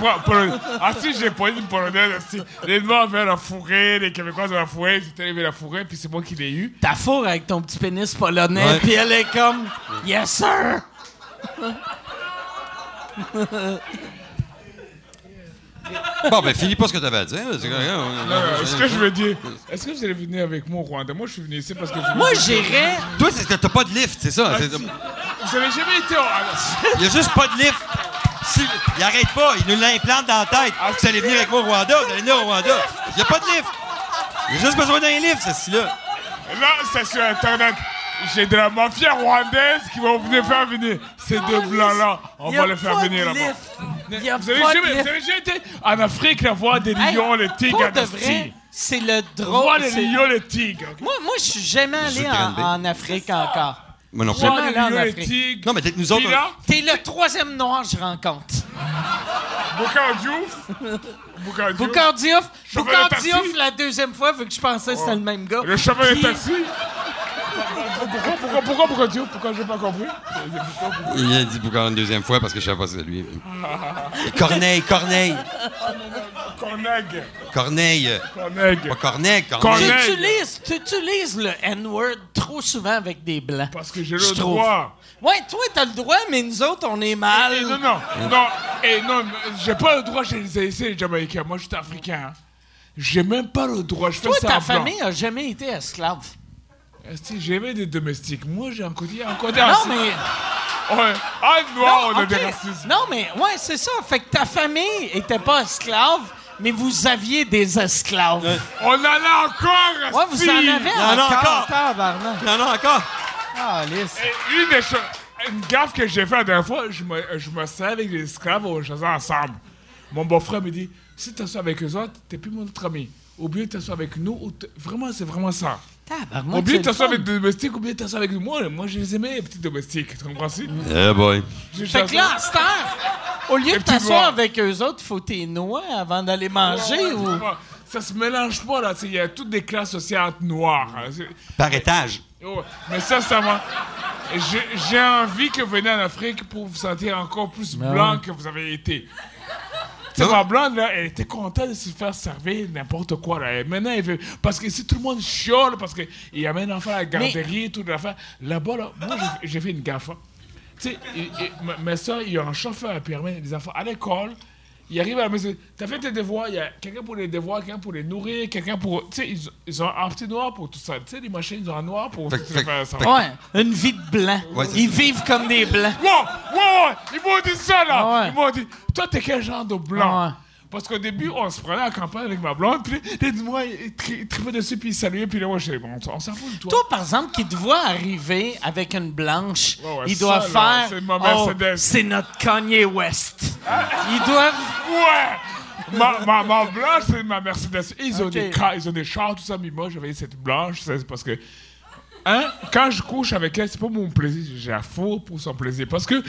Ah, si, j'ai pas une polonaise. si. Les Noirs veulent la fourrer, les Québécois veulent la fourrer, c'était arrivé la fourrer, puis c'est moi qui l'ai eu. Ta fourre avec ton petit pénis polonais, puis elle est comme. Yes, sir! Bon, ben, finis pas ce que t'avais à dire. c'est correct, on- Euh, ce que je veux dire, est-ce que vous allez venir avec moi au Rwanda? Moi, je suis venu ici parce que je veux- Moi, j'irais. Toi, c'est que t'as pas de lift, c'est ça. Ah, c'est-. Vous avez jamais été au. Il y a juste pas de lift. Si, il arrête pas, il nous l'implante dans la tête. Ah, vous allez venir avec moi au Rwanda, vous allez venir au Rwanda. Il y a pas de lift. Il y a juste besoin d'un lift, ce là Là, c'est sur Internet. J'ai de la mafia rwandaise qui vont venir faire venir ces deux blancs-là. On va les faire venir là-bas. Vous avez, jamais, lift. vous avez jamais été en Afrique à voir des lions, les tigres à c'est le Voir drôle. les c'est- lions, les tigres. Moi, moi, je suis jamais allé en, Afrique encore. Moi non plus. Jamais Voir les allé en les Afrique. Non, mais peut-être nous autres. T'es le troisième noir que je rencontre. Boucan Diouf. Boucan Diouf. Boucar Diouf. Chauffeur Boucar de taxi. Diouf, la deuxième fois, vu que je pensais que c'était le même gars. Le Puis- taxi. Pourquoi, pourquoi, pourquoi, pourquoi Diouf? Pourquoi j'ai pas compris? Il a dit Boucard une deuxième fois parce que je savais pas si c'était lui. Corneille, Corneille. Corneg. Corneille. Pas Corneille, Tu Corneille. Corneille. utilises, tu utilises le N-word trop souvent avec des blancs. Parce que j'ai le droit. Ouais, toi, t'as le droit, mais nous autres, on est mal. Eh, non, non, non, et non, j'ai pas le droit chez les les Jamaïcains. Moi, je suis africain. hein. J'ai même pas le droit. Je fais Toi, ta famille a jamais été esclave. J'avais des domestiques. Moi, j'ai un côté, un côté Non, mais. Ouais. Ah, noir, on a ok. des racistes. Non, mais, ouais, c'est ça. Fait que ta famille était pas esclave, mais vous aviez des esclaves. On en a encore, Ouais, vous en avez y en a encore, encore. Il y en a encore. Ah, lisse. Une des choses, une gaffe que j'ai fait la dernière fois, je me, je me savais avec les esclaves, on faisait ensemble. Mon beau-frère me dit, si tu t'assois avec eux autres, t'es plus mon autre ami. Ou bien tu t'assois avec nous, ou vraiment, c'est vraiment ça. Tabarnak, Ou bien c'est tu le t'assois fun. avec des domestiques, ou bien tu t'assois avec moi? Moi, je les aimais, les petits domestiques. Tu comprends ça? Eh boy. Fait que là, à cette heure, au lieu de t'asseoir avec eux autres, il faut tes noix avant d'aller manger ou. Ça se mélange pas, là. Il y a toutes des classes sociales noires. hein. Par étage. Oh, mais ça, ça m'a. J'ai j'ai envie que vous veniez en Afrique pour vous sentir encore plus blanc que vous avez été. Tu sais, Non. ma blonde, là, elle était contente de se faire servir n'importe quoi. Là. Et maintenant, elle veut... Parce que si tout le monde chiale, parce qu'il y a un enfant à la garderie, toute l'affaire, là-bas, là, moi, j'ai- fait une gaffe. hein. Tu sais, et- et ma- mes soeurs, il y a un chauffeur à permis, des enfants à l'école. Ils arrivent à la maison. T'as fait tes devoirs, il y a quelqu'un pour les devoirs, quelqu'un pour les nourrir, quelqu'un pour. Tu sais, ils, ils ont un petit noir pour tout ça. Tu sais, les machines, ils ont un noir pour Fait- faire ça. Ouais, une vie de blanc. Ouais, Ils vivent comme des blancs. Ouais, ouais, ouais, ils m'ont dit ça là. Ouais. Ils m'ont dit, toi t'es quel genre de blanc? Ouais. Parce qu'au début, on se prenait en campagne avec ma blonde, puis les moi, ils tri- ils tripaient dessus, puis ils saluaient, puis là, moi, je bon, on s'en fout de toi. Toi, par exemple, qui te voit arriver avec une blanche, Ouais, ouais, doivent là, faire. c'est ma Oh, Mercedes. c'est notre Kanye West. Ils doivent. Ouais! ma, ma, ma blanche, c'est ma Mercedes. Ils ont des ils ont des chars, tout ça, mais moi, j'avais cette blanche, c'est parce que. Hein, quand je couche avec elle, c'est pas mon plaisir, j'ai la faux pour son plaisir. Parce que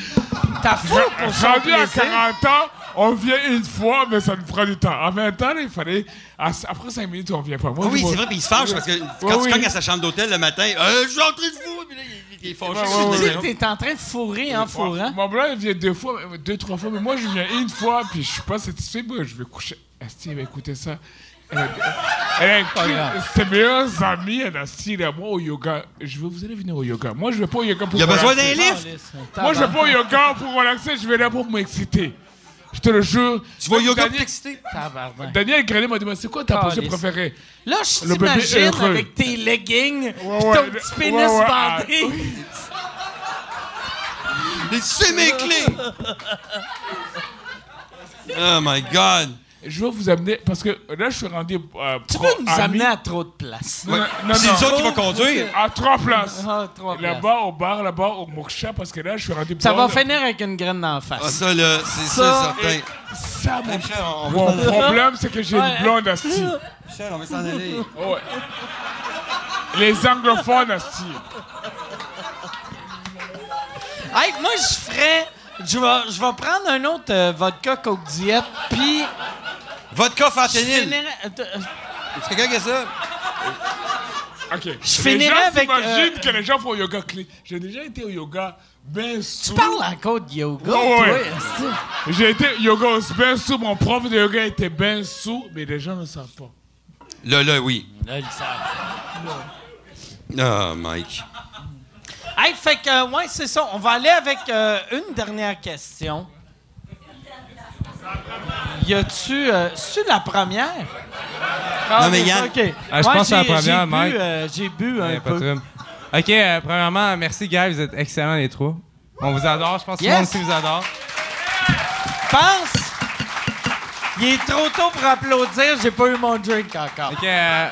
T'as fou pour son rendu à plaisir? 40 ans, on vient une fois, mais ça nous prend du temps. En 20 ans, là, il fallait. à- après 5 minutes, on vient pas. Moi, Ah oui, je c'est vrai, puis il se fâche parce que quand oui. tu cognes à sa chambre d'hôtel le matin, euh, je suis en train de fou, puis là, il, il est fâché. Ouais, ouais, Tu ouais. dis que t'es en train de fourrer en fourrant. Mon blanc, il vient deux fois, euh, deux, trois fois, mais moi, je viens une fois, puis je suis pas satisfait. Moi, je vais coucher. Asti, elle va écouter ça? Elle ses meilleurs amis, elle a dit, moi, au yoga. Je veux, vous allez venir au yoga. Moi, je vais pas au yoga pour Il a besoin d'un livre. Moi, je vais pas au yoga pour relaxer, je vais là pour m'exciter. Je te le jure. Tu vas au yoga pour Daniel, t'exciter? Tabarnak. Daniel Grenet m'a demandé, c'est quoi ta position Calisse. préférée? Là, je t'imagine avec tes leggings ouais, ton petit pénis ouais, ah, bandé. Mais c'est mes clés! Oh my God! Je veux vous amener, parce que là, je suis rendu euh, Tu pro veux nous ami. amener à trop de place. Non, non, non, C'est autres qui va conduire. À trois places. Ah, trois places. Là-bas, au bar, là-bas, au Moksha, parce que là, je suis rendu Ça va finir avec une graine d'en face. Ah, ça, là, c'est Ça, ça, certain. Ça, mon, on, mon problème, c'est que j'ai Ouais. une blonde asti. Michel, on va s'en aller. Ouais. Les anglophones asti. Hey, moi, je ferais... Je vais, je vais prendre un autre euh, vodka Coke Diet, puis Vodka je fentanyl. euh, Est-ce quelqu'un qui a ça? OK. les finirais gens avec, s'imaginent euh, que les gens font yoga clé. J'ai déjà été au yoga bien sous. Tu parles encore de yoga, Ouais, toi, ouais. J'ai été yoga bien sous. Mon prof de yoga était bien sous, mais les gens ne savent pas. Là, là, oui. Là, ils savent. Ah, Mike. Hey, fait que, euh, ouais, c'est ça. On va aller avec euh, une dernière question. Y a-tu. Euh, la première? Ah, Non, mais c'est Yann-. Ah, je Ouais, pense que c'est la j'ai- première, Mike. euh, J'ai bu un Ouais, pas de peu. OK, euh, premièrement, merci, gars. Vous êtes excellents, les trois. On vous adore. Je pense que tout le monde ici vous adore. Pense! Il est trop tôt pour applaudir. J'ai pas eu mon drink encore. OK. euh,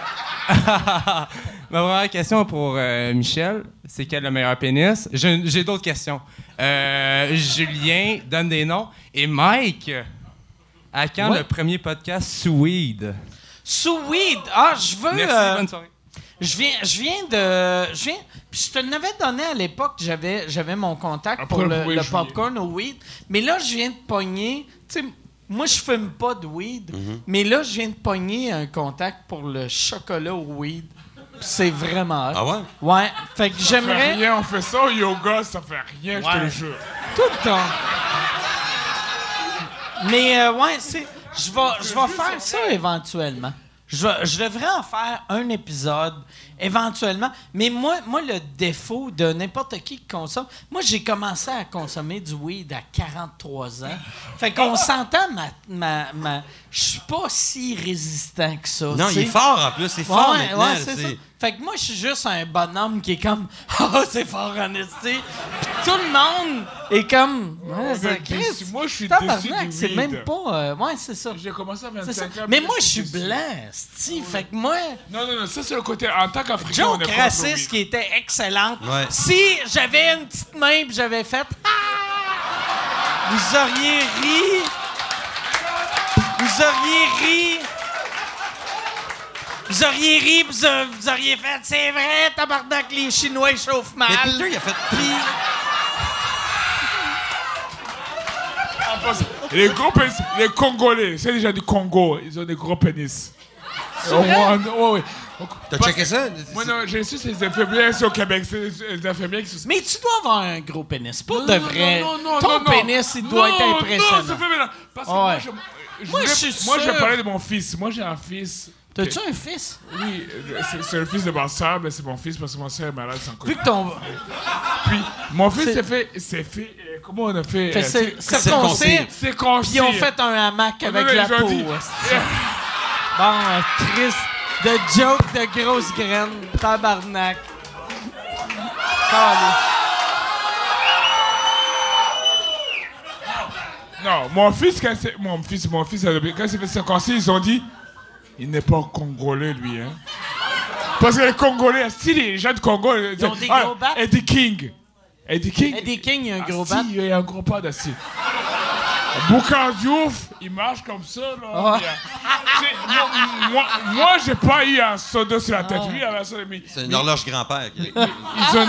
Ma première question pour euh, Michel, c'est quel le meilleur pénis? J'ai j'ai d'autres questions. Euh, Julien donne des noms. Et Mike, à quand Ouais. le premier podcast sous weed? Sous weed? Ah, je veux. Merci, euh, bonne soirée. Je viens, je viens de. Je viens. Puis je te l'avais donné à l'époque, j'avais, j'avais mon contact Après, pour le, popcorn au weed. Mais là, je viens de pogner. Tu sais, moi, je fume pas de weed. Mhm. Mais là, je viens de pogner un contact pour le chocolat au weed. C'est vraiment. hot. Ah ouais? Ouais. Fait que Ça fait j'aimerais. rien, on fait ça au yoga, ça fait rien, je te le jure. Tout le temps. Mais euh, ouais, c'est. Je vais, je vais faire ça éventuellement. Je, je devrais en faire un épisode éventuellement. Mais moi, moi le défaut de n'importe qui qui consomme, moi j'ai commencé à consommer du weed à 43 ans. Fait qu'on s'entend, ma, ma, ma- je suis pas si résistant que ça. Non, il est fort en plus, c'est fort Ouais, maintenant. ouais. Fait que moi, je suis juste un bonhomme qui est comme Ah, c'est fort en esti. Puis tout le monde est comme Ouais, déçus. Chris, Moi, je suis tabarnak, déçu C'est même pas. euh, ouais, c'est ça. J'ai commencé à C'est ça. 25 ans. Mais moi, je suis blanc, esti. Fait que moi, Non, non, non, ça, c'est le côté. En tant qu'Africain, on est joke pas raciste qui était excellente. Ouais. Si j'avais une petite main puis j'avais fait Ah! Vous auriez ri. Vous auriez ri. Vous auriez ri, vous, a- vous auriez fait, c'est vrai, tabarnak, les Chinois ils chauffent mal. Mais Peter, il a fait. Passant, Les gros pénis, les Congolais, c'est les gens du Congo, ils ont des gros pénis. Rwanda, ouais, ouais. T'as checké ça? Moi, non, j'ai su ces infirmières au Québec. C'est les infirmières qui sont. mais tu dois avoir un gros pénis, pas Non, de vrai. non, non, Ton non, non. pénis, il doit Non, être impressionnant. Non, ça fait. Parce que Ouais. moi, je, je Moi, voulais- je suis moi, je parlais de mon fils. Moi, j'ai un fils. T'as-tu un fils? Oui, euh, c'est- le fils de ma soeur, mais c'est mon fils parce que mon soeur est malade sans Vu que ton. Puis, mon fils s'est fait. fait euh, comment on a fait? Fait euh, c'est- c'est- circoncire. C'est concis. Puis ils ont fait un hamac avec non, la peau. dit-. Bon, Chris, de joke de grosse graine, tabarnak. Non, mon fils, quand c'est. Mon fils, mon fils, quand il s'est fait circoncire, ils ont dit il n'est pas congolais, lui, hein. Parce que les Congolais, si les gens du Congo. Ils ont des gros battes? Eddie King. Eddie King? Eddie King, il a un Ah, gros si, bat. Il y a un gros pas d'assis. Boucan Diouf, il marche comme ça, là. Ah. Y a- moi, moi, moi, j'ai pas eu un soda sur la tête. Lui, il avait un soda, mais C'est une horloge grand-père. qui- ils ont.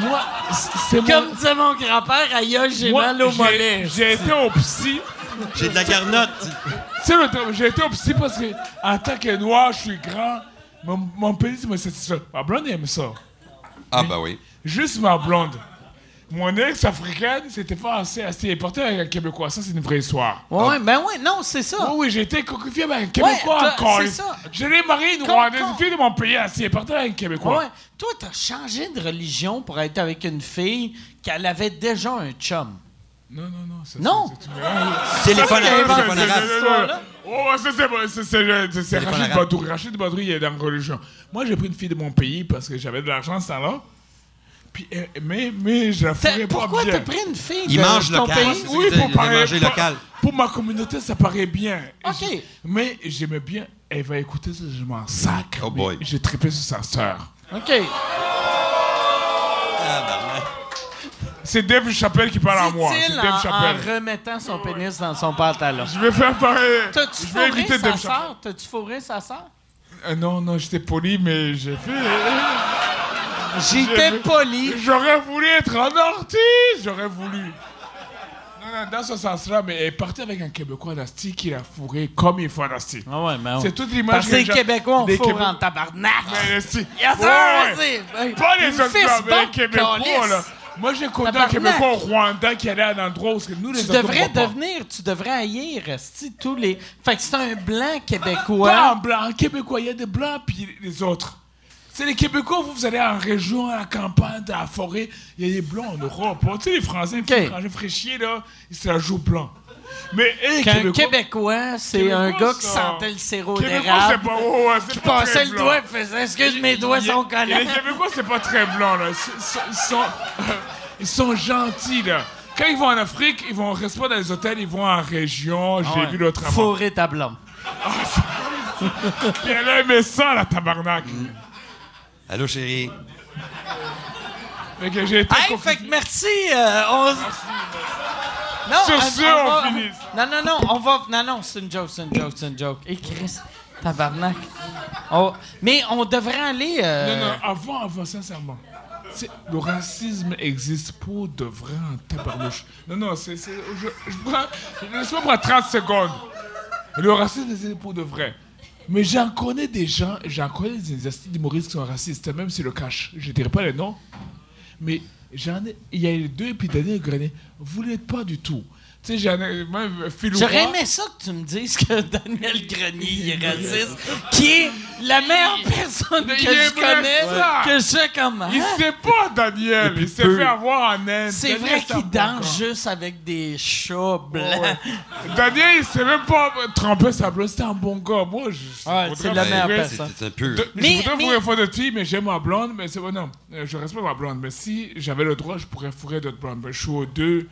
Moi, c'est mon- Comme disait mon grand-père, aïe, j'ai moi, mal au mollet. J'ai été au psy. J'ai de la garnotte. J'ai été obsédé parce que, en tant que noir, je suis grand. Mon, mon pénis me satisfait. Ma blonde aime ça. Ah, bah oui. Juste ma blonde. Mon ex-africaine, c'était pas assez, assez important avec un Québécois. Ça, c'est une vraie histoire. Ouais, ouais, ben ouais, non, c'est ça. Oui, oui, j'ai été coquifié avec un Québécois toi, encore. c'est ça. Je l'ai marié une Rwandaise, une fille de mon pays, assez important avec un Québécois. Ouais. Toi, t'as changé de religion pour être avec une fille qu'elle avait déjà un chum. Non, non, non. ça, Non. c'est- Ça, c'est arabe. Oh, ça, c'est c'est- Rachid arabe. Badouri. Rachid Badouri, il est dans la religion. Moi, j'ai pris une fille de mon pays parce que j'avais de l'argent ce temps-là. Puis, euh, mais, mais je la ferais pas Pourquoi bien. t'as pris une fille Il de mange ton local. pays? Oui, ça, pour, mangé pour- local. pour ma communauté, ça paraît bien. OK. Je- mais j'aimais bien. Elle va écouter ça, je m'en sac. Oh boy. J'ai trippé sur sa sœur. OK. C'est Dave Chappelle qui parle à moi. C'est Dave Chappelle. en remettant son pénis dans son pantalon. Je vais faire pareil. T'as-tu vais fourré sa sœur? T'as-tu fourré sa sœur? Euh, non, non, j'étais poli, mais j'ai fait. J'étais J'ai- poli. J'aurais voulu être un artiste, j'aurais voulu. Non, non, dans ce sens-là, mais elle est partie avec un Québécois d'Asti qui l'a fourré comme il faut en Asti. Ah ouais, mais C'est toute l'image Parce que les Québécois, on des fourre Québé- en tabarnak. Mais Asti. Yes, Ouais, ouais. Ben, Pas les autres mais les Québécois, là. Moi, j'ai connu un. Québécois au Rwanda qui allait à un endroit où nous, les Tu devrais pas. devenir, tu devrais haïr, esti, tous les... Fait que c'est un blanc Pas québécois. en blanc, en Québécois, il y a des blancs puis les autres. C'est les Québécois, vous, vous allez en région, à la campagne, dans la forêt, il y a des blancs en Europe. hein. Tu sais, les Français, les étrangers fraîchiers, là, ils se la jouent blanc. Mais hey, Qu'un Québécois, Québécois, c'est un gars qui sentait le sirop Québécois, c'est d'érable, pas, oh, ouais, c'est qui pas passait très le blanc. doigt et faisait « Excuse, mes doigts sont et collants. Les Québécois, c'est pas très blanc, là. Ils sont, ils sont, ils sont gentils, là. Quand ils vont en Afrique, ils vont rester pas dans les hôtels, ils vont en région. J'ai vu l'autre avant. Fourrer ta blonde. Puis elle a aimé ça, la tabarnak. Allô, chérie. Fait que j'ai été Hey, fait que merci. euh, on... Non, Sur ce, on va- finit. Non, non, non, on va. Non, non, c'est une joke, c'est une joke, c'est une joke. Et Chris, tabarnak. On- Mais on devrait aller. euh, Non, non, avant, avant, sincèrement. Le racisme existe pour de vrai en tabarnouche. Non, non, c'est. Je, je prends. Laisse-moi prendre 30 secondes. Le racisme existe pour de vrai. Mais j'en connais des gens, j'en connais des astuces d'humoristes qui sont racistes, même s'ils le cachent. Je dirais pas les noms. Mais j'en ai. Il y a les deux, puis Daniel Grenet. Vous l'êtes pas du tout. Tu sais, j'en ai. Même Phil J'aurais aimé ça que tu me dises que Daniel Grenier est raciste, qui est la meilleure personne que je connais, ça. que je sais comment. Il sait pas, Daniel. Il s'est fait avoir en Inde. C'est vrai qu'il danse juste avec des chats blancs. Ouais. Daniel, il s'est même pas trompé sa blonde. C'était un bon gars. Moi, je. Ouais, c'est la me meilleure personne. C'est. De- Mais- je voudrais mais- fourrer une fois de fille, mais j'aime ma blonde. Mais c'est bon, non. euh, Je respecte ma blonde. Mais si j'avais le droit, je pourrais fourrer d'autres blondes. Mais je suis aux deux.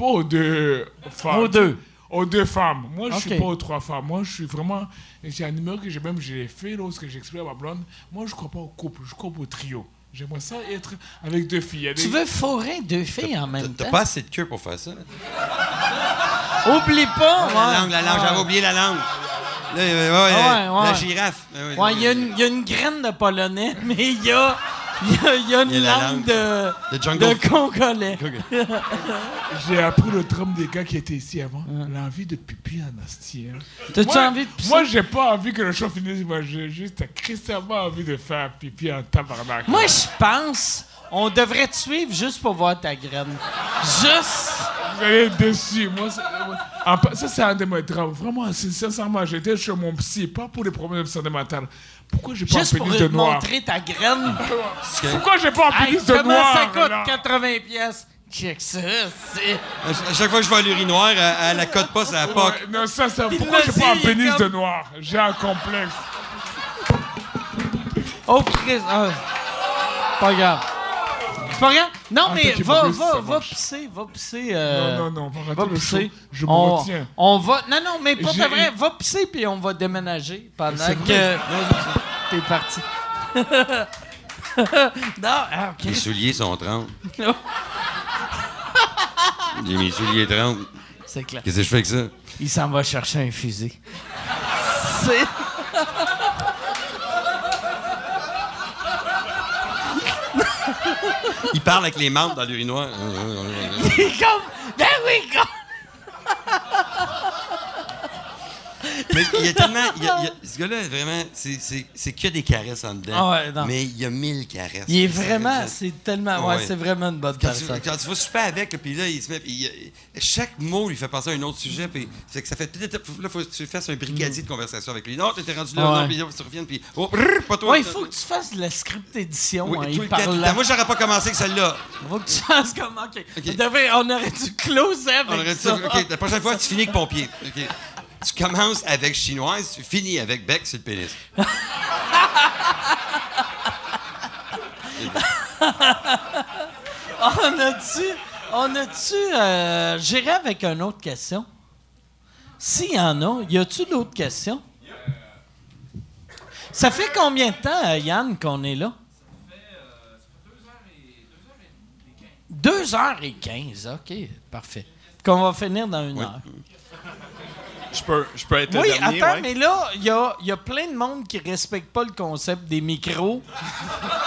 Pas aux deux femmes. Aux deux. Aux deux femmes. Moi, je suis Ok. pas aux trois femmes. Moi, je suis vraiment. J'ai un numéro que j'ai même j'ai fait lorsque j'explique à ma blonde. Moi, je crois pas au couple. Je crois au trio. J'aimerais ça être avec deux filles. Tu veux fourrer deux filles en T'as même t'as temps? pas assez de queue pour faire ça. Oublie pas! La ouais. langue, la langue, Ouais. j'avais oublié la langue. Là, ouais, ouais, La girafe. Ouais, Ouais, il y, a une- il y a une graine de polonais, mais il y a, il y a, il y a une Il y a la langue langue. de, jungle. de congolais. J'ai appris le drum des gars qui étaient ici avant. L'envie de pipi en asti. hein. T'as-tu Moi, envie de pisser? moi j'ai pas envie que le show finisse. Moi, j'ai juste extrêmement envie de faire pipi en tabarnak. Moi, je pense, on devrait te suivre juste pour voir ta graine. Juste. Vous allez être déçus. Moi, c'est- en pa- ça, c'est un de mes drames. Vraiment, c'est- sincèrement, j'étais chez mon psy, pas pour les problèmes de santé mentale. Pourquoi j'ai pas Juste un pour pénis de te noir? montrer ta graine. Pourquoi j'ai pas un Hey, pénis de comment noir? ça coûte là? 80 pièces? Check ça, c'est... À chaque fois que je vais à l'urinoir, elle, elle la cote pas, ça la POC. Ouais, non, ça, pourquoi j'ai pas un pénis comme- de noir? J'ai un complexe. Oh, Chris. ah, pas grave. Pas grave? Non, Ah, mais va, pas plus, va, va pisser, va pisser. euh, non, non, non, on va Va pisser. Je me on, retiens. on va. Non, non, mais pour de J'ai- vrai, va pisser puis on va déménager pendant que t'es parti. non, ah, Les ok. souliers sont 30. J'ai mes souliers 30. C'est clair. Qu'est-ce que je fais avec ça? Il s'en va chercher un fusil. C'est. Il parle avec les membres dans l'urinoir. Il est. Ben oui. Mais il y a tellement. il y a- il y a- ce gars-là, vraiment, c'est- c'est c'est que des caresses en dedans. Ah ouais, non. mais il y a mille caresses. Il est vraiment, c'est- tellement, ouais, Ouais. c'est vraiment une bonne Quand tu, personne. quand tu vas super avec, là, puis là, il se met. puis il- chaque mot lui fait penser à un autre sujet, puis fait que ça fait. Là, faut que tu fasses un brigadier de conversation avec lui. Non, t'étais rendu là, Ouais. non, puis là, tu reviens, puis. Oh, brrr, pas toi. Ouais, il faut que tu fasses de la script édition Oui, en tout y le temps, tout le parlant. temps. Moi, j'aurais pas commencé avec celle-là. Faut que tu fasses comme, OK. On, aurait dû closer avec On aurait dit ça. ça. OK, la prochaine fois, tu finis avec pompier. OK. Tu commences avec chinoise, tu finis avec bec sur le pénis. On a-tu... On a-tu... Euh, J'irai avec une autre question. S'il y en a, y a-tu d'autres questions? Ça fait combien de temps, euh, Yann, qu'on est là? Deux heures et quinze, OK, parfait. Qu'on va finir dans une heure. Je peux, je peux être Oui, le dernier, attends, ouais? mais là, il y a, y a plein de monde qui respecte pas le concept des micros.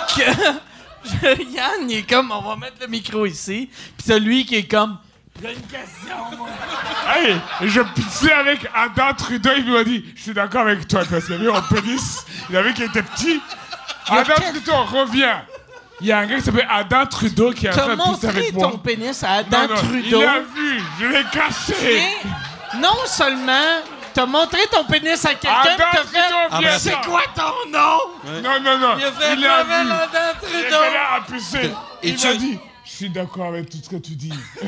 que Yann, il est comme, on va mettre le micro ici. Puis c'est lui qui est comme, j'ai une question, moi. Hey, je pitié avec Adam Trudeau, il m'a dit Je suis d'accord avec toi, parce qu'il avait mon pénis, il avait qui était petit. Adam quel- Trudeau, reviens. Il y a un gars qui s'appelle Adam Trudeau qui a fait T'as un montré avec moi. ton pénis à Adam Non, non, Trudeau. Il l'a vu, je l'ai caché. Non seulement t'as montré ton pénis à quelqu'un, pis t'as fait, Trudeau, viens c'est quoi ton nom? Non, non, non. Il a fait l'a Pavel vu. Adam Il Trudeau. était là à pisser. Et il tu- m'a dit Je suis d'accord avec tout ce que tu dis.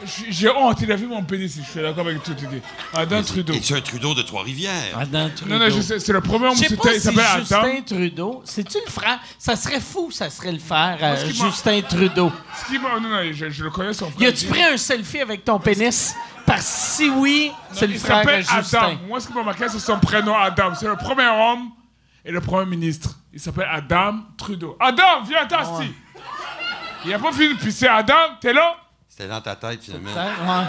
Ouais. J'ai honte, il a vu mon pénis, je suis d'accord avec tout ce que tu dis. Adam Trudeau. Et es un Trudeau de Trois-Rivières. Adam Trudeau. Non, non, c'est le premier homme qui si s'appelle Adam. Justin Trudeau, c'est-tu le frère? Ça serait fou, ça serait le frère, euh, Justin Trudeau. Ce qui non, non, je, je le connais, son frère. Y a-tu pris un selfie avec ton pénis? Parce que si oui, c'est le Il frère s'appelle Justin. Adam. Moi, ce qui m'a marqué, c'est son prénom Adam. C'est le premier homme et le premier ministre. Il s'appelle Adam Trudeau. Adam, viens t'assis. Il a pas fini de pisser. Adam, t'es là? C'était dans ta tête, finalement. Ouais.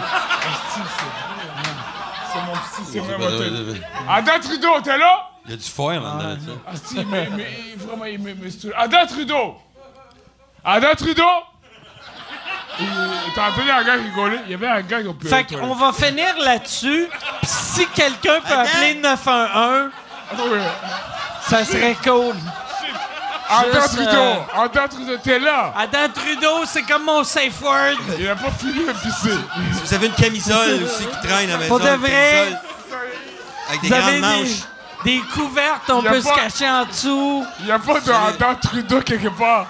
C'est mon petit, c'est Il vraiment y tête. Adam Trudeau, t'es là? a du foire là-dedans. tu sais. Ah, si, mais, mais vraiment, il me. Adam Trudeau! Adam Trudeau! Il- T'as entendu un gars rigoler? Il y avait un gars qui a pu. Fait qu'on va finir là-dessus. Pis si quelqu'un peut appeler 911, ça serait cool. Adam Trudeau! euh, Adam Trudeau, t'es là! Adam Trudeau, c'est comme mon safe word. Il a pas fini de pisser. Vous avez une camisole aussi qui traîne à la maison, Pour de vrai? avec des Vous grandes avez manches. des, des couvertes, on Y a peut se cacher en dessous. Il n'y a pas de Adam Trudeau quelque part.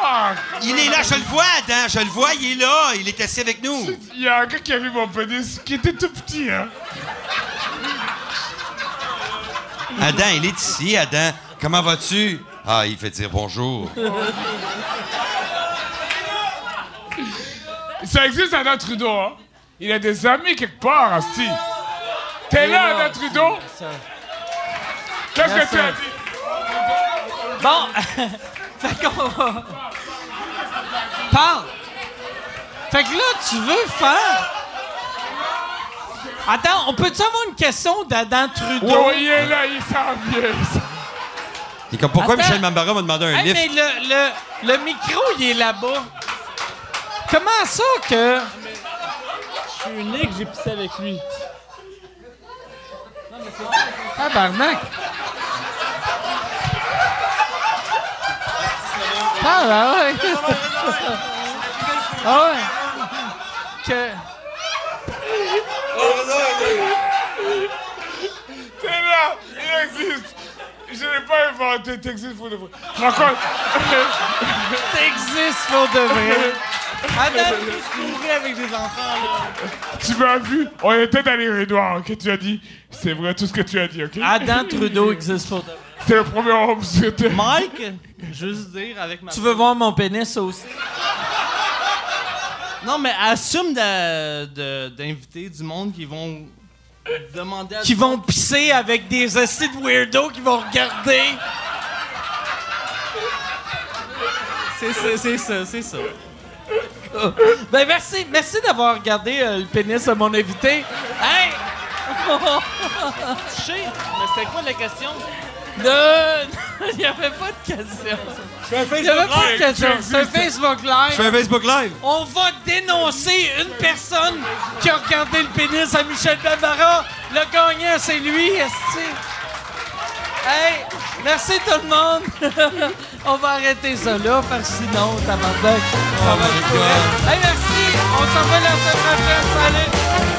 Fuck! Il est là, je le vois, Adam, je le vois, il est là, il est assis avec nous. Il y a un gars qui a vu mon pénis qui était tout petit, hein. Adam, il est ici, Adam. Comment vas-tu? Ah, il fait dire bonjour. Ça existe, Adam Trudeau, hein. Il a des amis quelque part, Asti. T'es là. Adam Trudeau? Qu'est-ce que tu as dit? Bon, fait qu'on va... Parle. Fait que là, tu veux faire... Attends, on peut-tu avoir une question d'Adam Trudeau? Oh, il est là, il s'en vient. Et comme pourquoi Attends. Michel Mambara m'a demandé un Hey, lift? mais le, le, le micro, il est là-bas. Comment ça que... Je suis unique, j'ai pissé avec lui. Tabarnak! Ah, ben ouais! ah ouais! Que... T'es là, il existe. Je l'ai pas inventé, t'existes pour de vrai. Raconte. T'existes pour de vrai! Adam, courir avec des enfants, là. Tu m'as vu? On était dans les ok? Tu as dit. C'est vrai tout ce que tu as dit, ok? Adam Trudeau existe pour de vrai. C'est le premier homme. Mike, juste dire avec ma. Tu veux voir mon pénis aussi? Non, mais assume d'inviter du monde qui vont à. Qui vont pisser avec des acides weirdos qui vont regarder. C'est c'est- c'est ça, c'est ça. Ben merci, merci d'avoir regardé euh, le pénis de mon invité. Hey! Touché. Mais c'était quoi la question? Non! Il n'y avait pas de question. Je fais un Il n'y avait pas de question. C'est un Facebook Live. Je fais un Facebook Live. On va dénoncer une personne qui a regardé le pénis à Michel Bavara. Le gagnant, c'est lui, esti. Hey, merci tout le monde. On va arrêter ça là, parce que sinon, t'as oh, Ça va oh Hey, merci. On s'en va la semaine prochaine. Salut.